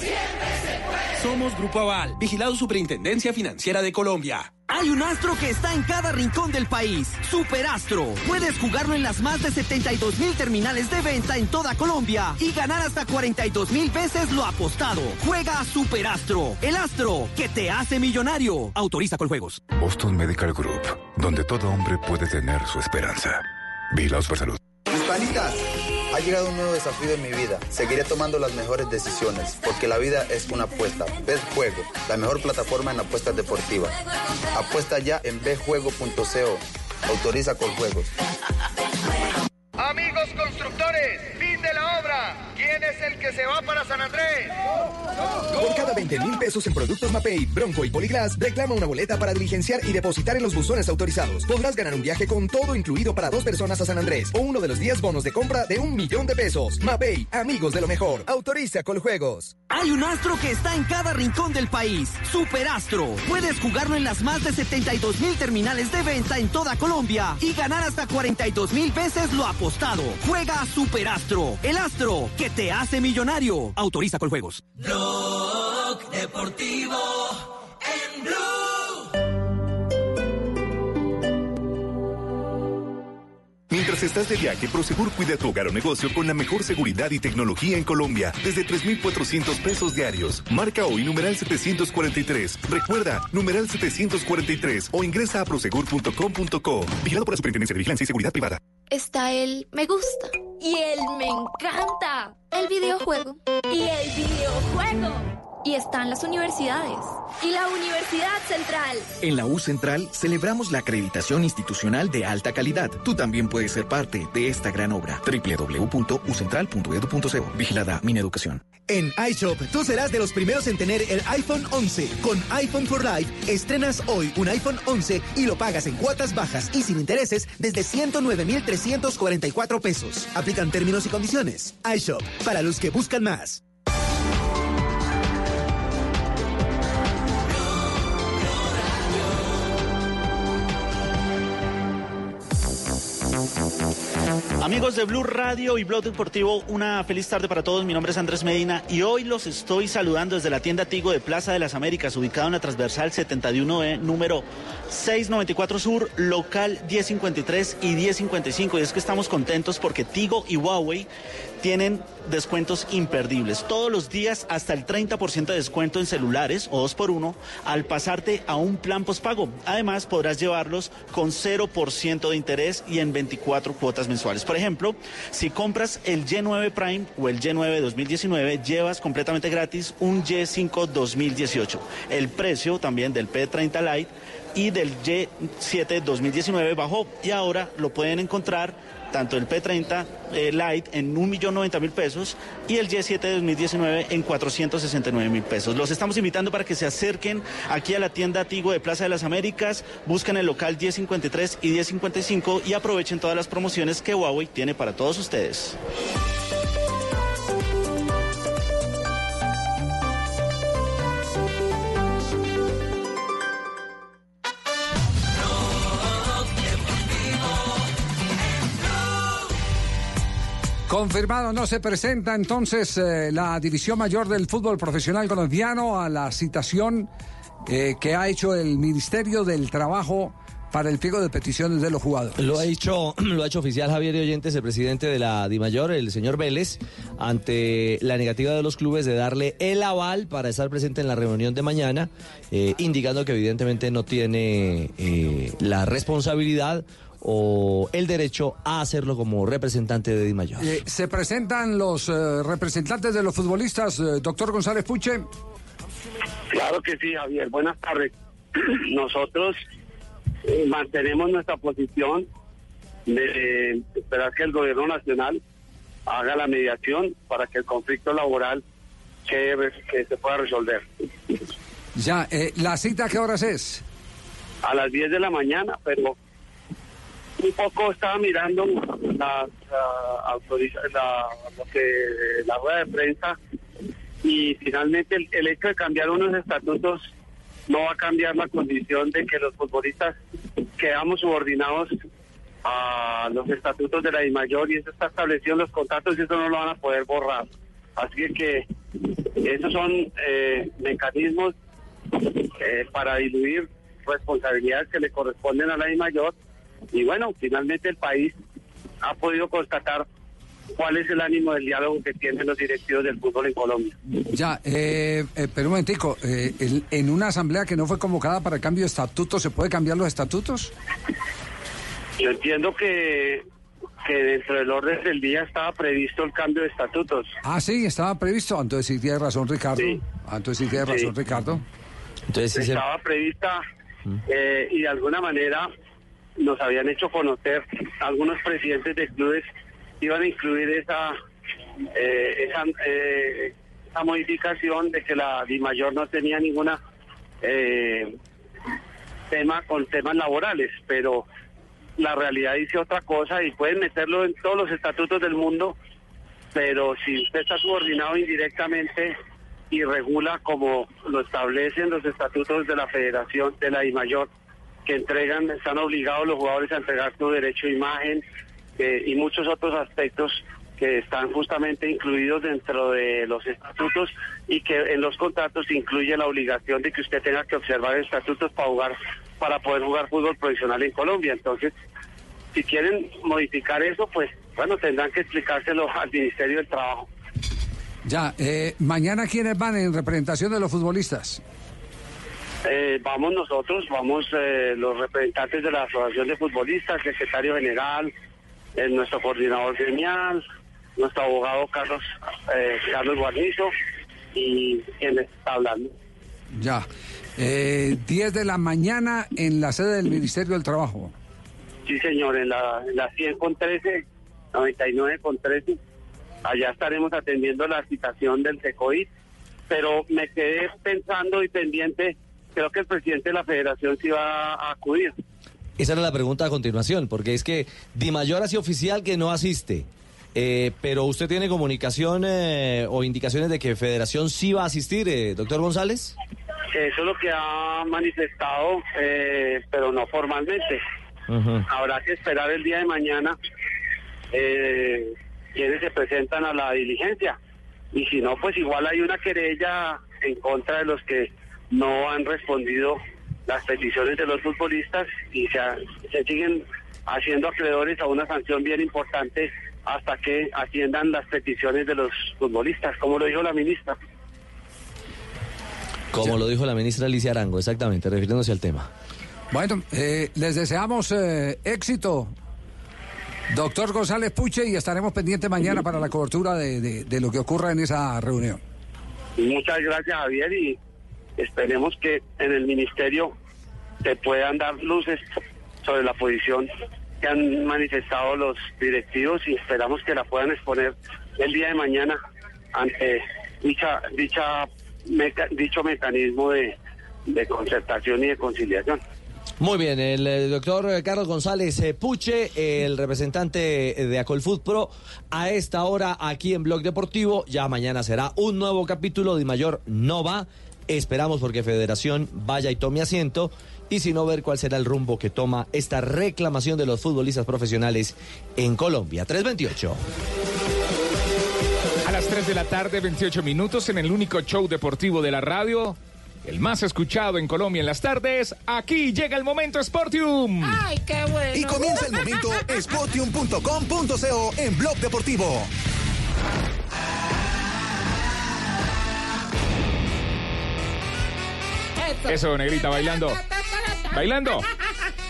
[SPEAKER 63] Somos Grupo Aval, vigilado Superintendencia Financiera de Colombia.
[SPEAKER 19] Hay un astro que está en cada rincón del país. Superastro. Puedes jugarlo en las más de 72 mil terminales de venta en toda Colombia y ganar hasta 42 mil veces lo apostado. Juega a Superastro. El astro que te hace millonario. Autoriza con juegos.
[SPEAKER 64] Boston Medical Group, donde todo hombre puede tener su esperanza. Vigilados por salud.
[SPEAKER 65] Hispanitas, ha llegado un nuevo desafío en mi vida. Seguiré tomando las mejores decisiones, porque la vida es una apuesta. Betjuego, la mejor plataforma en apuestas deportivas. Apuesta ya en betjuego.co. Autoriza con juegos.
[SPEAKER 66] Amigos constructores, fin de la obra. ¿Quién es el que se va para San Andrés?
[SPEAKER 17] Por cada 20 mil pesos en productos Mapei, Bronco y Poliglass, reclama una boleta para diligenciar y depositar en los buzones autorizados. Podrás ganar un viaje con todo incluido para dos personas a San Andrés o uno de los 10 bonos de compra de un millón de pesos. Mapei, amigos de lo mejor. Autoriza con juegos.
[SPEAKER 19] Hay un astro que está en cada rincón del país. Superastro. Puedes jugarlo en las más de 72 mil terminales de venta en toda Colombia y ganar hasta 42 mil veces lo apostado. Juega a Superastro. El astro que te hace millonario. Autoriza con juegos.
[SPEAKER 67] Blog Deportivo en Blue.
[SPEAKER 68] Mientras estás de viaje, Prosegur cuida tu hogar o negocio con la mejor seguridad y tecnología en Colombia, desde 3,400 pesos diarios. Marca hoy numeral 743. Recuerda, numeral 743 o ingresa a prosegur.com.co. Vigilado por la Superintendencia de Vigilancia y Seguridad Privada.
[SPEAKER 11] Está el me gusta. Y el me encanta. El videojuego. Y el videojuego. Y están las universidades. Y la Universidad Central.
[SPEAKER 69] En la U Central celebramos la acreditación institucional de alta calidad. Tú también puedes ser parte de esta gran obra. www.ucentral.edu.co. Vigilada Mineducación.
[SPEAKER 17] En iShop, tú serás de los primeros en tener el iPhone 11. Con iPhone for Life, estrenas hoy un iPhone 11 y lo pagas en cuotas bajas y sin intereses desde 109,344 pesos. Aplican términos y condiciones. iShop, para los que buscan más.
[SPEAKER 70] Amigos de Blue Radio y Blog Deportivo, una feliz tarde para todos. Mi nombre es Andrés Medina y hoy los estoy saludando desde la tienda Tigo de Plaza de las Américas, ubicado en la transversal 71E, número 694 Sur, local 1053 y 1055. Y es que estamos contentos porque Tigo y Huawei tienen descuentos imperdibles. Todos los días hasta el 30% de descuento en celulares o 2 por 1 al pasarte a un plan postpago. Además, podrás llevarlos con 0% de interés y en 24 cuotas mensuales. Por ejemplo, si compras el Y9 Prime o el Y9 2019, llevas completamente gratis un Y5 2018. El precio también del P30 Lite y del Y7 2019 bajó y ahora lo pueden encontrar tanto el P30 eh, Lite en 1.090.000 pesos y el Y7 2019 en 469 mil pesos. Los estamos invitando para que se acerquen aquí a la tienda Tigo de Plaza de las Américas, busquen el local 1053 y 1055 y aprovechen todas las promociones que Huawei tiene para todos ustedes.
[SPEAKER 15] Confirmado, no se presenta entonces eh, la división mayor del fútbol profesional colombiano a la citación eh, que ha hecho el Ministerio del Trabajo para el pliego de peticiones de los jugadores.
[SPEAKER 19] Lo ha hecho, lo ha hecho oficial Javier Oyentes, el presidente de la DIMAYOR, el señor Vélez, ante la negativa de los clubes de darle el aval para estar presente en la reunión de mañana, eh, indicando que evidentemente no tiene la responsabilidad o el derecho a hacerlo como representante de DIMAYOR.
[SPEAKER 15] Eh, ¿Se presentan los eh, representantes de los futbolistas, eh, doctor González Puche?
[SPEAKER 71] Claro que sí, Javier. Buenas tardes. Nosotros mantenemos nuestra posición de esperar que el gobierno nacional haga la mediación para que el conflicto laboral que, que se pueda resolver.
[SPEAKER 15] Ya, ¿la cita a qué horas es?
[SPEAKER 71] A las 10 de la mañana, pero un poco estaba mirando la, la, la rueda de prensa y finalmente el, hecho de cambiar unos estatutos no va a cambiar la condición de que los futbolistas quedamos subordinados a los estatutos de la mayor y eso está establecido en los contratos y eso no lo van a poder borrar. Así que esos son eh, mecanismos eh, para diluir responsabilidades que le corresponden a la mayor y bueno, finalmente el país ha podido constatar cuál es el ánimo del diálogo que tienen los directivos del fútbol en Colombia.
[SPEAKER 15] Ya, eh, eh pero un momentico, eh, ¿en una asamblea que no fue convocada para el cambio de estatutos, ¿se puede cambiar los estatutos?
[SPEAKER 71] Yo entiendo que, que dentro del orden del día estaba previsto el cambio de estatutos.
[SPEAKER 15] Ah, sí, estaba previsto. Entonces sí tiene razón Ricardo. Sí. Ah, entonces sí tiene razón Ricardo.
[SPEAKER 71] Entonces estaba prevista mm. eh, y de alguna manera nos habían hecho conocer algunos presidentes de clubes iban a incluir esa eh, esa, eh, esa, modificación de que la mayor no tenía ninguna eh, tema con temas laborales, pero la realidad dice otra cosa y pueden meterlo en todos los estatutos del mundo, pero si usted está subordinado indirectamente y regula como lo establecen los estatutos de la Federación de la mayor que entregan, están obligados los jugadores a entregar su derecho a imagen eh, y muchos otros aspectos que están justamente incluidos dentro de los estatutos y que en los contratos incluye la obligación de que usted tenga que observar estatutos para jugar, para poder jugar fútbol profesional en Colombia. Entonces, si quieren modificar eso, pues bueno, tendrán que explicárselo al Ministerio del Trabajo.
[SPEAKER 15] Ya, eh, mañana quiénes van en representación de los futbolistas.
[SPEAKER 71] Eh, vamos nosotros, vamos eh, los representantes de la Asociación de Futbolistas, secretario general, eh, nuestro coordinador gremial, nuestro abogado Carlos Carlos Guarnizo y quien está hablando.
[SPEAKER 15] Ya. 10 de la mañana en la sede del Ministerio del Trabajo.
[SPEAKER 71] Sí, señor, en la, en la 100 con 13, 99 con 13. Allá estaremos atendiendo la citación del SECOID, pero me quedé pensando y pendiente creo que el presidente de la federación sí va a acudir.
[SPEAKER 19] Esa era la pregunta a continuación, porque es que Di Mayor hace oficial que no asiste. Eh, pero usted tiene comunicación eh, o indicaciones de que Federación sí va a asistir, eh, doctor González.
[SPEAKER 71] Eso es lo que ha manifestado, pero no formalmente. Habrá que esperar el día de mañana eh, quienes se presentan a la diligencia. Y si no, pues igual hay una querella en contra de los que no han respondido las peticiones de los futbolistas y se, se siguen haciendo acreedores a una sanción bien importante hasta que atiendan las peticiones de los futbolistas, como lo dijo la ministra.
[SPEAKER 19] Como lo dijo la ministra Alicia Arango, exactamente, refiriéndose al tema.
[SPEAKER 15] Bueno, eh, les deseamos eh, éxito, doctor González Puche, y estaremos pendientes mañana para la cobertura de, de- de lo que ocurra en esa reunión.
[SPEAKER 71] Muchas gracias, Javier, y esperemos que en el ministerio se puedan dar luces sobre la posición que han manifestado los directivos y esperamos que la puedan exponer el día de mañana ante dicha dicho mecanismo de, concertación y de conciliación.
[SPEAKER 19] Muy bien, el, eh, doctor Carlos González eh, Puche, el representante de Acolfood Pro, a esta hora aquí en Blog Deportivo. Ya mañana será un nuevo capítulo de Mayor no va. Esperamos porque Federación vaya y tome asiento. Y si no, ver cuál será el rumbo que toma esta reclamación de los futbolistas profesionales en Colombia. 328.
[SPEAKER 23] A las 3 de la tarde, 28 minutos, en el único show deportivo de la radio, el más escuchado en Colombia en las tardes, aquí llega el momento Sportium.
[SPEAKER 72] Ay, qué bueno.
[SPEAKER 17] Y comienza el momento sportium.com.co en Blog Deportivo.
[SPEAKER 23] Eso, negrita, bailando. Bailando.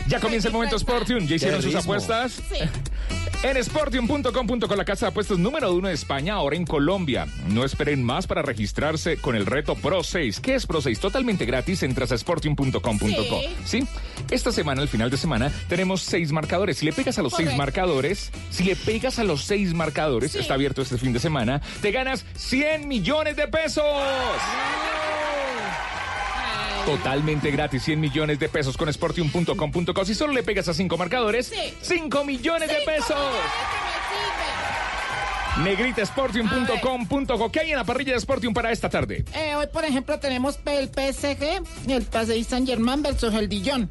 [SPEAKER 23] Ya comienza el momento Sportium. ¿Ya hicieron sus apuestas? En sportium.com.co, la casa de apuestas número uno de España, ahora en Colombia. No esperen más para registrarse con el reto Pro 6. ¿Qué es Pro 6? Totalmente gratis. Entras a sportium.com.co. ¿Sí? Esta semana, al final de semana, tenemos seis marcadores. Si le pegas a los seis marcadores, si le pegas a los seis marcadores, está abierto este fin de semana, te ganas 100 millones de pesos. Totalmente gratis, 100 millones de pesos con sportium.com.co. Si solo le pegas a cinco marcadores, 5 millones de pesos. Negrita sportium.com.co. ¿Qué hay en la parrilla de Sportium para esta tarde?
[SPEAKER 51] Eh, hoy, por ejemplo, tenemos el PSG, el Paris Saint Germain versus el Dijon.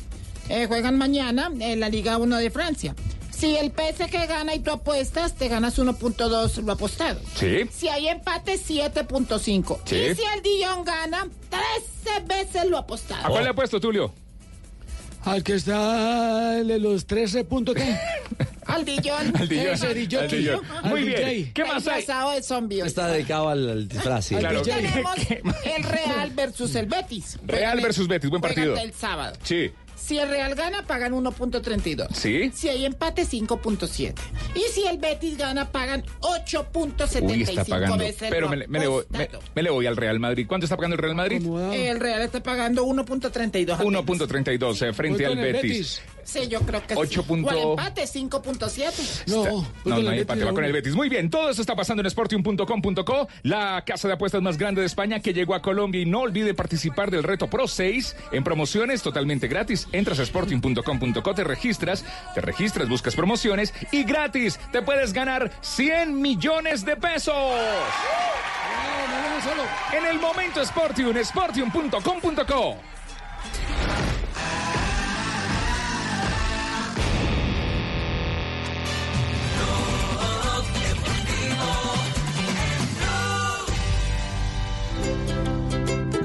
[SPEAKER 51] Eh, juegan mañana en la Liga 1 de Francia. Si el PSG gana y tú apuestas, te ganas 1.2 lo apostado.
[SPEAKER 23] Sí.
[SPEAKER 51] Si hay empate, 7.5.
[SPEAKER 23] Sí.
[SPEAKER 51] Y si el Dijon gana, 13 veces lo apostado.
[SPEAKER 23] ¿A cuál le ha puesto, Tulio?
[SPEAKER 25] Al que está de los 13 puntos qué.
[SPEAKER 51] Al Dijon.
[SPEAKER 23] Al Dijon,
[SPEAKER 51] Ese
[SPEAKER 23] al Dijon.
[SPEAKER 51] Al
[SPEAKER 23] Muy bien.
[SPEAKER 51] DJ.
[SPEAKER 23] ¿Qué más hay?
[SPEAKER 51] De zombie.
[SPEAKER 19] Está dedicado al, al disfraz. sí.
[SPEAKER 23] Claro.
[SPEAKER 51] Tenemos el Real versus el Betis.
[SPEAKER 23] Real versus Betis, buen
[SPEAKER 51] Juegan
[SPEAKER 23] partido.
[SPEAKER 51] El sábado.
[SPEAKER 23] Sí.
[SPEAKER 51] Si el Real gana, pagan 1.32.
[SPEAKER 23] ¿Sí?
[SPEAKER 51] Si hay empate, 5.7. Y si el Betis gana, pagan 8.75
[SPEAKER 23] Uy, está pagando.
[SPEAKER 51] veces
[SPEAKER 23] Pero me, me le voy, me- le voy al Real Madrid. ¿Cuánto está pagando el Real Madrid?
[SPEAKER 51] El Real está pagando 1.32. apenas.
[SPEAKER 23] 1.32 eh, frente al. Betis.
[SPEAKER 51] Sí, yo creo que
[SPEAKER 23] Ocho
[SPEAKER 51] sí.
[SPEAKER 23] punto-
[SPEAKER 51] O el empate, 5.7.
[SPEAKER 23] No, no, no hay empate, va con el Betis. Muy bien, todo eso está pasando en sportium.com.co, la casa de apuestas más grande de España que llegó a Colombia. Y no olvide participar del reto Pro 6 en promociones totalmente gratis. Entras a sportium.com.co, te registras, te registras, buscas promociones y gratis te puedes ganar 100 millones de pesos. En el momento Sportium, sportium.com.co.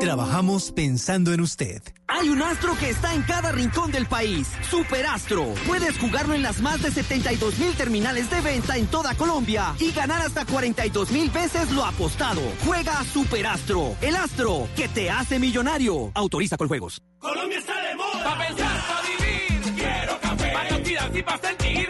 [SPEAKER 17] Trabajamos pensando en usted.
[SPEAKER 73] Hay un astro que está en cada rincón del país. Superastro. Puedes jugarlo en las más de 72 mil terminales de venta en toda Colombia y ganar hasta 42 mil veces lo apostado. Juega a Superastro. El astro que te hace millonario. Autoriza con juegos.
[SPEAKER 72] Colombia está de moda. Pa' pensar, pa' vivir. Quiero café. Pa' actividad y pa' sentir.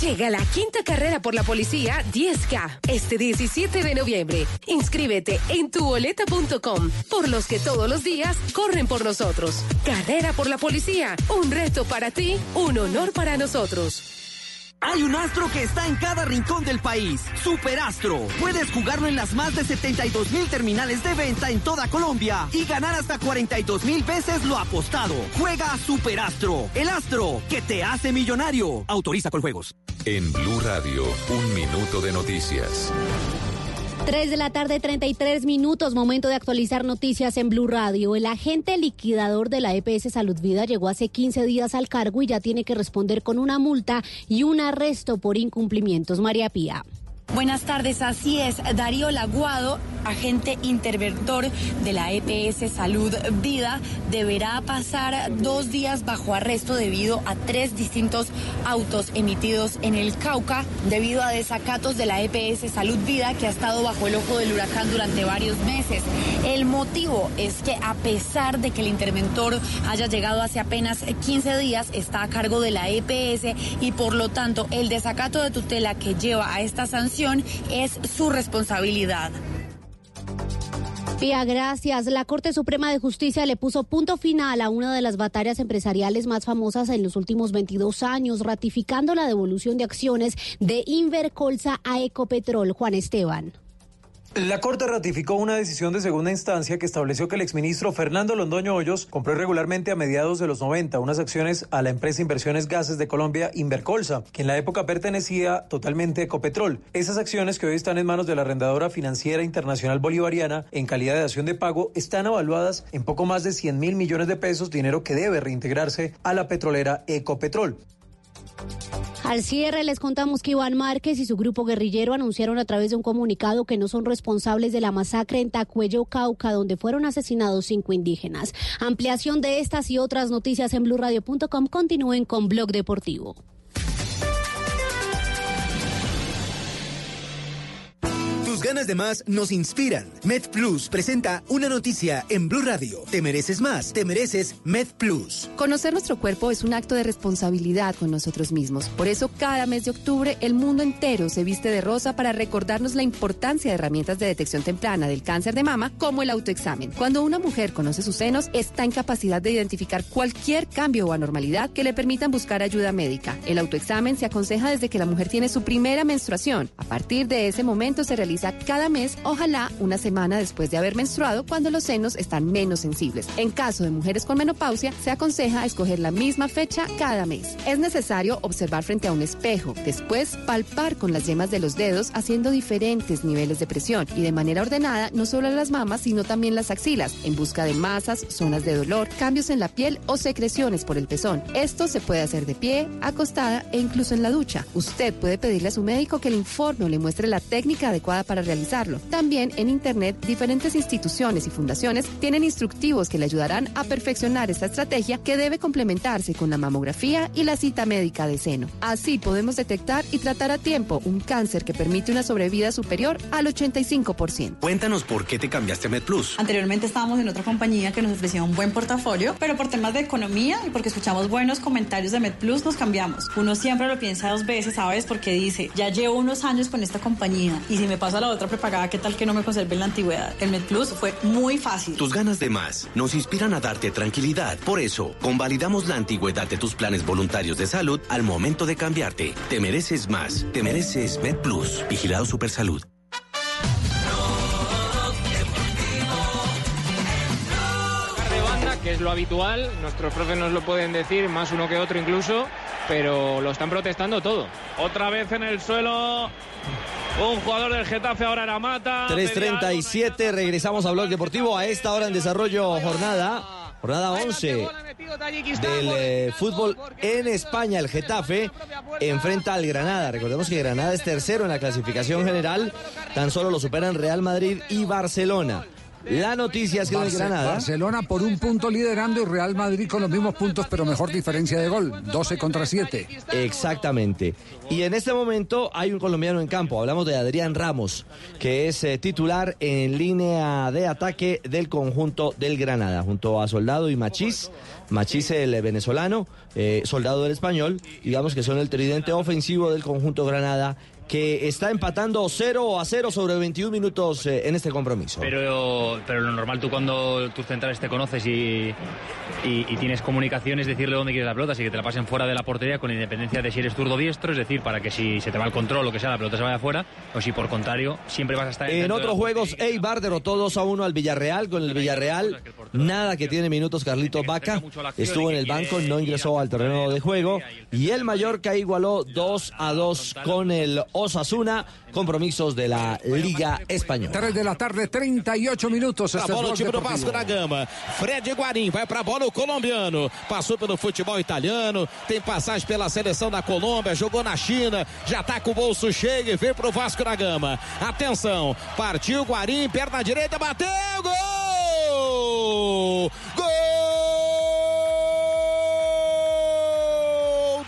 [SPEAKER 74] Llega la quinta carrera por la policía 10K este 17 de noviembre. Inscríbete en tuboleta.com por los que todos los días corren por nosotros. Carrera por la policía, un reto para ti, un honor para nosotros.
[SPEAKER 19] Hay un astro que está en cada rincón del país. Superastro. Puedes jugarlo en las más de 72 mil terminales de venta en toda Colombia y ganar hasta 42 mil veces lo apostado. Juega Superastro. El astro que te hace millonario. Autoriza con juegos.
[SPEAKER 42] En Blue Radio, un minuto de noticias.
[SPEAKER 43] 3 de la tarde, 33 minutos, momento de actualizar noticias en Blue Radio. El agente liquidador de la EPS Salud Vida llegó hace 15 días al cargo y ya tiene que responder con una multa y un arresto por incumplimientos. María Pía.
[SPEAKER 75] Buenas tardes, así es. Darío Laguado, agente interventor de la EPS Salud Vida, deberá pasar dos días bajo arresto debido a tres distintos autos emitidos en el Cauca debido a desacatos de la EPS Salud Vida que ha estado bajo el ojo del huracán durante varios meses. El motivo es que a pesar de que el interventor haya llegado hace apenas 15 días, está a cargo de la EPS y por lo tanto el desacato de tutela que lleva a esta sanción es su responsabilidad.
[SPEAKER 43] Pía, gracias. La Corte Suprema de Justicia le puso punto final a una de las batallas empresariales más famosas en los últimos 22 años, ratificando la devolución de acciones de Invercolsa a Ecopetrol. Juan Esteban.
[SPEAKER 76] La Corte ratificó una decisión de segunda instancia que estableció que el exministro Fernando Londoño Hoyos compró irregularmente a mediados de los 90 unas acciones a la empresa Inversiones Gases de Colombia, Invercolsa, que en la época pertenecía totalmente a Ecopetrol. Esas acciones que hoy están en manos de la arrendadora financiera internacional bolivariana en calidad de acción de pago están evaluadas en poco más de 100 mil millones de pesos, dinero que debe reintegrarse a la petrolera Ecopetrol.
[SPEAKER 43] Al cierre les contamos que Iván Márquez y su grupo guerrillero anunciaron a través de un comunicado que no son responsables de la masacre en Tacuello, Cauca, donde fueron asesinados cinco indígenas. Ampliación de estas y otras noticias en blurradio.com. Continúen con Blog Deportivo.
[SPEAKER 17] Tus ganas de más nos inspiran. MedPlus presenta una noticia en Blue Radio. Te mereces más, te mereces MedPlus.
[SPEAKER 77] Conocer nuestro cuerpo es un acto de responsabilidad con nosotros mismos. Por eso, cada mes de octubre, el mundo entero se viste de rosa para recordarnos la importancia de herramientas de detección temprana del cáncer de mama, como el autoexamen. Cuando una mujer conoce sus senos, está en capacidad de identificar cualquier cambio o anormalidad que le permitan buscar ayuda médica. El autoexamen se aconseja desde que la mujer tiene su primera menstruación. A partir de ese momento se realiza cada mes, ojalá una semana después de haber menstruado, cuando los senos están menos sensibles. En caso de mujeres con menopausia, se aconseja escoger la misma fecha cada mes. Es necesario observar frente a un espejo, después palpar con las yemas de los dedos haciendo diferentes niveles de presión y de manera ordenada no solo las mamas, sino también las axilas, en busca de masas, zonas de dolor, cambios en la piel o secreciones por el pezón. Esto se puede hacer de pie, acostada e incluso en la ducha. Usted puede pedirle a su médico que le informe o le muestre la técnica adecuada para realizarlo. También en Internet, diferentes instituciones y fundaciones tienen instructivos que le ayudarán a perfeccionar esta estrategia que debe complementarse con la mamografía y la cita médica de seno. Así podemos detectar y tratar a tiempo un cáncer que permite una sobrevida superior al 85%.
[SPEAKER 78] Cuéntanos por qué te cambiaste a MedPlus.
[SPEAKER 56] Anteriormente estábamos en otra compañía que nos ofrecía un buen portafolio, pero por temas de economía y porque escuchamos buenos comentarios de MedPlus nos cambiamos. Uno siempre lo piensa dos veces, ¿sabes? Porque dice, ya llevo unos años con esta compañía y si me paso a otra prepagada, ¿qué tal que no me conserve en la antigüedad? El MedPlus fue muy fácil.
[SPEAKER 78] Tus ganas de más nos inspiran a darte tranquilidad. Por eso, convalidamos la antigüedad de tus planes voluntarios de salud al momento de cambiarte. Te mereces más. Te mereces MedPlus. Vigilado Supersalud.
[SPEAKER 79] Es lo habitual, nuestros profes nos lo pueden decir, más uno que otro incluso,
[SPEAKER 80] pero lo están protestando todo.
[SPEAKER 81] Otra vez en el suelo. Un jugador del Getafe ahora era Mata.
[SPEAKER 19] 3.37, regresamos a Blog Deportivo. A esta hora en desarrollo jornada, jornada 11 del eh, fútbol en España. El Getafe enfrenta al Granada. Recordemos que Granada es tercero en la clasificación general. Tan solo lo superan Real Madrid y Barcelona. La noticia es que
[SPEAKER 15] Barce-
[SPEAKER 19] Granada.
[SPEAKER 15] Barcelona por un punto liderando y Real Madrid con los mismos puntos, pero mejor diferencia de gol. 12 contra 7.
[SPEAKER 19] Exactamente. Y en este momento hay un colombiano en campo. Hablamos de Adrián Ramos, que es eh, titular en línea de ataque del conjunto del Granada, junto a Soldado y Machís. Machís el eh, venezolano, eh, Soldado el español. Digamos que son el tridente ofensivo del conjunto Granada que está empatando 0 a 0 sobre 21 minutos eh, en este compromiso.
[SPEAKER 80] Pero, pero lo normal tú cuando tus centrales te conoces y, y, y tienes comunicación es decirle dónde quieres la pelota, así que te la pasen fuera de la portería con independencia de si eres zurdo diestro, es decir, para que si se te va el control o lo que sea, la pelota se vaya afuera, o si por contrario siempre vas a estar
[SPEAKER 19] En
[SPEAKER 80] la
[SPEAKER 19] otros juegos, Eibar derrotó 2 a 1 al Villarreal. Con el Villarreal, nada que tiene minutos Carlitos Vaca. Estuvo en el banco, no ingresó al terreno de juego. Y el Mallorca igualó 2 a 2 con el Osasuna. Compromisos de la Liga Española.
[SPEAKER 15] 3 de la tarde, 38 minutos.
[SPEAKER 62] A bola o time do. Vasco da Gama. Fred Guarim vai pra bola o colombiano. Passou pelo futebol italiano, tem passagem pela seleção da Colômbia, jogou na China, já tá com o bolso cheio e veio pro Vasco da Gama. Atenção, partiu Guarim, perna direita, bateu, gol! Gol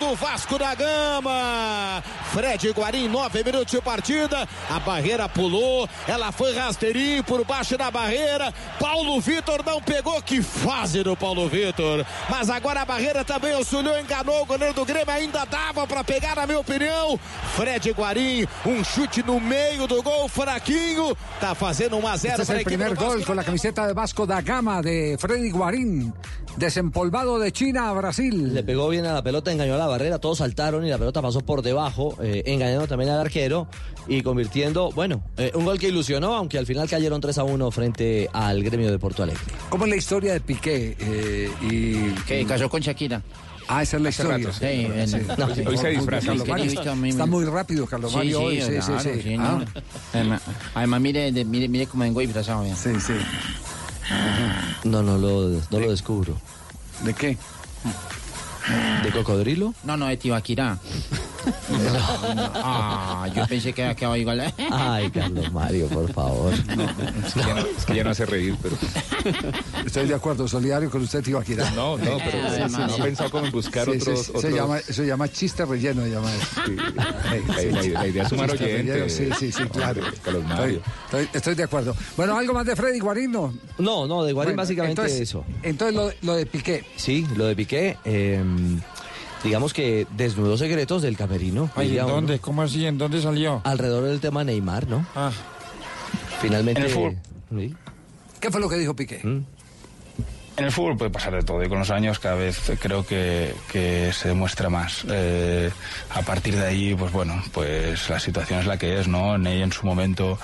[SPEAKER 62] do Vasco da Gama. Fred Guarim, nove minutos de partida. A barreira pulou, ela foi rasteirinho por baixo da barreira. Paulo Vitor não pegou. Que fase do Paulo Vitor. Mas agora a barreira também auxiliou, enganou o goleiro do Grêmio. Ainda dava para pegar, na minha opinião. Fred Guarim, um chute no meio do gol, fraquinho. Tá fazendo 1 a 0
[SPEAKER 15] Este es
[SPEAKER 62] para a
[SPEAKER 15] el
[SPEAKER 62] equipe
[SPEAKER 15] primer
[SPEAKER 62] do Vasco.
[SPEAKER 15] gol con la camiseta de Vasco da Gama de Freddy Guarín, desempolvado de China a Brasil.
[SPEAKER 19] Le pegó bien a la pelota, engañó a la barrera, todos saltaron y la pelota pasó por debajo, eh, engañando también al arquero y convirtiendo, bueno, eh, un gol que ilusionó, aunque al final cayeron 3 a 1 frente al gremio de Porto Alegre.
[SPEAKER 15] ¿Cómo es la historia de Piqué? eh, y,
[SPEAKER 82] Que casó con Shakira.
[SPEAKER 15] Ah, esa es la
[SPEAKER 82] Hace
[SPEAKER 15] historia.
[SPEAKER 82] rato, sí. Sí, en-
[SPEAKER 15] No,
[SPEAKER 82] hoy- hoy se disfraza. Sí,
[SPEAKER 15] Está muy rápido, Carlos
[SPEAKER 82] Sí,
[SPEAKER 15] Mario.
[SPEAKER 82] sí,
[SPEAKER 15] hoy. Sí, sí,
[SPEAKER 82] claro,
[SPEAKER 15] sí.
[SPEAKER 82] sí,
[SPEAKER 15] Ah.
[SPEAKER 82] Además, mire, mire, mire cómo vengo disfrazado.
[SPEAKER 15] Sí, sí.
[SPEAKER 19] No, no lo, no lo descubro.
[SPEAKER 15] ¿De qué?
[SPEAKER 19] ¿De cocodrilo?
[SPEAKER 82] No, no, de Tibaquirá. Ah, yo pensé que había quedado igual.
[SPEAKER 19] Ay, Carlos Mario, por favor.
[SPEAKER 23] Es que ya no, es que ya no hace reír, pero.
[SPEAKER 15] Estoy de acuerdo, solidario con usted, Tibaquirá.
[SPEAKER 23] No, no, pero
[SPEAKER 15] Sí, sí,
[SPEAKER 23] no ha pensado cómo en buscar
[SPEAKER 15] Sí, sí,
[SPEAKER 23] otros.
[SPEAKER 15] sí, se
[SPEAKER 23] otros-
[SPEAKER 15] llama- eso se llama chiste relleno, se llama eso.
[SPEAKER 23] La- la- la idea es sumar oyentes.
[SPEAKER 15] Sí, sí, sí, claro.
[SPEAKER 23] Carlos
[SPEAKER 15] Estoy,
[SPEAKER 23] Mario.
[SPEAKER 15] estoy- estoy de acuerdo. Bueno, algo más de Freddy Guarín, ¿no?
[SPEAKER 19] No, no, de Guarín
[SPEAKER 15] Bueno,
[SPEAKER 19] básicamente
[SPEAKER 15] entonces-
[SPEAKER 19] eso.
[SPEAKER 15] Entonces lo, lo de Piqué.
[SPEAKER 19] Sí, lo de Piqué, eh, digamos que desnudó secretos del camerino.
[SPEAKER 83] Ay, ¿en
[SPEAKER 19] uno.
[SPEAKER 83] dónde? ¿Cómo así? ¿En dónde salió?
[SPEAKER 19] Alrededor del tema Neymar, ¿no?
[SPEAKER 83] Ah.
[SPEAKER 19] Finalmente.
[SPEAKER 83] En el fútbol.
[SPEAKER 19] Sí.
[SPEAKER 15] ¿Qué fue lo que dijo Piqué?
[SPEAKER 19] Mm.
[SPEAKER 84] En el fútbol puede pasar de todo y con los años cada vez creo que, que se demuestra más. Eh, a partir de ahí, pues bueno, pues la situación es la que es, ¿no? Ney en su momento,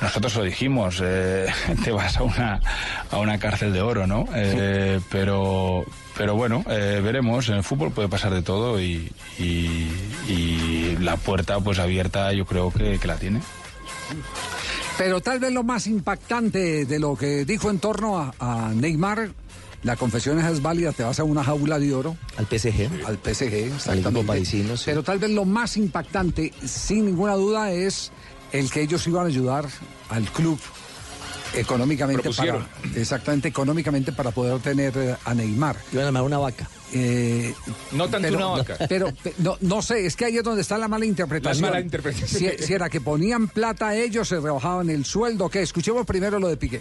[SPEAKER 84] nosotros lo dijimos, eh, te vas a una, a una cárcel de oro, ¿no? Eh, pero, pero bueno, eh, veremos, en el fútbol puede pasar de todo y, y- y la puerta pues abierta yo creo que, que la tiene.
[SPEAKER 15] Pero tal vez lo más impactante de lo que dijo en torno a, a Neymar, la confesión es válida, te vas a una jaula de oro.
[SPEAKER 19] Al PSG.
[SPEAKER 15] Al PSG,
[SPEAKER 19] Al
[SPEAKER 15] exactamente.
[SPEAKER 19] parisino, sí.
[SPEAKER 15] Pero tal vez lo más impactante, sin ninguna duda, es el que ellos iban a ayudar al club económicamente para, exactamente económicamente para poder tener eh, a Neymar.
[SPEAKER 19] Iban a armar una vaca.
[SPEAKER 23] No tanto una vaca.
[SPEAKER 15] Pero pe- no, no sé, es que ahí es donde está la mala interpretación.
[SPEAKER 23] La mala interpretación.
[SPEAKER 15] Si, si era que ponían plata a ellos, se rebajaban el sueldo, ¿qué? Escuchemos primero lo de Piqué.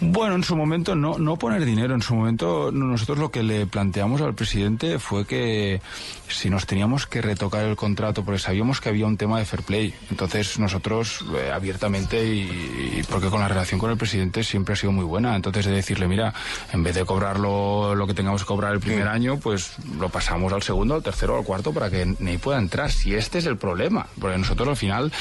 [SPEAKER 84] Bueno, en su momento no, no poner dinero. En su momento no- nosotros lo que le planteamos al presidente fue que si nos teníamos que retocar el contrato, porque sabíamos que había un tema de fair play. Entonces nosotros eh, abiertamente y, y porque con la relación con el presidente siempre ha sido muy buena. Entonces de decirle, mira, en vez de cobrarlo lo que tengamos que cobrar el primer año, pues lo pasamos al segundo, al tercero, al cuarto para que Ney pueda entrar. Si este es el problema, porque nosotros al final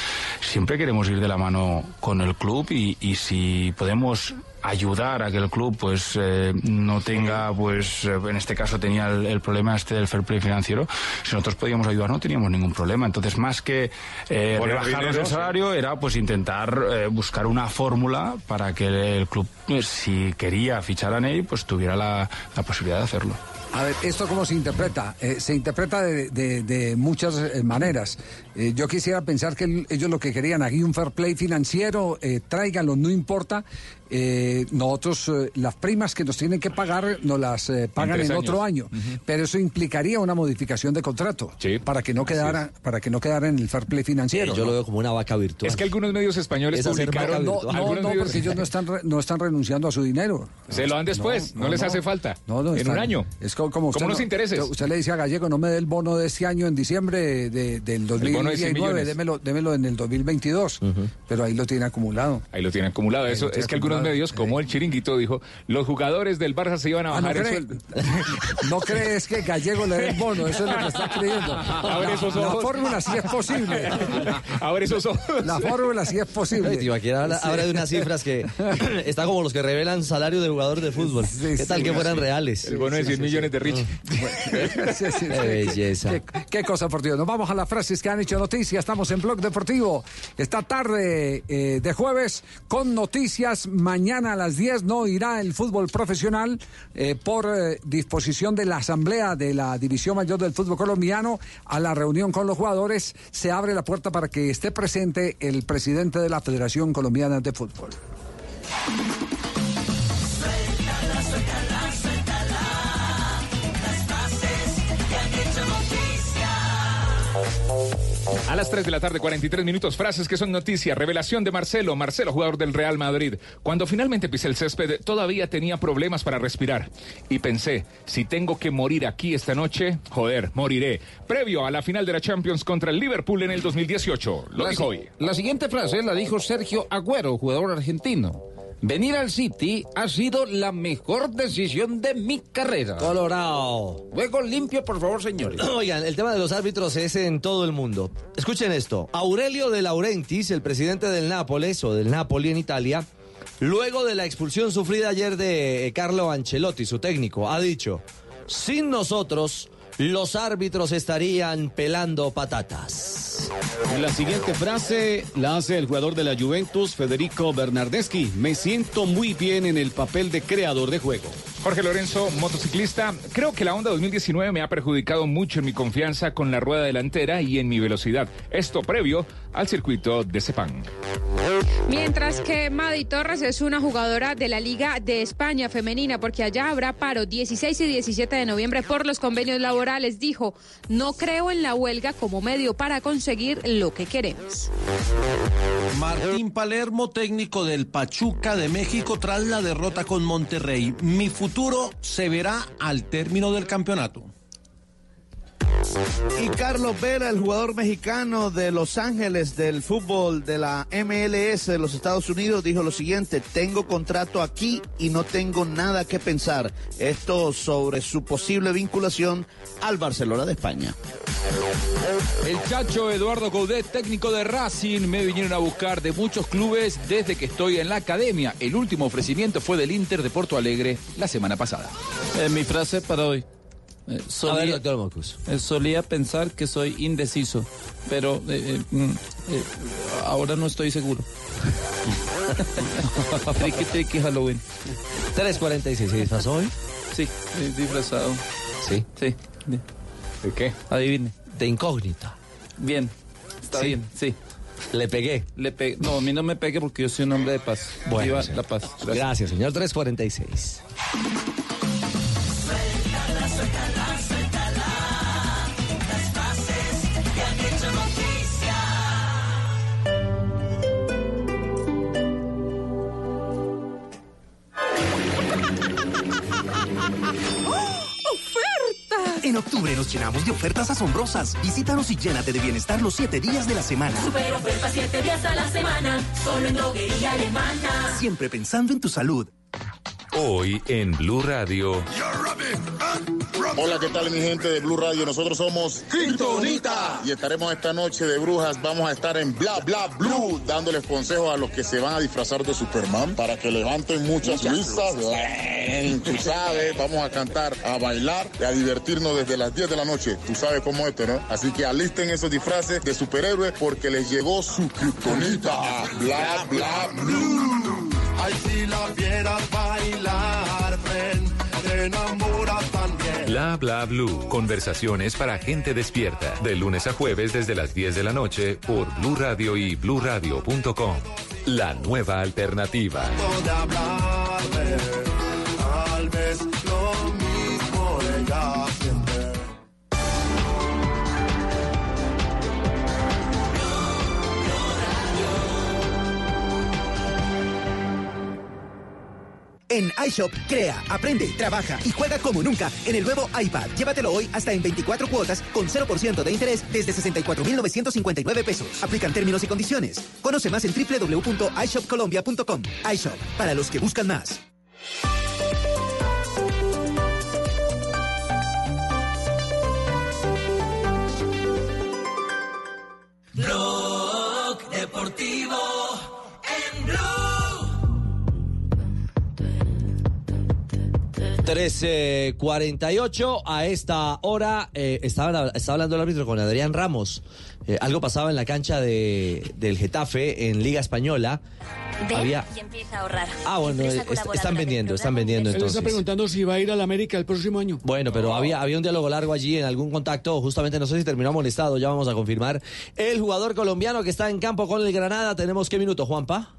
[SPEAKER 84] siempre queremos ir de la mano con el club y, y si podemos ayudar a que el club pues eh, no tenga, pues eh, en este caso tenía el, el problema este del fair play financiero, si nosotros podíamos ayudar no teníamos ningún problema. Entonces, más que eh, rebajarnos el salario, era pues intentar eh, buscar una fórmula para que el club, pues, si quería fichar a Ney, pues tuviera la, la posibilidad de hacerlo.
[SPEAKER 15] A ver, ¿esto cómo se interpreta? Eh, se interpreta de, de- de muchas maneras. Eh, yo quisiera pensar que el- ellos lo que querían aquí, un fair play financiero, eh, tráiganlo, no importa. Eh, nosotros, eh, las primas que nos tienen que pagar, nos las eh, pagan en, otro año. Pero eso implicaría una modificación de contrato para que no quedara, para que no quedara en el fair play financiero.
[SPEAKER 19] Eh, yo
[SPEAKER 15] ¿no?
[SPEAKER 19] lo veo como una vaca virtual.
[SPEAKER 23] Es que algunos medios españoles
[SPEAKER 19] Es
[SPEAKER 23] publicaron...
[SPEAKER 15] No, no,
[SPEAKER 23] algunos
[SPEAKER 15] no,
[SPEAKER 23] medios-
[SPEAKER 15] porque ellos no están, re- no están renunciando a su dinero.
[SPEAKER 23] Se lo dan después, no, les hace falta.
[SPEAKER 15] No, no,
[SPEAKER 23] en
[SPEAKER 15] están-
[SPEAKER 23] un año.
[SPEAKER 15] Es co- como usted
[SPEAKER 23] Como los intereses.
[SPEAKER 15] Usted le dice a Gallego, no me dé el bono de este año en diciembre de- del
[SPEAKER 23] bono de 100
[SPEAKER 15] 2019,
[SPEAKER 23] millones.
[SPEAKER 15] démelo, démelo en el 2022. Pero ahí lo tiene acumulado.
[SPEAKER 23] Ahí lo tienen acumulado. Eso
[SPEAKER 15] tiene
[SPEAKER 23] es que algunos medios, como el Chiringuito, dijo, los jugadores del Barça se iban a
[SPEAKER 15] Ah, ¿no,
[SPEAKER 23] bajar el
[SPEAKER 15] cree?
[SPEAKER 23] sueldo.
[SPEAKER 15] no crees que Gallego le dé el bono, eso es lo que está creyendo.
[SPEAKER 23] Abre
[SPEAKER 15] La-
[SPEAKER 23] esos
[SPEAKER 15] La
[SPEAKER 23] ojos.
[SPEAKER 15] fórmula sí es posible.
[SPEAKER 23] Abre esos ojos.
[SPEAKER 15] La fórmula sí es posible.
[SPEAKER 19] Habla,
[SPEAKER 15] Sí.
[SPEAKER 19] habla de unas cifras que está como los que revelan salario de jugadores de fútbol. ¿Qué tal
[SPEAKER 15] sí,
[SPEAKER 19] que fueran
[SPEAKER 15] sí.
[SPEAKER 19] reales?
[SPEAKER 23] El bono de 100 millones de Rich.
[SPEAKER 15] Sí, sí,
[SPEAKER 19] Qué
[SPEAKER 15] sí.
[SPEAKER 19] belleza.
[SPEAKER 15] Qué, qué cosa, por Dios. Nos vamos a las frases que han hecho noticia. Estamos en Blog Deportivo. Esta tarde eh, de jueves con noticias. Mañana a las 10 no irá el fútbol profesional eh, por eh, disposición de la Asamblea de la División Mayor del Fútbol Colombiano a la reunión con los jugadores. Se abre la puerta para que esté presente el presidente de la Federación Colombiana de Fútbol.
[SPEAKER 23] A las 3 de la tarde, 43 minutos, frases que son noticia. Revelación de Marcelo, Marcelo, jugador del Real Madrid. Cuando finalmente pisé el césped, todavía tenía problemas para respirar. Y pensé, si tengo que morir aquí esta noche, joder, moriré. Previo a la final de la Champions contra el Liverpool en el 2018. Lo
[SPEAKER 83] La,
[SPEAKER 23] dijo hoy.
[SPEAKER 83] la siguiente frase la dijo Sergio Agüero, jugador argentino. Venir al City ha sido la mejor decisión de mi carrera.
[SPEAKER 19] Colorado.
[SPEAKER 83] Luego limpio, por favor, señores.
[SPEAKER 19] Oigan, el tema de los árbitros es en todo el mundo. Escuchen esto. Aurelio de Laurentiis, el presidente del Nápoles o del Napoli en Italia, luego de la expulsión sufrida ayer de eh, Carlo Ancelotti, su técnico, ha dicho, sin nosotros los árbitros estarían pelando patatas.
[SPEAKER 20] La siguiente frase la hace el jugador de la Juventus, Federico Bernardeschi. Me siento muy bien en el papel de creador de juego.
[SPEAKER 23] Jorge Lorenzo, motociclista. Creo que la Honda 2019 me ha perjudicado mucho en mi confianza con la rueda delantera y en mi velocidad. Esto previo al circuito de Sepang.
[SPEAKER 80] Mientras que Madi Torres es una jugadora de la Liga de España femenina, porque allá habrá paro 16 y 17 de noviembre por los convenios laborales, dijo, no creo en la huelga como medio para conseguir lo que queremos.
[SPEAKER 27] Martín Palermo, técnico del Pachuca de México tras la derrota con Monterrey. Mi futuro se verá al término del campeonato.
[SPEAKER 62] Y Carlos Vera, el jugador mexicano de Los Ángeles del fútbol de la MLS de los Estados Unidos, dijo lo siguiente, tengo contrato aquí y no tengo nada que pensar. Esto sobre su posible vinculación al Barcelona de España.
[SPEAKER 35] El chacho Eduardo Coudet, técnico de Racing, me vinieron a buscar de muchos clubes desde que estoy en la academia. El último ofrecimiento fue del Inter de Porto Alegre la semana pasada.
[SPEAKER 85] Eh, mi frase para hoy. Eh,
[SPEAKER 19] A ver, doctor Mocus.
[SPEAKER 85] eh, solía pensar que soy indeciso, pero eh, eh, mm, ahora no estoy seguro. triqui, triqui, Halloween.
[SPEAKER 19] 3.46, ¿se disfrazó hoy?
[SPEAKER 85] Sí, disfrazado.
[SPEAKER 19] Sí.
[SPEAKER 85] Sí.
[SPEAKER 23] ¿De qué?
[SPEAKER 85] Adivine.
[SPEAKER 19] De incógnita.
[SPEAKER 85] Bien. Está
[SPEAKER 19] Sí.
[SPEAKER 85] bien, sí.
[SPEAKER 19] Le pegué.
[SPEAKER 85] Le pe- no, a mí no me pegue porque yo soy un hombre de paz.
[SPEAKER 19] Bueno,
[SPEAKER 85] Viva la paz.
[SPEAKER 19] Gracias, señor 346.
[SPEAKER 17] En octubre nos llenamos de ofertas asombrosas. Visítanos y llénate de bienestar los siete días de la semana.
[SPEAKER 86] Super oferta 7 días a la semana. Solo en droguería alemana.
[SPEAKER 17] Siempre pensando en tu salud.
[SPEAKER 42] Hoy en Blue Radio.
[SPEAKER 86] You're
[SPEAKER 87] Hola, ¿qué tal mi gente de Blue Radio? Nosotros somos
[SPEAKER 88] Kryptonita.
[SPEAKER 87] y estaremos esta noche de brujas. Vamos a estar en Bla Bla Blue dándoles consejos a los que se van a disfrazar de Superman para que levanten muchas vistas. Tú sabes, vamos a cantar, a bailar y a divertirnos desde las 10 de la noche. Tú sabes cómo es esto, ¿no? Así que alisten esos disfraces de superhéroes porque les llegó su Kryptonita. Bla Bla Blue.
[SPEAKER 88] Ay, si la vieras bailar, ven, te enamoras también.
[SPEAKER 42] Bla bla blue. Conversaciones para gente despierta. De lunes a jueves desde las 10 de la noche por Blue Radio y bluradio.com. La nueva alternativa.
[SPEAKER 88] hablarme, tal vez lo mismo
[SPEAKER 17] En iShop, crea, aprende, trabaja y juega como nunca en el nuevo iPad. Llévatelo hoy hasta en 24 cuotas con 0% de interés desde 64,959 pesos. Aplican términos y condiciones. Conoce más en www.ishopcolombia.com. iShop, para los que buscan más.
[SPEAKER 19] 13.48 a esta hora eh, estaba, estaba hablando el árbitro con Adrián Ramos. Eh, algo pasaba en la cancha de, del Getafe en Liga Española.
[SPEAKER 89] Ven
[SPEAKER 19] Había-
[SPEAKER 89] y empieza a ahorrar.
[SPEAKER 19] Ah, bueno, están vendiendo, están vendiendo.
[SPEAKER 25] Él está
[SPEAKER 19] entonces.
[SPEAKER 25] preguntando si va a ir a la América el próximo año.
[SPEAKER 19] Bueno, pero había, había un diálogo largo allí en algún contacto, justamente no sé si terminó molestado, ya vamos a confirmar. El jugador colombiano que está en campo con el Granada, tenemos qué minuto, Juanpa?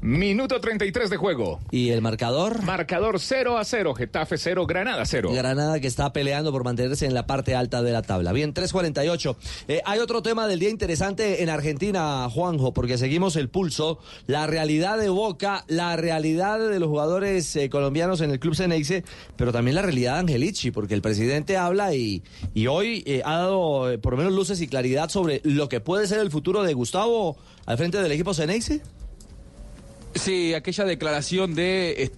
[SPEAKER 23] Minuto 33 de juego.
[SPEAKER 19] ¿Y el marcador?
[SPEAKER 23] Marcador 0 a 0, Getafe 0, Granada 0.
[SPEAKER 19] Granada que está peleando por mantenerse en la parte alta de la tabla. Bien, 3.48. Eh, hay otro tema del día interesante en Argentina, Juanjo, porque seguimos el pulso, la realidad de Boca, la realidad de los jugadores eh, colombianos en el Club Ceneice, pero también la realidad de Angelici, porque el presidente habla y, y hoy eh, ha dado eh, por lo menos luces y claridad sobre lo que puede ser el futuro de Gustavo al frente del equipo Ceneice.
[SPEAKER 35] Sí, aquella declaración de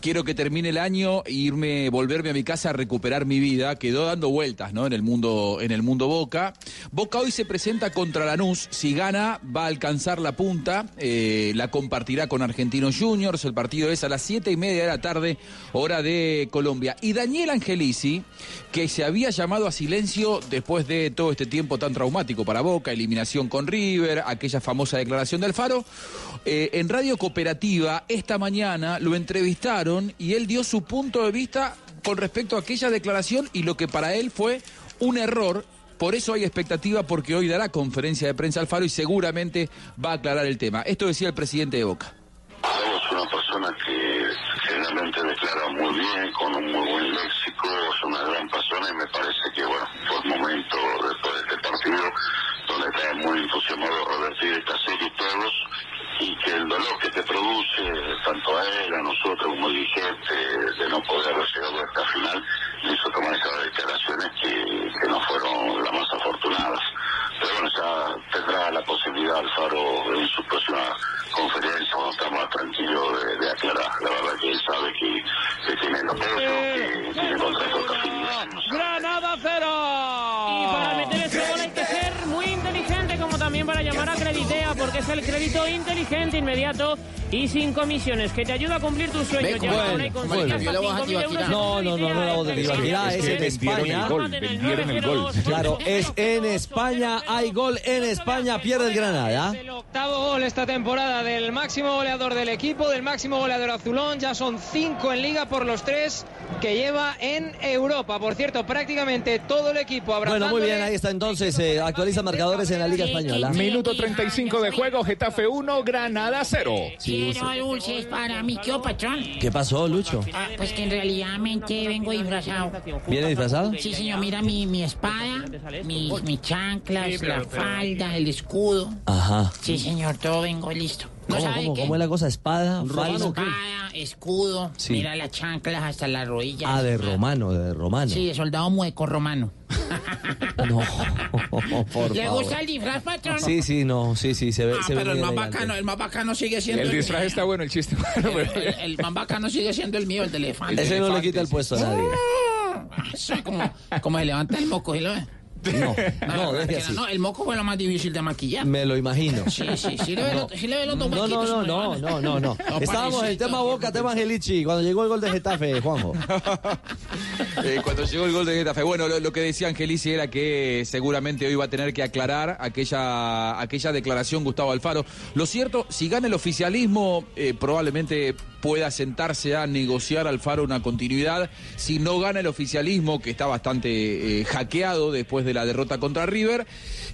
[SPEAKER 35] quiero que termine el año irme, volverme a mi casa a recuperar mi vida, quedó dando vueltas, ¿no? En el mundo, en el mundo Boca. Boca hoy se presenta contra Lanús. Si gana, va a alcanzar la punta. eh, la compartirá con Argentinos Juniors. El partido es a las siete y media de la tarde, hora de Colombia. Y Daniel Angelici, que se había llamado a silencio después de todo este tiempo tan traumático para Boca, eliminación con River, aquella famosa declaración de Alfaro, eh, en Radio Cooperativa esta mañana lo entrevistaron y él dio su punto de vista con respecto a aquella declaración y lo que para él fue un error. Por eso hay expectativa porque hoy dará conferencia de prensa Alfaro y seguramente va a aclarar el tema. Esto decía el presidente de Boca.
[SPEAKER 90] Es una persona que generalmente declara muy bien, con un muy buen léxico, es una gran persona y me parece que, bueno, fue el momento después de este partido donde está muy entusiasmado revertir esta serie todos y que el dolor que te produce tanto a él, a nosotros como dirigente, de no poder haber llegado a esta final, hizo tomar esas declaraciones que, que no fueron las más afortunadas. Pero bueno, ya tendrá la posibilidad Alfaro en su próxima conferencia, cuando está más tranquilo, de, de aclarar. La verdad que él sabe que, que tiene el apoyo, que tiene contrato hasta fin de año.
[SPEAKER 91] Granada cero. Y para meter ese gol hay que ser muy inteligente, como también para llamar a porque es el crédito inteligente, inmediato y sin comisiones, que te ayuda a cumplir tus sueños.
[SPEAKER 19] Ven,
[SPEAKER 91] Llama
[SPEAKER 19] bueno,
[SPEAKER 91] ahora y consigue
[SPEAKER 19] bueno.
[SPEAKER 91] hasta
[SPEAKER 19] Yo la voz
[SPEAKER 91] 5.000 euros en
[SPEAKER 19] No, no, no, no de Tibaquirá, es en España.
[SPEAKER 23] vendieron el gol.
[SPEAKER 19] Claro, es en España, hay gol en España, pierde el Granada.
[SPEAKER 91] Octavo gol esta temporada del máximo goleador del equipo, del máximo goleador azulón. Ya son cinco en liga por los tres que lleva en Europa. Por cierto, prácticamente todo el equipo abrazando.
[SPEAKER 19] Bueno, muy bien, ahí está entonces, eh, actualiza marcadores en la Liga Española.
[SPEAKER 23] Minuto 35 de juego, Getafe 1, Granada 0.
[SPEAKER 51] Quiero dulces para mi tío patrón.
[SPEAKER 19] ¿Qué pasó, Lucho?
[SPEAKER 51] Ah, pues que en realidad vengo disfrazado.
[SPEAKER 19] ¿Viene disfrazado?
[SPEAKER 51] Sí, señor, mira mi, mi espada, mis, mis chanclas, la falda, el escudo.
[SPEAKER 19] Ajá.
[SPEAKER 51] Sí, señor, todo vengo listo. ¿No
[SPEAKER 19] ¿Cómo,
[SPEAKER 51] sabe
[SPEAKER 19] cómo,
[SPEAKER 51] qué?
[SPEAKER 19] cómo es la cosa? ¿Espada?
[SPEAKER 51] Espada, escudo,
[SPEAKER 19] Sí.
[SPEAKER 51] mira las chanclas hasta las rodillas.
[SPEAKER 19] Ah, de romano, de romano.
[SPEAKER 51] Sí, de soldado mueco romano.
[SPEAKER 19] No, por
[SPEAKER 51] ¿Le
[SPEAKER 19] favor.
[SPEAKER 51] gusta el disfraz, patrón?
[SPEAKER 19] Sí, sí, no, sí, sí, se ve,
[SPEAKER 51] Ah,
[SPEAKER 19] se ve
[SPEAKER 51] pero el
[SPEAKER 19] muy
[SPEAKER 51] más
[SPEAKER 19] elegante.
[SPEAKER 51] bacano, el más bacano sigue siendo
[SPEAKER 23] El disfraz está bueno, el chiste.
[SPEAKER 51] El, el- el más bacano sigue siendo el mío, el de elefante.
[SPEAKER 19] Ese no le quita el puesto a nadie.
[SPEAKER 51] Soy como, como se levanta el moco, ¿sí lo ve?
[SPEAKER 19] No, no, deje así.
[SPEAKER 51] no, el moco fue lo más difícil de maquillar.
[SPEAKER 19] Me lo imagino.
[SPEAKER 51] Sí, sí, sí le ve, los, sí le ve los dos
[SPEAKER 19] No, no, no, no, no, no, no. Estábamos en el tema Boca, tema Angelici, cuando llegó el gol de Getafe, Juanjo.
[SPEAKER 35] Eh, cuando llegó el gol de Getafe. Bueno, lo, lo que decía Angelici era que seguramente hoy va a tener que aclarar aquella, aquella declaración Gustavo Alfaro. Lo cierto, si gana el oficialismo, eh, probablemente pueda sentarse a negociar Alfaro una continuidad. Si no gana el oficialismo, que está bastante eh, hackeado después de la derrota contra River,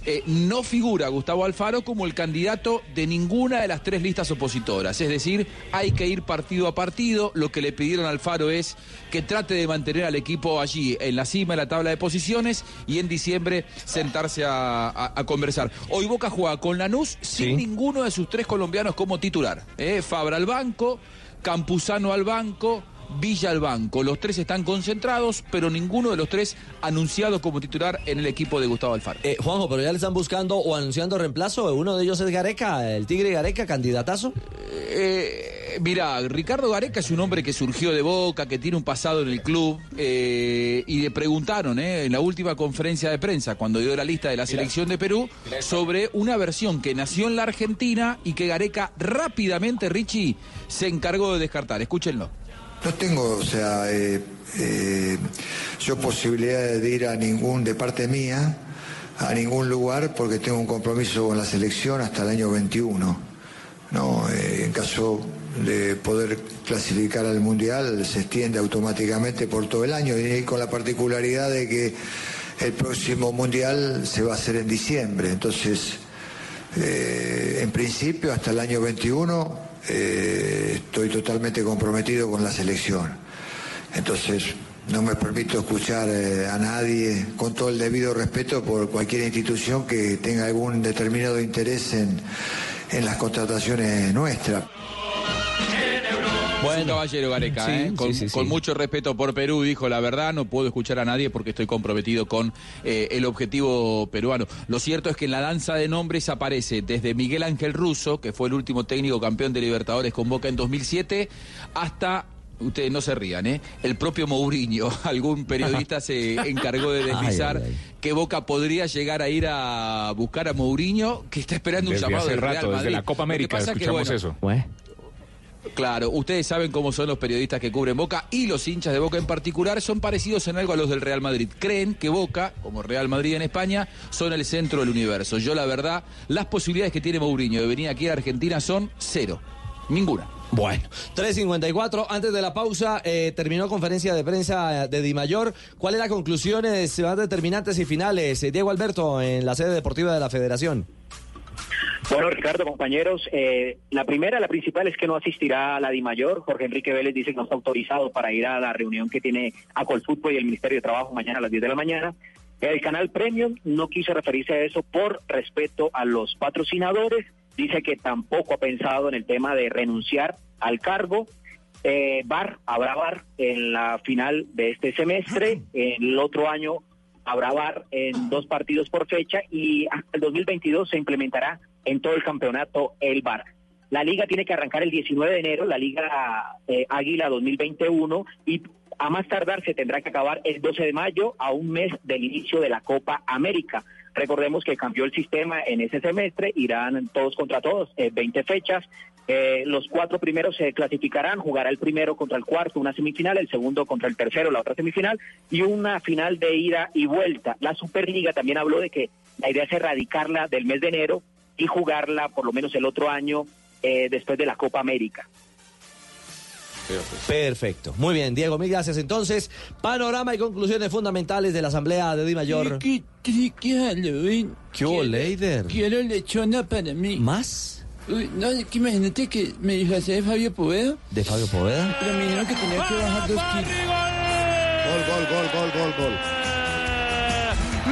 [SPEAKER 35] eh, no figura Gustavo Alfaro como el candidato de ninguna de las tres listas opositoras. Es decir, hay que ir partido a partido. Lo que le pidieron a Alfaro es que trate de mantener al equipo allí en la cima de la tabla de posiciones y en diciembre sentarse a, a- a conversar. Hoy Boca juega con Lanús sin ninguno de sus tres colombianos como titular. ¿eh? Fabra al banco, Campuzano al banco. Villa al banco. Los tres están concentrados, pero ninguno de los tres anunciado como titular en el equipo de Gustavo Alfaro.
[SPEAKER 19] Eh, Juanjo, pero ya le están buscando o anunciando reemplazo. Uno de ellos es Gareca, el Tigre Gareca, candidatazo.
[SPEAKER 35] Eh, mira, Ricardo Gareca es un hombre que surgió de Boca, que tiene un pasado en el club, eh, y le preguntaron eh, en la última conferencia de prensa, cuando dio la lista de la selección de Perú, sobre una versión que nació en la Argentina y que Gareca rápidamente, Richie, se encargó de descartar. Escúchenlo.
[SPEAKER 92] No tengo, o sea, eh, eh, yo posibilidad de ir a ningún, de parte mía, a ningún lugar porque tengo un compromiso con la selección hasta el año 21. No, Eh, en caso de poder clasificar al mundial se extiende automáticamente por todo el año y con la particularidad de que el próximo mundial se va a hacer en diciembre. Entonces, eh, en principio, hasta el año 21 eh, estoy totalmente comprometido con la selección. Entonces, no me permito escuchar eh, a nadie, con todo el debido respeto por cualquier institución que tenga algún determinado interés en, en las contrataciones nuestras.
[SPEAKER 35] Bueno, caballero Gareca,
[SPEAKER 19] Sí,
[SPEAKER 35] ¿eh? con,
[SPEAKER 19] sí, sí.
[SPEAKER 35] con mucho respeto por Perú, dijo la verdad, no puedo escuchar a nadie porque estoy comprometido con eh, el objetivo peruano. Lo cierto es que en la danza de nombres aparece desde Miguel Ángel Russo, que fue el último técnico campeón de Libertadores con Boca en 2007, hasta... Ustedes no se rían, ¿eh? El propio Mourinho, algún periodista se encargó de deslizar
[SPEAKER 19] Ay, ay,
[SPEAKER 35] que Boca podría llegar a ir a buscar a Mourinho, que está esperando un
[SPEAKER 23] Desde
[SPEAKER 35] llamado
[SPEAKER 23] hace
[SPEAKER 35] del Real
[SPEAKER 23] rato, desde
[SPEAKER 35] Madrid.
[SPEAKER 23] la Copa América,
[SPEAKER 35] que,
[SPEAKER 23] escuchamos
[SPEAKER 35] bueno,
[SPEAKER 23] eso.
[SPEAKER 35] Claro, ustedes saben cómo son los periodistas que cubren Boca y los hinchas de Boca en particular son parecidos en algo a los del Real Madrid. Creen que Boca, como Real Madrid en España, son el centro del universo. Yo la verdad, las posibilidades que tiene Mourinho de venir aquí a Argentina son cero. Ninguna.
[SPEAKER 19] Bueno, 3.54, antes de la pausa, eh, terminó conferencia de prensa de Di Mayor. ¿Cuáles las conclusiones más determinantes y finales? Eh, Diego Alberto, en la sede deportiva de la Federación.
[SPEAKER 93] Bueno, Ricardo, compañeros, eh, la primera, la principal es que no asistirá a la DIMAYOR. Jorge Enrique Vélez dice que no está autorizado para ir a la reunión que tiene Acolfutbo y el Ministerio de Trabajo mañana a las 10 de la mañana. El canal Premium no quiso referirse a eso por respeto a los patrocinadores. Dice que tampoco ha pensado en el tema de renunciar al cargo. Eh, bar, habrá bar en la final de este semestre. El otro año habrá bar en dos partidos por fecha y hasta el 2022 se implementará en todo el campeonato el bar. La liga tiene que arrancar el 19 de enero, la liga eh, Águila 2021 y a más tardar se tendrá que acabar el 12 de mayo a un mes del inicio de la Copa América. Recordemos que cambió el sistema en ese semestre, irán todos contra todos, eh, 20 fechas. Eh, los cuatro primeros se clasificarán, jugará el primero contra el cuarto, una semifinal, el segundo contra el tercero, la otra semifinal, y una final de ida y vuelta. La Superliga también habló de que la idea es erradicarla del mes de enero y jugarla por lo menos el otro año eh, después de la Copa América.
[SPEAKER 19] Perfecto. Muy bien, Diego, mil gracias. Entonces, panorama y conclusiones fundamentales de la Asamblea de Di Mayor.
[SPEAKER 84] Triqui, Halloween.
[SPEAKER 19] ¿Qué hubo, Leider?
[SPEAKER 84] Quiero lechona para mí.
[SPEAKER 19] ¿Más?
[SPEAKER 84] Uy, no, es que imagínate que me disfracé de Fabio Poveda,
[SPEAKER 19] ¿De Fabio Poveda?
[SPEAKER 84] pero me dijeron que tenía que bajar dos kilos.
[SPEAKER 62] Gol, gol, gol, gol, gol, gol.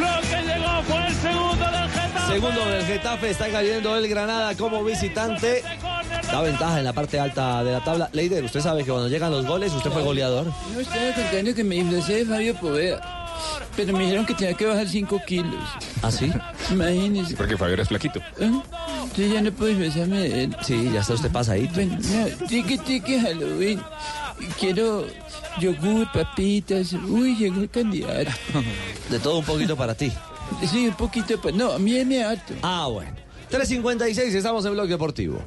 [SPEAKER 94] Lo que llegó fue el segundo del Getafe.
[SPEAKER 19] Segundo del Getafe, está cayendo el Granada como visitante. Da ventaja en la parte alta de la tabla. Leider, usted sabe que cuando llegan los goles, usted fue goleador.
[SPEAKER 84] No estaba contando que me disfracé de Fabio Poveda, pero me dijeron que tenía que bajar 5 kilos.
[SPEAKER 19] ¿Ah, sí?
[SPEAKER 84] Imagínese.
[SPEAKER 23] Porque Fabio es flaquito.
[SPEAKER 84] ¿Eh? Yo ya no puedo disfrazarme de él.
[SPEAKER 19] Sí, ya está usted pasadito.
[SPEAKER 84] Bueno, no, tiki tiki Halloween. Quiero yogur, papitas. Uy, llegó el candidato.
[SPEAKER 19] De todo un poquito para ti.
[SPEAKER 84] Sí, un poquito. pa- No, a mí me harto.
[SPEAKER 19] Ah, bueno. 3.56, estamos en Blog Deportivo.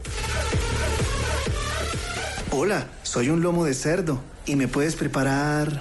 [SPEAKER 17] Hola, soy un lomo de cerdo y me puedes preparar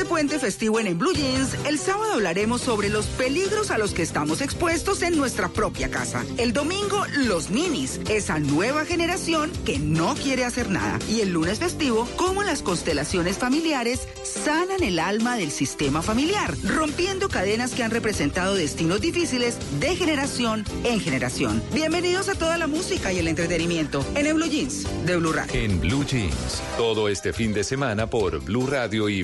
[SPEAKER 95] Puente festivo en, En Blue Jeans, el sábado hablaremos sobre los peligros a los que estamos expuestos en nuestra propia casa. El domingo, los ninis, esa nueva generación que no quiere hacer nada. Y el lunes festivo, cómo las constelaciones familiares sanan el alma del sistema familiar, rompiendo cadenas que han representado destinos difíciles de generación en generación. Bienvenidos a toda la música y el entretenimiento en, En Blue Jeans de Blue Radio.
[SPEAKER 42] En Blue Jeans, todo este fin de semana por Blue Radio y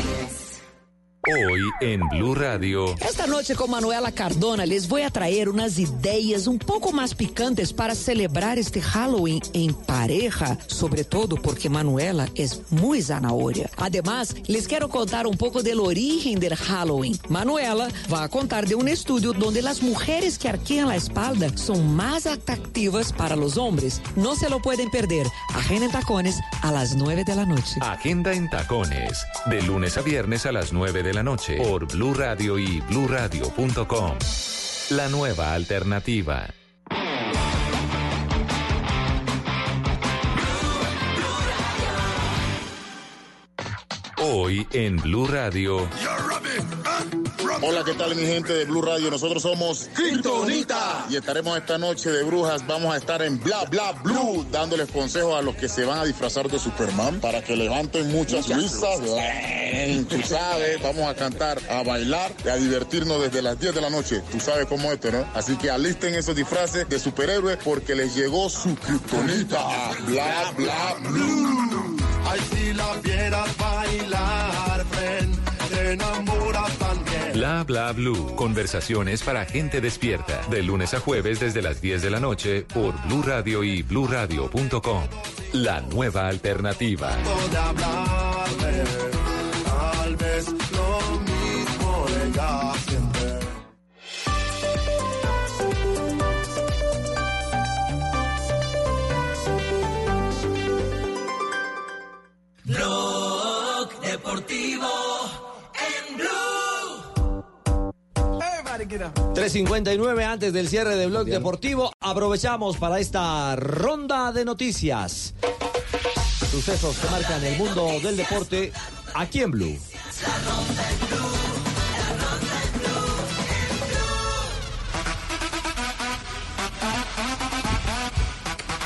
[SPEAKER 42] Hoy en Blue Radio.
[SPEAKER 96] Esta noche con Manuela Cardona les voy a traer unas ideas un poco más picantes para celebrar este Halloween en pareja, sobre todo porque Manuela es muy zanahoria. Además, les quiero contar un poco del origen del Halloween. Manuela va a contar de un estudio donde las mujeres que arquean la espalda son más atractivas para los hombres. No se lo pueden perder. Agenda en Tacones a las 9 de la noche.
[SPEAKER 42] Agenda en tacones. De lunes a viernes a las 9 de la noche. Por Blue Radio y BlueRadio.com. La nueva alternativa. Hoy en Blue Radio.
[SPEAKER 87] Hola, ¿qué tal mi gente de Blue Radio? Nosotros somos Kryptonita y estaremos esta noche de brujas. Vamos a estar en Bla Bla Blue dándoles consejos a los que se van a disfrazar de Superman para que levanten muchas risas. Tú sabes, vamos a cantar, a bailar y a divertirnos desde las 10 de la noche. Tú sabes cómo es esto, ¿no? Así que alisten esos disfraces de superhéroes porque les llegó su Kryptonita. Bla Bla Blue.
[SPEAKER 97] Ay, si la vieras bailar, ven, te enamoras también.
[SPEAKER 42] Bla bla blue. Conversaciones para gente despierta. De lunes a jueves desde las 10 de la noche por Blue Radio y BlueRadio.com. La nueva alternativa.
[SPEAKER 19] 3.59 antes del cierre de Blog Deportivo. Aprovechamos para esta ronda de noticias. Sucesos que marcan el mundo del deporte aquí en Blue.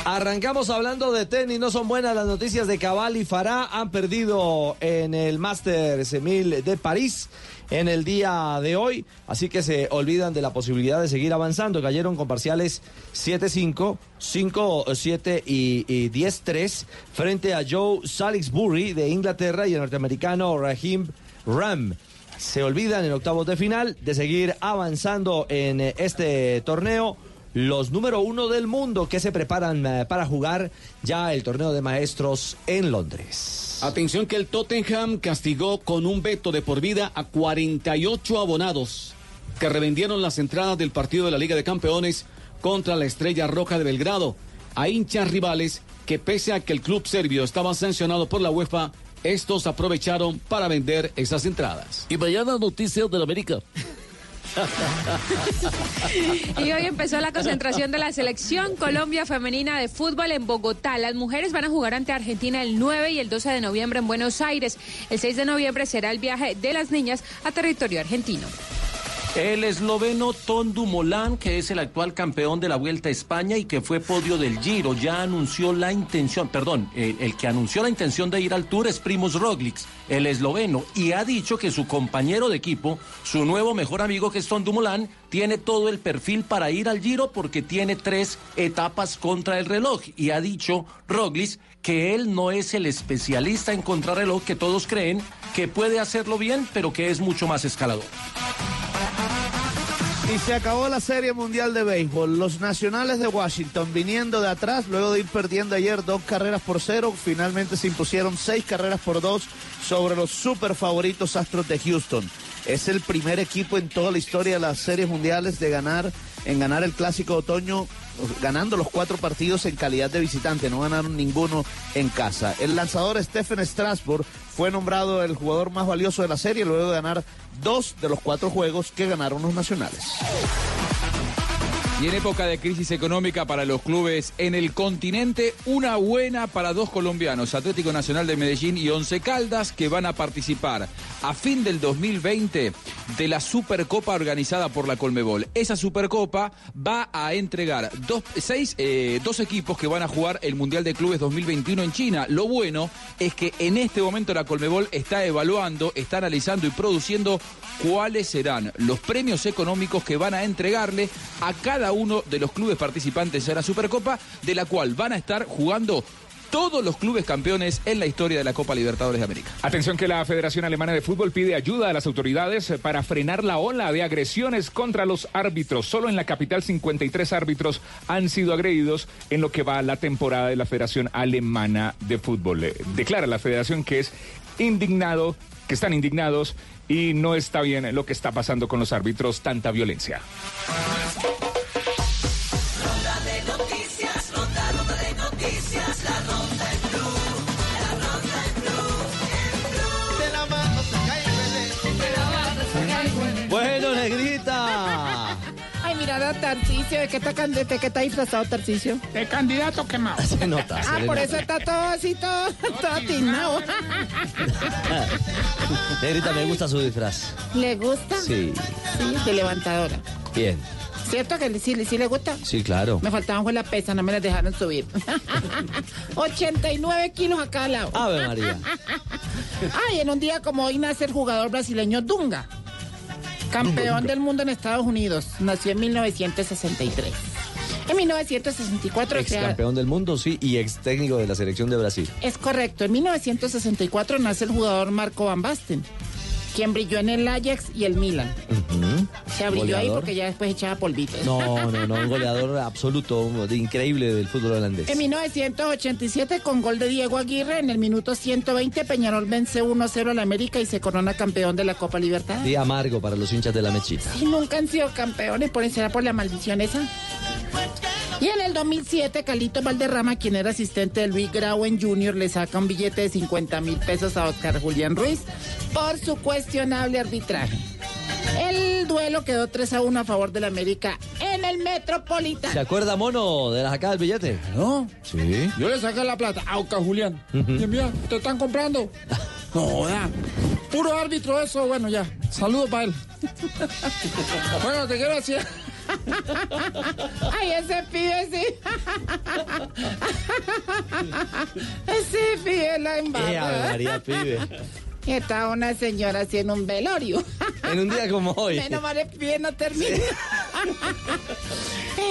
[SPEAKER 19] Arrancamos hablando de tenis, no son buenas las noticias de Cabal y Farah, han perdido en el Masters 1000 de París en el día de hoy, así que se olvidan de la posibilidad de seguir avanzando, cayeron con parciales 7-5, 5-7 y, y 10-3 frente a Joe Salisbury de Inglaterra y el norteamericano Raheem Ram. Se olvidan en octavos de final de seguir avanzando en este torneo los número uno del mundo que se preparan eh, para jugar ya el torneo de maestros en Londres.
[SPEAKER 20] Atención que el Tottenham castigó con un veto de por vida a 48 abonados que revendieron las entradas del partido de la Liga de Campeones contra la Estrella Roja de Belgrado a hinchas rivales que pese a que el club serbio estaba sancionado por la UEFA, estos aprovecharon para vender esas entradas.
[SPEAKER 98] Y mañana noticias del América.
[SPEAKER 80] Y hoy empezó la concentración de la selección Colombia femenina de fútbol en Bogotá. Las mujeres van a jugar ante Argentina el 9 y el 12 de noviembre en Buenos Aires. El 6 de noviembre será el viaje de las niñas a territorio argentino.
[SPEAKER 27] El esloveno Tom Dumoulin, que es el actual campeón de la Vuelta a España y que fue podio del Giro, ya anunció la intención, perdón, el, que anunció la intención de ir al Tour es Primus Roglic, el esloveno, y ha dicho que su compañero de equipo, su nuevo mejor amigo que es Tom Dumoulin, tiene todo el perfil para ir al Giro porque tiene tres etapas contra el reloj. Y ha dicho Roglic que él no es el especialista en contrarreloj que todos creen, que puede hacerlo bien, pero que es mucho más escalador.
[SPEAKER 62] Y se acabó la Serie Mundial de Béisbol. Los Nacionales de Washington viniendo de atrás, luego de ir perdiendo ayer dos carreras por cero, finalmente se impusieron seis carreras por dos sobre los super favoritos Astros de Houston. Es el primer equipo en toda la historia de las Series Mundiales de ganar, en ganar el Clásico Otoño, ganando los cuatro partidos en calidad de visitante, no ganaron ninguno en casa. El lanzador Stephen Strasburg fue nombrado el jugador más valioso de la serie luego de ganar dos de los cuatro juegos que ganaron los nacionales.
[SPEAKER 35] Y en época de crisis económica para los clubes en el continente, una buena para dos colombianos, Atlético Nacional de Medellín y Once Caldas, que van a participar a fin del 2020 de la Supercopa organizada por la Colmebol. Esa Supercopa va a entregar dos, seis, eh, dos equipos que van a jugar el Mundial de Clubes 2021 en China. Lo bueno es que en este momento la Colmebol está evaluando, está analizando y produciendo cuáles serán los premios económicos que van a entregarle a cada uno de los clubes participantes de la Supercopa, de la cual van a estar jugando todos los clubes campeones en la historia de la Copa Libertadores de América.
[SPEAKER 23] Atención que la Federación Alemana de Fútbol pide ayuda a las autoridades para frenar la ola de agresiones contra los árbitros. Solo en la capital 53 árbitros han sido agredidos en lo que va la temporada de la Federación Alemana de Fútbol. Eh, Declara la Federación que es indignado, que están indignados y no está bien lo que está pasando con los árbitros, tanta violencia.
[SPEAKER 51] A Tarcicio, ¿de qué está, can- de qué está disfrazado Tarcicio?
[SPEAKER 83] De candidato quemado.
[SPEAKER 19] Se nota, se
[SPEAKER 51] Ah,
[SPEAKER 19] le
[SPEAKER 51] por
[SPEAKER 19] nota.
[SPEAKER 51] eso está todo así, todo, todo atinado.
[SPEAKER 19] Negrita, me gusta su disfraz.
[SPEAKER 51] ¿Le gusta?
[SPEAKER 19] Sí,
[SPEAKER 51] Sí, de levantadora.
[SPEAKER 19] bien.
[SPEAKER 51] ¿Cierto que sí, sí le gusta?
[SPEAKER 19] Sí, claro.
[SPEAKER 51] Me faltaban con la pesa, no me las dejaron subir. 89 kilos a cada lado.
[SPEAKER 19] Ave María.
[SPEAKER 51] Ay, en un día como hoy nace el jugador brasileño Dunga. Campeón del mundo en Estados Unidos. Nació en 1963. En 1964
[SPEAKER 19] Ex campeón del mundo, sí, y ex técnico de la selección de Brasil.
[SPEAKER 51] Es correcto. En 1964 nace el jugador Marco Van Basten, quien brilló en el Ajax y el Milan. Se brilló ahí porque ya después echaba polvitos.
[SPEAKER 19] No, no, no, un goleador absoluto, increíble del fútbol holandés.
[SPEAKER 51] En 1987, con gol de Diego Aguirre, en el minuto 120, Peñarol vence 1-0 al América y se corona campeón de la Copa Libertad.
[SPEAKER 19] Día amargo para los hinchas de la mechita.
[SPEAKER 51] Y nunca han sido campeones, por será por la maldición esa. Y en el 2007, Calito Valderrama, quien era asistente de Luis Grauen Jr., le saca un billete de 50 mil pesos a Oscar Julián Ruiz por su cuestionable arbitraje. El duelo quedó 3 a 1 a favor del América en el Metropolitano.
[SPEAKER 19] ¿Se acuerda, mono, de la sacada del billete?
[SPEAKER 83] No.
[SPEAKER 19] Sí.
[SPEAKER 83] Yo le saqué la plata a Oscar Julián. Y mira, te están comprando. No, ya. Puro árbitro eso, bueno, ya. Saludos para él. bueno, te quiero decir.
[SPEAKER 51] Ay, ese pibe sí. ese pibe la
[SPEAKER 19] ¡Qué
[SPEAKER 51] embarrada.
[SPEAKER 19] María pibe!
[SPEAKER 51] Y estaba una señora así en un velorio.
[SPEAKER 19] En un día como hoy.
[SPEAKER 51] Menos mal el pibe no termina.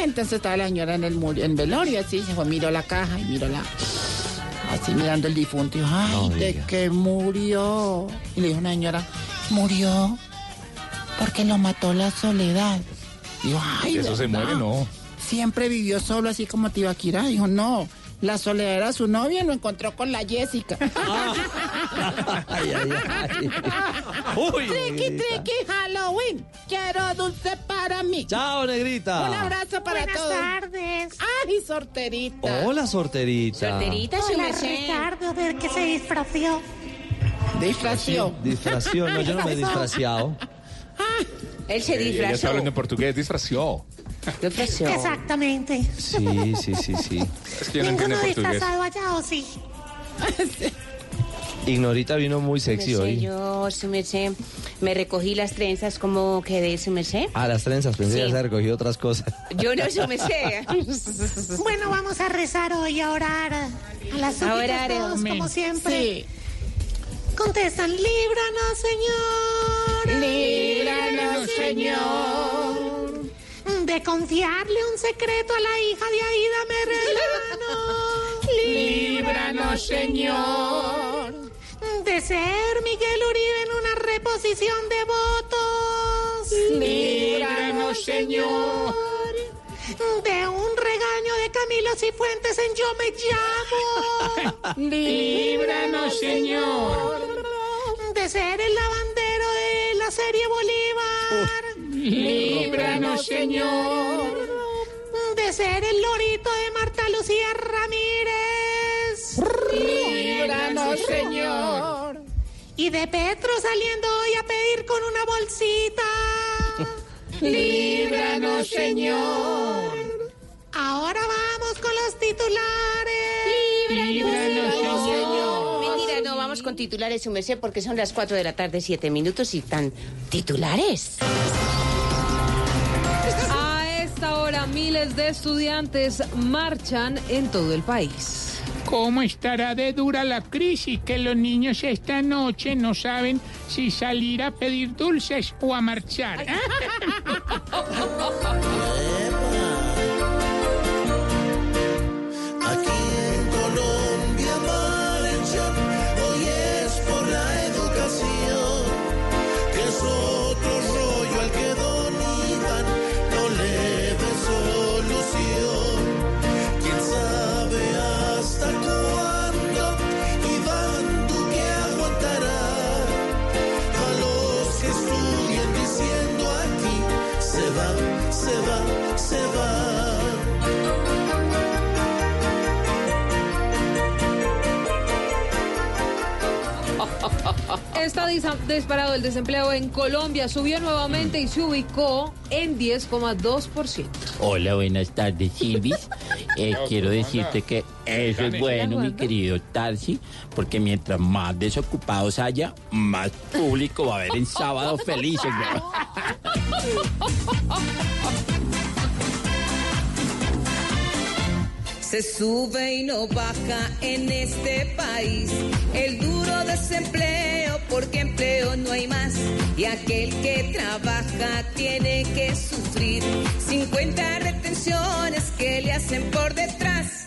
[SPEAKER 51] Entonces estaba la señora en el en velorio así, se fue, miró la caja y miró la... Así mirando el difunto y dijo, ay,
[SPEAKER 19] No
[SPEAKER 51] de que murió. Y le dijo una señora, murió porque lo mató la soledad. Dijo, ay,
[SPEAKER 23] Eso se muere, no.
[SPEAKER 51] Siempre vivió solo así como Tibaquirá. Dijo, no, la soledad era su novia y lo encontró con la Jessica.
[SPEAKER 19] Ay, ay, ay. Uy,
[SPEAKER 51] Triqui,
[SPEAKER 19] negrita.
[SPEAKER 51] triqui, Halloween. Quiero dulce para mí.
[SPEAKER 19] Chao, negrita.
[SPEAKER 51] Un abrazo para
[SPEAKER 84] Buenas
[SPEAKER 51] todos.
[SPEAKER 84] tardes.
[SPEAKER 51] Ay, sorterita.
[SPEAKER 19] Hola, sorterita.
[SPEAKER 84] Hola, Ricardo, ¿de qué se disfració?
[SPEAKER 51] Disfració.
[SPEAKER 19] Disfració, no, yo no me he disfraciado.
[SPEAKER 84] Él se
[SPEAKER 23] Eh, Ella está hablando en portugués, disfració.
[SPEAKER 84] Exactamente.
[SPEAKER 19] Sí, sí, sí, sí.
[SPEAKER 23] Es que yo no entiendo
[SPEAKER 84] ¿Ninguno
[SPEAKER 23] portugués.
[SPEAKER 84] disfrazado allá o sí?
[SPEAKER 19] Ignorita vino muy sexy
[SPEAKER 99] merced,
[SPEAKER 19] hoy.
[SPEAKER 99] Yo, su merced, me recogí las trenzas como quedé, su merced.
[SPEAKER 19] Ah, las trenzas, pensé que
[SPEAKER 99] Sí.
[SPEAKER 19] se recogido otras cosas.
[SPEAKER 99] Yo no, su merced. bueno, vamos a rezar hoy, a orar. A las
[SPEAKER 84] súplicas
[SPEAKER 99] orar,
[SPEAKER 84] todos, como siempre.
[SPEAKER 99] Sí.
[SPEAKER 84] Contestan, líbranos, Señor.
[SPEAKER 51] Líbranos, Señor.
[SPEAKER 84] De confiarle un secreto a la hija de Aida Merlano.
[SPEAKER 51] Líbranos, Señor.
[SPEAKER 84] De ser Miguel Uribe en una reposición de votos.
[SPEAKER 51] Líbranos, Señor.
[SPEAKER 84] De un regaño de Camilo Cifuentes en Yo me llamo.
[SPEAKER 51] Líbranos, Señor.
[SPEAKER 84] De ser el lavandero de la serie Bolívar.
[SPEAKER 51] Líbranos, Señor.
[SPEAKER 84] De ser el lorito de Marta Lucía Ramírez.
[SPEAKER 51] Líbranos, Señor.
[SPEAKER 84] Y de Petro saliendo hoy a pedir con una bolsita.
[SPEAKER 51] Líbranos, Señor.
[SPEAKER 84] Ahora vamos con los titulares.
[SPEAKER 51] Líbranos,
[SPEAKER 99] con titulares, su merced, porque son las 4 de la tarde, 7 minutos y están titulares.
[SPEAKER 74] A esta hora miles de estudiantes marchan en todo el país.
[SPEAKER 97] ¿Cómo estará de dura la crisis que los niños esta noche no saben si salir a pedir dulces o a marchar?
[SPEAKER 74] Está disparado el desempleo en Colombia, subió nuevamente y se ubicó en 10,2%.
[SPEAKER 26] Hola, buenas tardes, Silvis. Eh, quiero decirte que eso es bueno, mi querido Tarsi, porque mientras más desocupados haya, más público va a haber en sábado felices.
[SPEAKER 100] Se sube y no baja en este país el duro desempleo porque empleo no hay más y aquel que trabaja tiene que sufrir 50 retenciones que le hacen por detrás.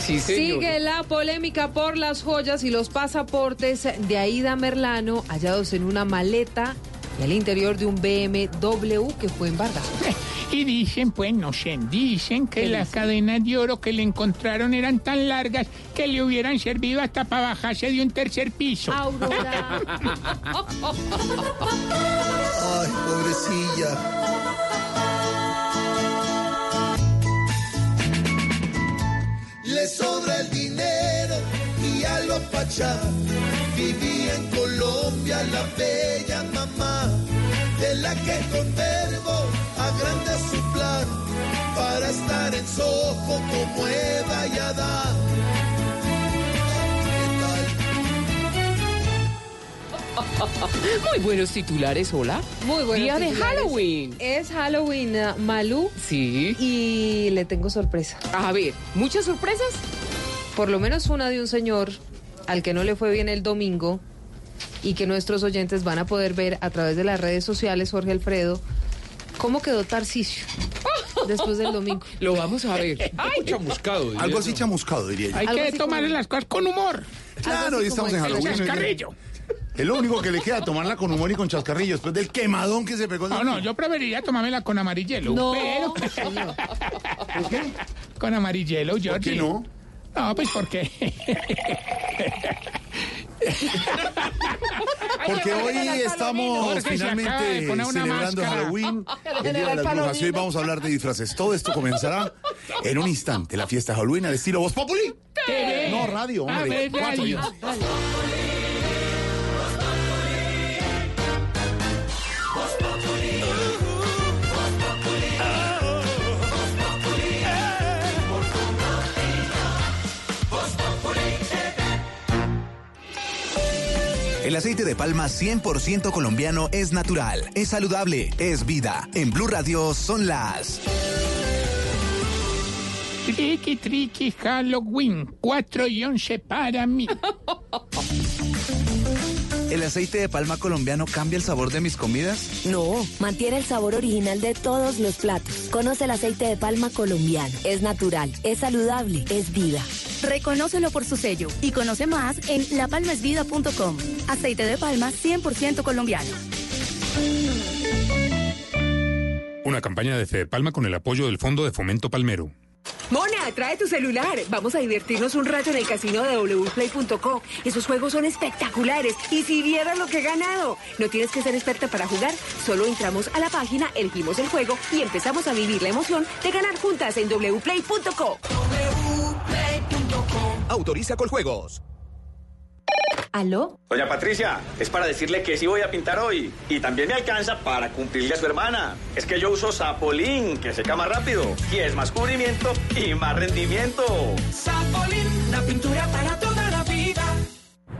[SPEAKER 101] Sí,
[SPEAKER 74] Sigue la polémica por las joyas y los pasaportes de Aida Merlano hallados en una maleta y al interior de un BMW que fue embargado.
[SPEAKER 97] Y dicen, pues no sé, dicen que
[SPEAKER 74] ¿Qué
[SPEAKER 97] las
[SPEAKER 74] dicen?
[SPEAKER 97] cadenas de oro que le encontraron eran tan largas que le hubieran servido hasta para bajarse de un tercer piso.
[SPEAKER 74] Aurora.
[SPEAKER 102] Ay, pobrecilla. Le sobra el dinero y a lo pachá. Vivía en Colombia la bella mamá, de la que con verbo agranda su plan para estar en Soho como Eva y Adán.
[SPEAKER 103] Muy buenos titulares, hola.
[SPEAKER 74] Muy buenos
[SPEAKER 103] Día de
[SPEAKER 74] titulares.
[SPEAKER 103] Halloween.
[SPEAKER 74] Es Halloween, uh, Malú.
[SPEAKER 103] Sí.
[SPEAKER 74] Y le tengo sorpresa.
[SPEAKER 103] A ver, ¿muchas sorpresas?
[SPEAKER 74] Por lo menos una de un señor al que no le fue bien el domingo y que nuestros oyentes van a poder ver a través de las redes sociales, Jorge Alfredo, cómo quedó Tarcisio después del domingo.
[SPEAKER 103] Lo vamos a ver. Ay,
[SPEAKER 62] chamuscado. Algo así chamuscado, diría yo.
[SPEAKER 97] Hay que tomar
[SPEAKER 74] como-
[SPEAKER 97] las cosas con humor.
[SPEAKER 62] Claro, hoy estamos en Halloween.
[SPEAKER 97] Chascarrillo.
[SPEAKER 62] Es lo único que le queda, tomarla con humor y con chascarrillo, después del quemadón que se pegó.
[SPEAKER 97] No, no, yo preferiría tomármela con amarillelo.
[SPEAKER 74] No,
[SPEAKER 97] pero... ¿Por qué? Con amarillelo, Georgie.
[SPEAKER 62] ¿Por qué no?
[SPEAKER 97] No, pues porque...
[SPEAKER 62] Porque hoy estamos finalmente celebrando. Halloween,
[SPEAKER 97] El
[SPEAKER 62] Día de las Brujas. Y hoy vamos a hablar de disfraces. Todo esto comenzará en un instante. La fiesta Halloween al estilo Voz Populi. No, radio, hombre. Cuatro
[SPEAKER 17] El aceite de palma 100% colombiano es natural, es saludable, es vida. En Blue Radio son las...
[SPEAKER 104] Triqui, triqui, Halloween. 4 y 11 para mí.
[SPEAKER 17] ¿El aceite de palma colombiano cambia el sabor de mis comidas?
[SPEAKER 105] No, mantiene el sabor original de todos los platos. Conoce el aceite de palma colombiano. Es natural, es saludable, es vida.
[SPEAKER 77] Reconócelo por su sello y conoce más en lapalmasvida.com. Aceite de palma 100% colombiano.
[SPEAKER 106] Una campaña de Fede Palma con el apoyo del Fondo de Fomento Palmero.
[SPEAKER 107] Mona, trae tu celular. Vamos a divertirnos un rato en el casino de wplay.co. Esos juegos son espectaculares. Y si vieras lo que he ganado. No tienes que ser experta para jugar. Solo entramos a la página, elegimos el juego y empezamos a vivir la emoción de ganar juntas en wplay.co.
[SPEAKER 17] Autoriza con juegos.
[SPEAKER 77] ¿Aló?
[SPEAKER 108] Doña Patricia, es para decirle que sí voy a pintar hoy. Y también me alcanza para cumplirle a su hermana. Es que yo uso Sapolín, que seca más rápido. Y es más cubrimiento y más rendimiento.
[SPEAKER 109] Sapolín, la pintura para toda la vida.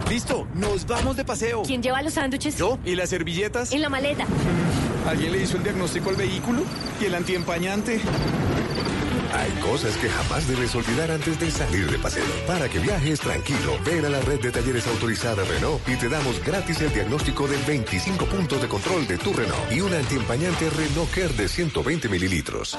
[SPEAKER 110] Listo, nos vamos de paseo.
[SPEAKER 77] ¿Quién lleva los sándwiches?
[SPEAKER 110] Yo. ¿Y las servilletas?
[SPEAKER 77] En la maleta.
[SPEAKER 110] ¿Alguien le hizo el diagnóstico al vehículo? ¿Y el antiempañante?
[SPEAKER 111] Hay cosas que jamás debes olvidar antes de salir de paseo. Para que viajes tranquilo, ven a la red de talleres autorizada Renault y te damos gratis el diagnóstico de 25 puntos de control de tu Renault y un antiempañante Renault Care de 120 mililitros.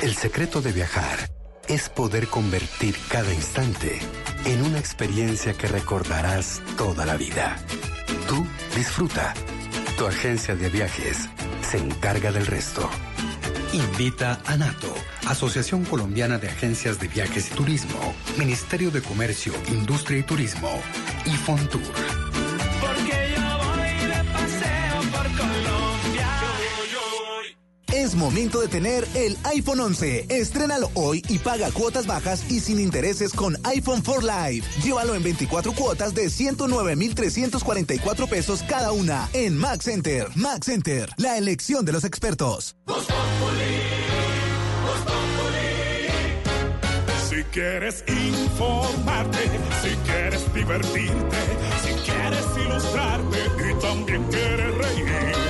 [SPEAKER 68] El secreto de viajar es poder convertir cada instante en una experiencia que recordarás toda la vida. Tú disfruta. Tu agencia de viajes se encarga del resto. Invita a NATO, Asociación Colombiana de Agencias de Viajes y Turismo, Ministerio de Comercio, Industria y Turismo y Fontour.
[SPEAKER 17] Es momento de tener el iPhone 11. Estrénalo hoy y paga cuotas bajas y sin intereses con iPhone 4 Live. Llévalo en 24 cuotas de 109,344 pesos cada una en Max Center. Max Center, la elección de los expertos.
[SPEAKER 84] Si quieres informarte, si quieres divertirte, si quieres ilustrarte y también quieres reír.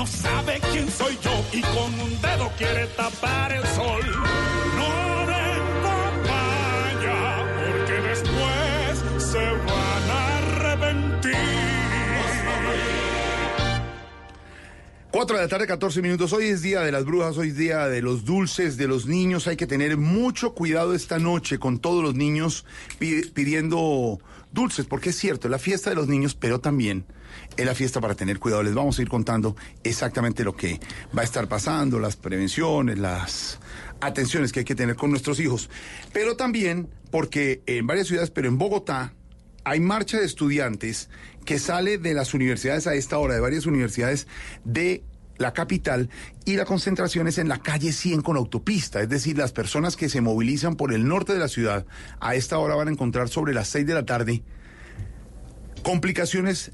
[SPEAKER 84] No sabe quién soy yo y con un dedo quiere tapar el sol. No den papaya, porque después se van a arrepentir.
[SPEAKER 62] 4 de la tarde, 14 minutos. Hoy es día de las brujas, hoy es día de los dulces, de los niños. Hay que tener mucho cuidado esta noche con todos los niños pi- pidiendo dulces, porque es cierto, la fiesta de los niños, pero también es la fiesta para tener cuidado. Les vamos a ir contando exactamente lo que va a estar pasando, las prevenciones, las atenciones que hay que tener con nuestros hijos. Pero también porque en varias ciudades, pero en Bogotá, hay marcha de estudiantes que sale de las universidades a esta hora, de varias universidades de la capital, y la concentración es en la calle 100 con autopista, es decir, las personas que se movilizan por el norte de la ciudad a esta hora van a encontrar sobre las 6 de la tarde complicaciones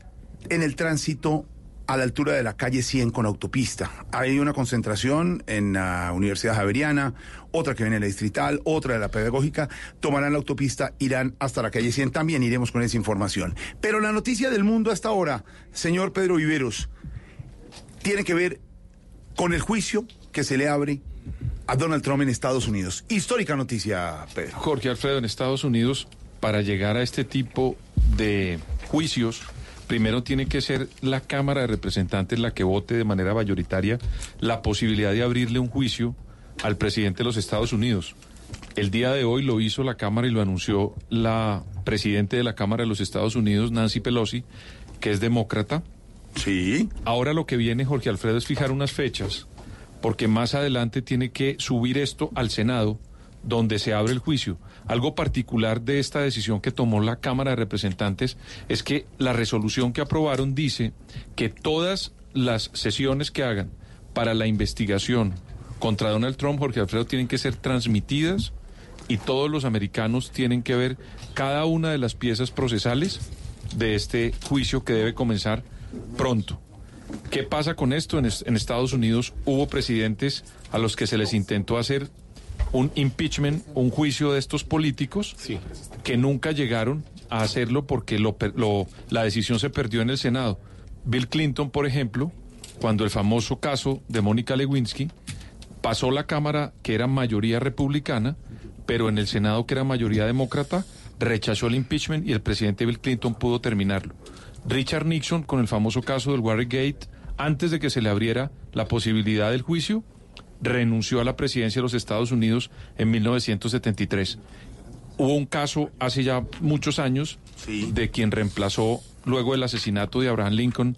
[SPEAKER 62] en el tránsito a la altura de la calle 100 con autopista. Hay una concentración en la Universidad Javeriana, otra que viene de la Distrital, otra de la Pedagógica. Tomarán la autopista, irán hasta la calle 100. También iremos con esa información. Pero la noticia del mundo hasta ahora, señor Pedro Viveros, tiene que ver con el juicio que se le abre a Donald Trump en Estados Unidos. Histórica noticia, Pedro.
[SPEAKER 76] Jorge Alfredo, en Estados Unidos, para llegar a este tipo de juicios, primero tiene que ser la Cámara de Representantes la que vote de manera mayoritaria la posibilidad de abrirle un juicio al presidente de los Estados Unidos. El día de hoy lo hizo la Cámara y lo anunció la presidente de la Cámara de los Estados Unidos, Nancy Pelosi, que es demócrata.
[SPEAKER 62] Sí.
[SPEAKER 76] Ahora lo que viene, Jorge Alfredo, es fijar unas fechas, porque más adelante tiene que subir esto al Senado, donde se abre el juicio. Algo particular de esta decisión que tomó la Cámara de Representantes es que la resolución que aprobaron dice que todas las sesiones que hagan para la investigación contra Donald Trump, Jorge Alfredo, tienen que ser transmitidas y todos los americanos tienen que ver cada una de las piezas procesales de este juicio que debe comenzar pronto. ¿Qué pasa con esto? En, es- en Estados Unidos hubo presidentes a los que se les intentó hacer un impeachment, un juicio de estos políticos, que nunca llegaron a hacerlo porque lo lo- la decisión se perdió en el Senado. Bill Clinton, por ejemplo, cuando el famoso caso de Mónica Lewinsky, pasó la Cámara que era mayoría republicana, pero en el Senado que era mayoría demócrata, rechazó el impeachment y el presidente Bill Clinton pudo terminarlo. Richard Nixon, con el famoso caso del Watergate, antes de que se le abriera la posibilidad del juicio, renunció a la presidencia de los Estados Unidos en 1973. Hubo un caso hace ya muchos años de quien reemplazó luego el asesinato de Abraham Lincoln.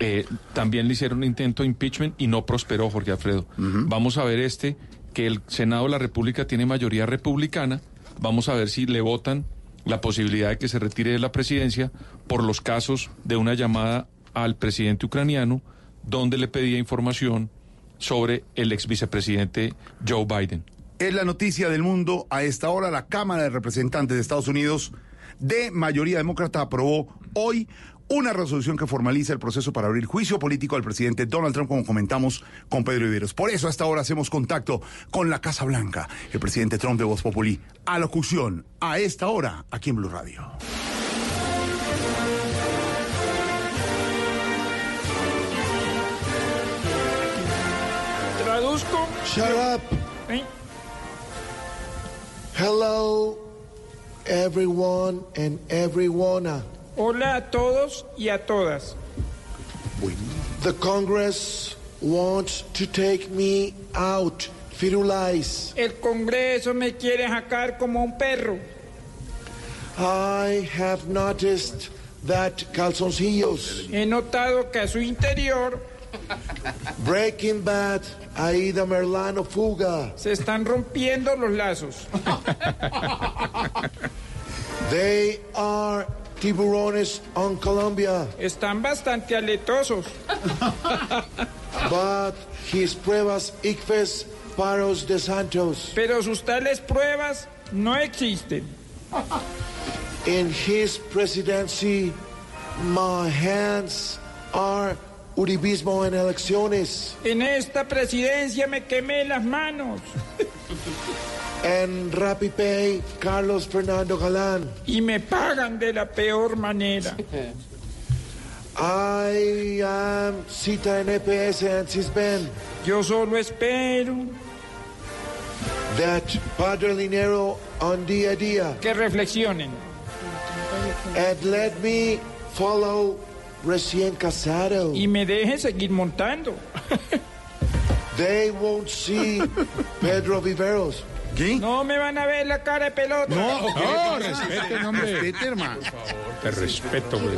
[SPEAKER 76] eh, también le hicieron un intento de impeachment y no prosperó, Jorge Alfredo. Vamos a ver este, que el Senado de la República tiene mayoría republicana. Vamos a ver si le votan la posibilidad de que se retire de la presidencia por los casos de una llamada al presidente ucraniano donde le pedía información sobre el ex vicepresidente Joe Biden.
[SPEAKER 62] Es la noticia del mundo. A esta hora, la Cámara de Representantes de Estados Unidos, de mayoría demócrata, aprobó hoy una resolución que formaliza el proceso para abrir juicio político al presidente Donald Trump, como comentamos con Pedro Iberos. Por eso, hasta ahora hacemos contacto con la Casa Blanca, el presidente Trump de Voz Populi. Alocución a esta hora, aquí en Blue Radio.
[SPEAKER 97] Shut up.
[SPEAKER 74] ¿Eh?
[SPEAKER 97] Hello, everyone and everyone.
[SPEAKER 74] Hola a todos y a todas.
[SPEAKER 97] The Congress wants to take me out. Firulais.
[SPEAKER 74] El Congreso me quiere sacar como un perro.
[SPEAKER 97] I have noticed that calzoncillos.
[SPEAKER 74] He notado que a su interior
[SPEAKER 97] Breaking Bad, Aida Merlano Fuga.
[SPEAKER 74] se están rompiendo los lazos.
[SPEAKER 97] They are tiburones on Colombia.
[SPEAKER 74] Están bastante aletosos.
[SPEAKER 97] But his pruebas ICFES Paros de Santos.
[SPEAKER 74] Pero sus tales pruebas no existen.
[SPEAKER 97] In his presidency, my hands are uribismo en elecciones.
[SPEAKER 74] En esta presidencia me quemé las manos.
[SPEAKER 97] En RappiPay, Carlos Fernando Galán.
[SPEAKER 74] Y me pagan de la peor manera.
[SPEAKER 97] I am cita en EPS and Cisben.
[SPEAKER 74] Yo solo espero
[SPEAKER 97] That Padre Linero on día a día.
[SPEAKER 74] que reflexionen.
[SPEAKER 97] And let me follow recién casado.
[SPEAKER 74] Y me dejen seguir montando.
[SPEAKER 97] They won't see Pedro Viveros.
[SPEAKER 74] No me van a ver la cara de pelota.
[SPEAKER 62] No,
[SPEAKER 112] No, respete, hombre.
[SPEAKER 62] Respete, hermano.
[SPEAKER 112] Te respeto, güey.